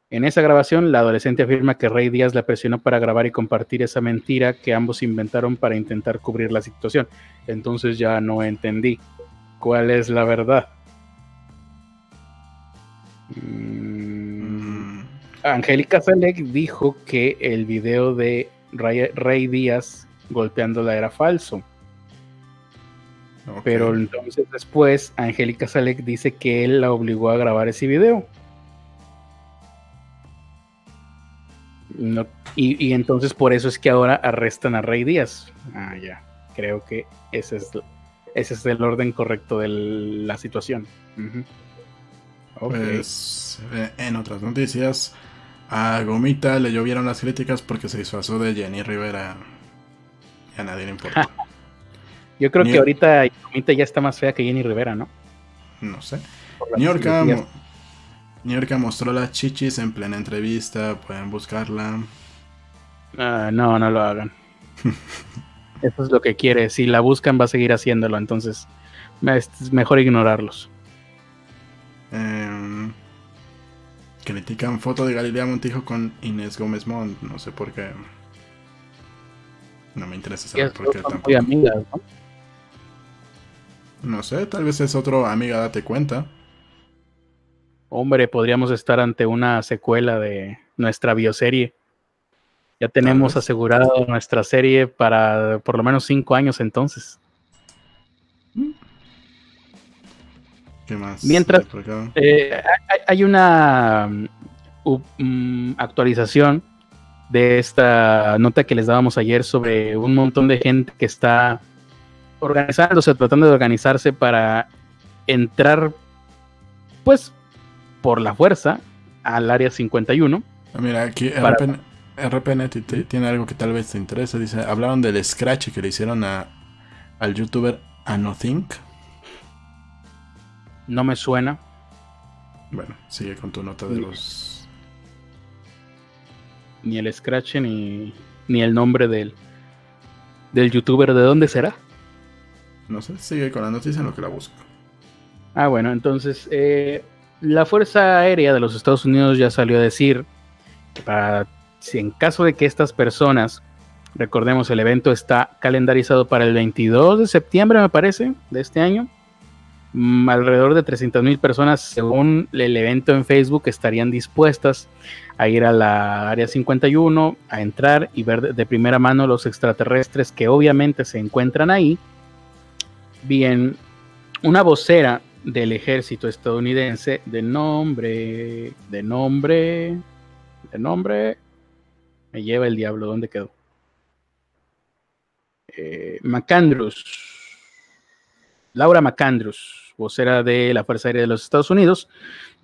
en esa grabación, la adolescente afirma que Rey Díaz la presionó para grabar y compartir esa mentira que ambos inventaron para intentar cubrir la situación. Entonces ya no entendí cuál es la verdad. Mm. Angélica Salek dijo que el video de Rey, Díaz golpeándola era falso. Pero entonces después Angélica Salek dice que él la obligó a grabar ese video. No- y, y entonces por eso es que ahora arrestan a Rey Díaz. Ah, ya. Creo que ese es, ese es el orden correcto de la situación. Ujú. Ok. Pues en otras noticias, a Gomita le llovieron las críticas porque se disfrazó de Jenny Rivera. Y a nadie le importa. Yo creo que ahorita Yomita ya está más fea que Jenny Rivera, ¿no? No sé. Las Niorca mostró las chichis en plena entrevista. Pueden buscarla. Ah, no, no lo hagan. Eso es lo que quiere. Si la buscan, va a seguir haciéndolo. Entonces, es mejor ignorarlos. Em, critican foto de Galilea Montijo con Inés Gómez Montt. No sé por qué. No me interesa saber por qué tampoco. amigas, ¿no? No sé, tal vez es otro amiga, date cuenta. Hombre, podríamos estar ante una secuela de nuestra bioserie. Ya tenemos asegurado nuestra serie para por lo menos cinco años entonces. ¿Qué más? Mientras-? Eh, hay, una mm, mm, actualización de esta nota que les dábamos ayer sobre un montón de gente que está organizándose, tratando de organizarse para entrar, pues, por la fuerza al área 51. Ah, Mira, aquí Para- RPN tiene algo que tal vez te interese. Dice, hablaron del scratch que le hicieron a, al youtuber Anothink. No me suena. Bueno, sigue con tu nota de los... Ni el scratch ni, ni el nombre del, del youtuber. ¿De dónde será? No sé, sigue con la noticia en lo que la busco. Ah, bueno, entonces eh, la Fuerza Aérea de los Estados Unidos ya salió a decir que para, si en caso de que estas personas, recordemos, el evento está calendarizado para el 22 de septiembre, me parece, de este año, mm, alrededor de 300 mil personas, según el evento en Facebook, estarían dispuestas a ir a la Área 51, a entrar y ver de- de primera mano los extraterrestres que obviamente se encuentran ahí. Bien, una vocera del ejército estadounidense de nombre, de nombre, de nombre, me lleva el diablo, ¿dónde quedó? Eh, McAndrews, Laura McAndrews, vocera de la Fuerza Aérea de los Estados Unidos,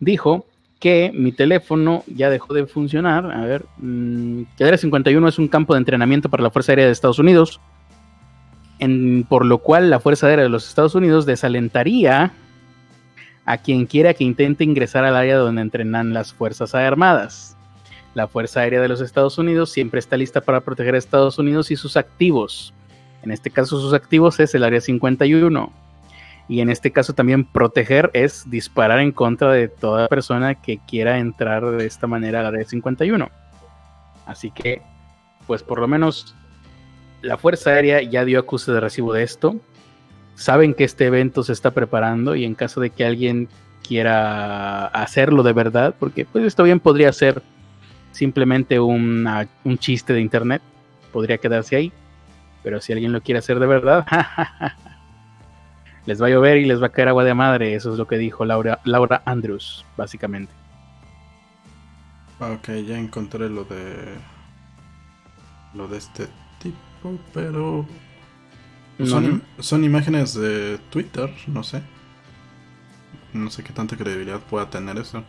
dijo que mi teléfono ya dejó de funcionar. A ver, mm, Área 51 es un campo de entrenamiento para la Fuerza Aérea de Estados Unidos, por lo cual la Fuerza Aérea de los Estados Unidos desalentaría a quien quiera que intente ingresar al área donde entrenan las Fuerzas Armadas. La Fuerza Aérea de los Estados Unidos siempre está lista para proteger a Estados Unidos y sus activos. En este caso sus activos es el Área 51. Y en este caso también proteger es disparar en contra de toda persona que quiera entrar de esta manera al Área 51. Así que, pues por lo menos la Fuerza Aérea ya dio acuse de recibo de esto. Saben que este evento se está preparando y en caso de que alguien quiera hacerlo de verdad, porque pues esto bien podría ser simplemente un chiste de internet, podría quedarse ahí, pero si alguien lo quiere hacer de verdad, les va a llover y les va a caer agua de madre, eso es lo que dijo Laura, Laura Andrews, básicamente. Ok, ya encontré lo de... Lo de este tipo, pero... Son, im- son imágenes de Twitter, no sé. No sé qué tanta credibilidad pueda tener eso.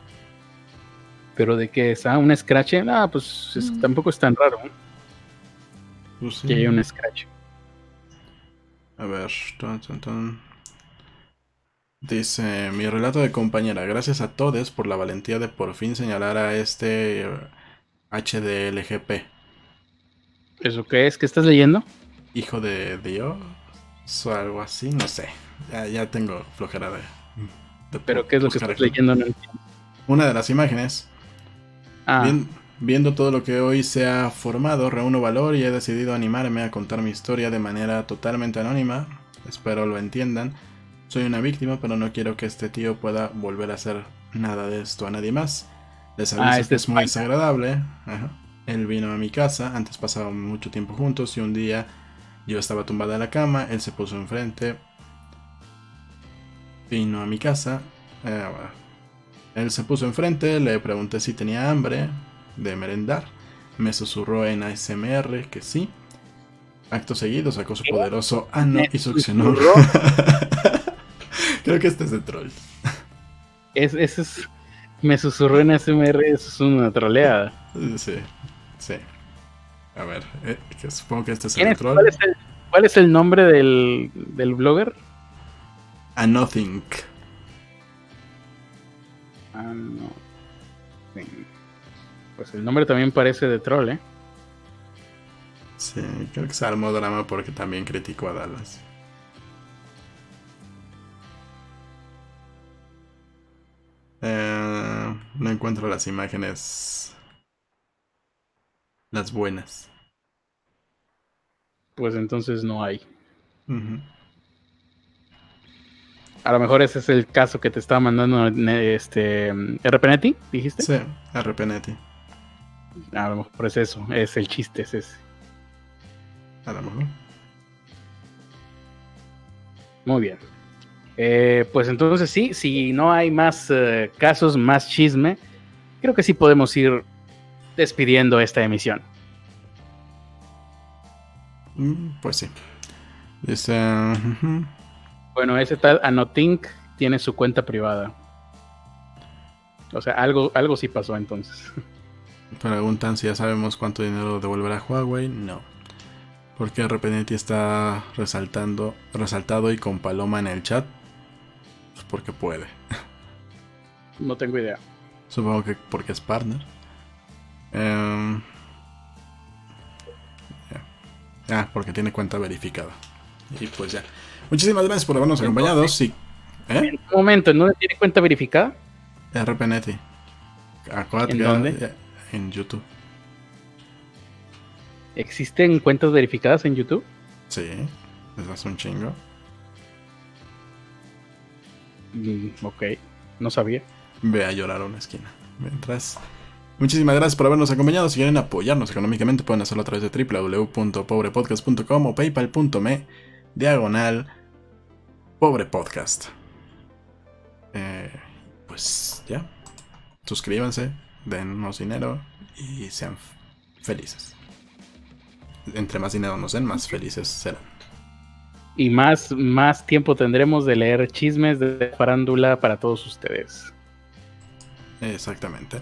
Pero de que es ah, un scratch, ah, pues es- Mm. tampoco es tan raro ¿eh? Pues sí. que haya un scratch. A ver. tun, tun, tun. Dice, mi relato de compañera, gracias a todos por la valentía de por fin señalar a este eh, HDLGP, ¿Eso qué es? ¿Qué estás leyendo? hijo de Dios, o algo así, no sé. Ya, ya tengo flojera de... de ¿Pero qué es lo que estás leyendo? No entiendo. Una de las imágenes Ah, Bien- viendo todo lo que hoy se ha formado, reúno valor y he decidido animarme a contar mi historia de manera totalmente anónima. Espero lo entiendan. Soy una víctima, pero no quiero que este tío pueda volver a hacer nada de esto a nadie más. Les aviso Ah, este es es muy desagradable. Ajá. Él vino a mi casa, antes pasábamos mucho tiempo juntos y un día yo estaba tumbada en la cama, él se puso enfrente vino a mi casa. Eh, él se puso enfrente, le pregunté si tenía hambre de merendar. Me susurró en ASMR que sí. Acto seguido sacó su poderoso ano y succionó. Creo que este es de troll. Es, es, me susurró en ASMR, eso es una troleada. Sí, sí. A ver, eh, supongo que este es el troll. ¿cuál, es el, nombre del, del blogger? A Nothing. Ah, no. Pues el nombre también parece de troll, ¿eh? Sí, creo que se armó drama porque también criticó a Dallas. Eh, no encuentro las imágenes. Las buenas. Pues entonces no hay. A lo mejor ese es el caso que te estaba mandando este RPNeti, dijiste. Sí, RPNeti. A lo mejor es eso, es el chiste, es ese. A lo mejor. Muy bien. Eh, pues entonces sí, si no hay más eh, casos, más chisme, creo que sí podemos ir despidiendo esta emisión. Mm, pues sí. Bueno, ese tal Anotink tiene su cuenta privada. O sea, algo, algo sí pasó entonces. Preguntan si ya sabemos cuánto dinero devolverá Huawei. No. Porque Repenetti está resaltando, resaltado y con Paloma en el chat. Pues porque puede. No tengo idea. Supongo que porque es partner. Eh, Ah, porque tiene cuenta verificada. Y pues ya. Muchísimas gracias por habernos acompañado. ¿Eh? Un momento, ¿en dónde tiene cuenta verificada? RPNet. ¿En dónde? En YouTube. ¿Existen cuentas verificadas en YouTube? Sí, es un chingo. Mm, ok, no sabía. Ve a llorar a una esquina. Mientras Muchísimas gracias por habernos acompañado. Si quieren apoyarnos económicamente pueden hacerlo a través de www.pobrepodcast.com o paypal.me diagonal pobrepodcast. Eh, pues ya. Suscríbanse, denos dinero y sean felices. Entre más dinero nos den, más felices serán. Y más, más tiempo tendremos de leer chismes de farándula para todos ustedes. Exactamente.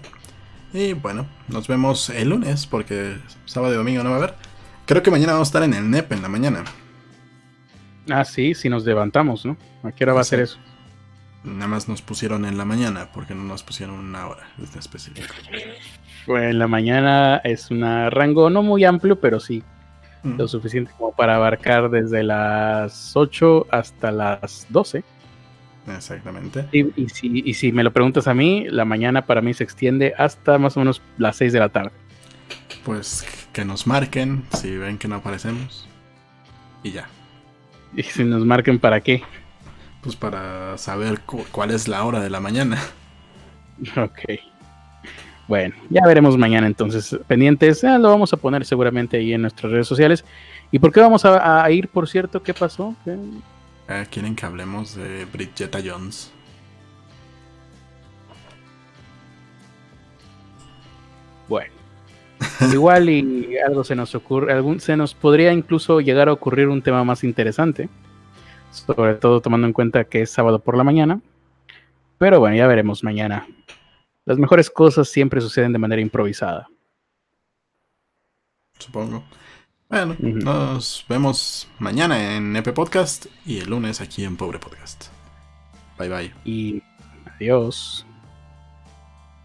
Y bueno, nos vemos el lunes porque sábado y domingo no va a haber. Creo que mañana vamos a estar en el NEP en la mañana. Ah, sí, si nos levantamos, ¿no? ¿A qué hora va a ser eso? Nada más nos pusieron en la mañana porque no nos pusieron una hora específica. Bueno, en la mañana es un rango no muy amplio, pero sí lo suficiente como para abarcar desde las 8 hasta las 12. Exactamente. Y, si, me lo preguntas a mí, la mañana para mí se extiende hasta más o menos las 6 de la tarde. Pues que nos marquen si ven que no aparecemos. Y ya. ¿Y si nos marquen para qué? Pues para saber cuál es la hora de la mañana. Ok. Bueno, ya veremos mañana entonces. Pendientes, lo vamos a poner seguramente ahí en nuestras redes sociales. ¿Y por qué vamos a, ir, por cierto? ¿Qué pasó? ¿Qué? Eh, ¿Quieren que hablemos de Bridgetta Jones? Bueno. Igual y algo se nos ocurre, algún, se nos podría incluso llegar a ocurrir un tema más interesante, sobre todo tomando en cuenta que es sábado por la mañana. Pero bueno, ya veremos mañana. Las mejores cosas siempre suceden de manera improvisada. Supongo. Bueno, nos vemos mañana en EP Podcast y el lunes aquí en Pobre Podcast. Bye bye. Y adiós.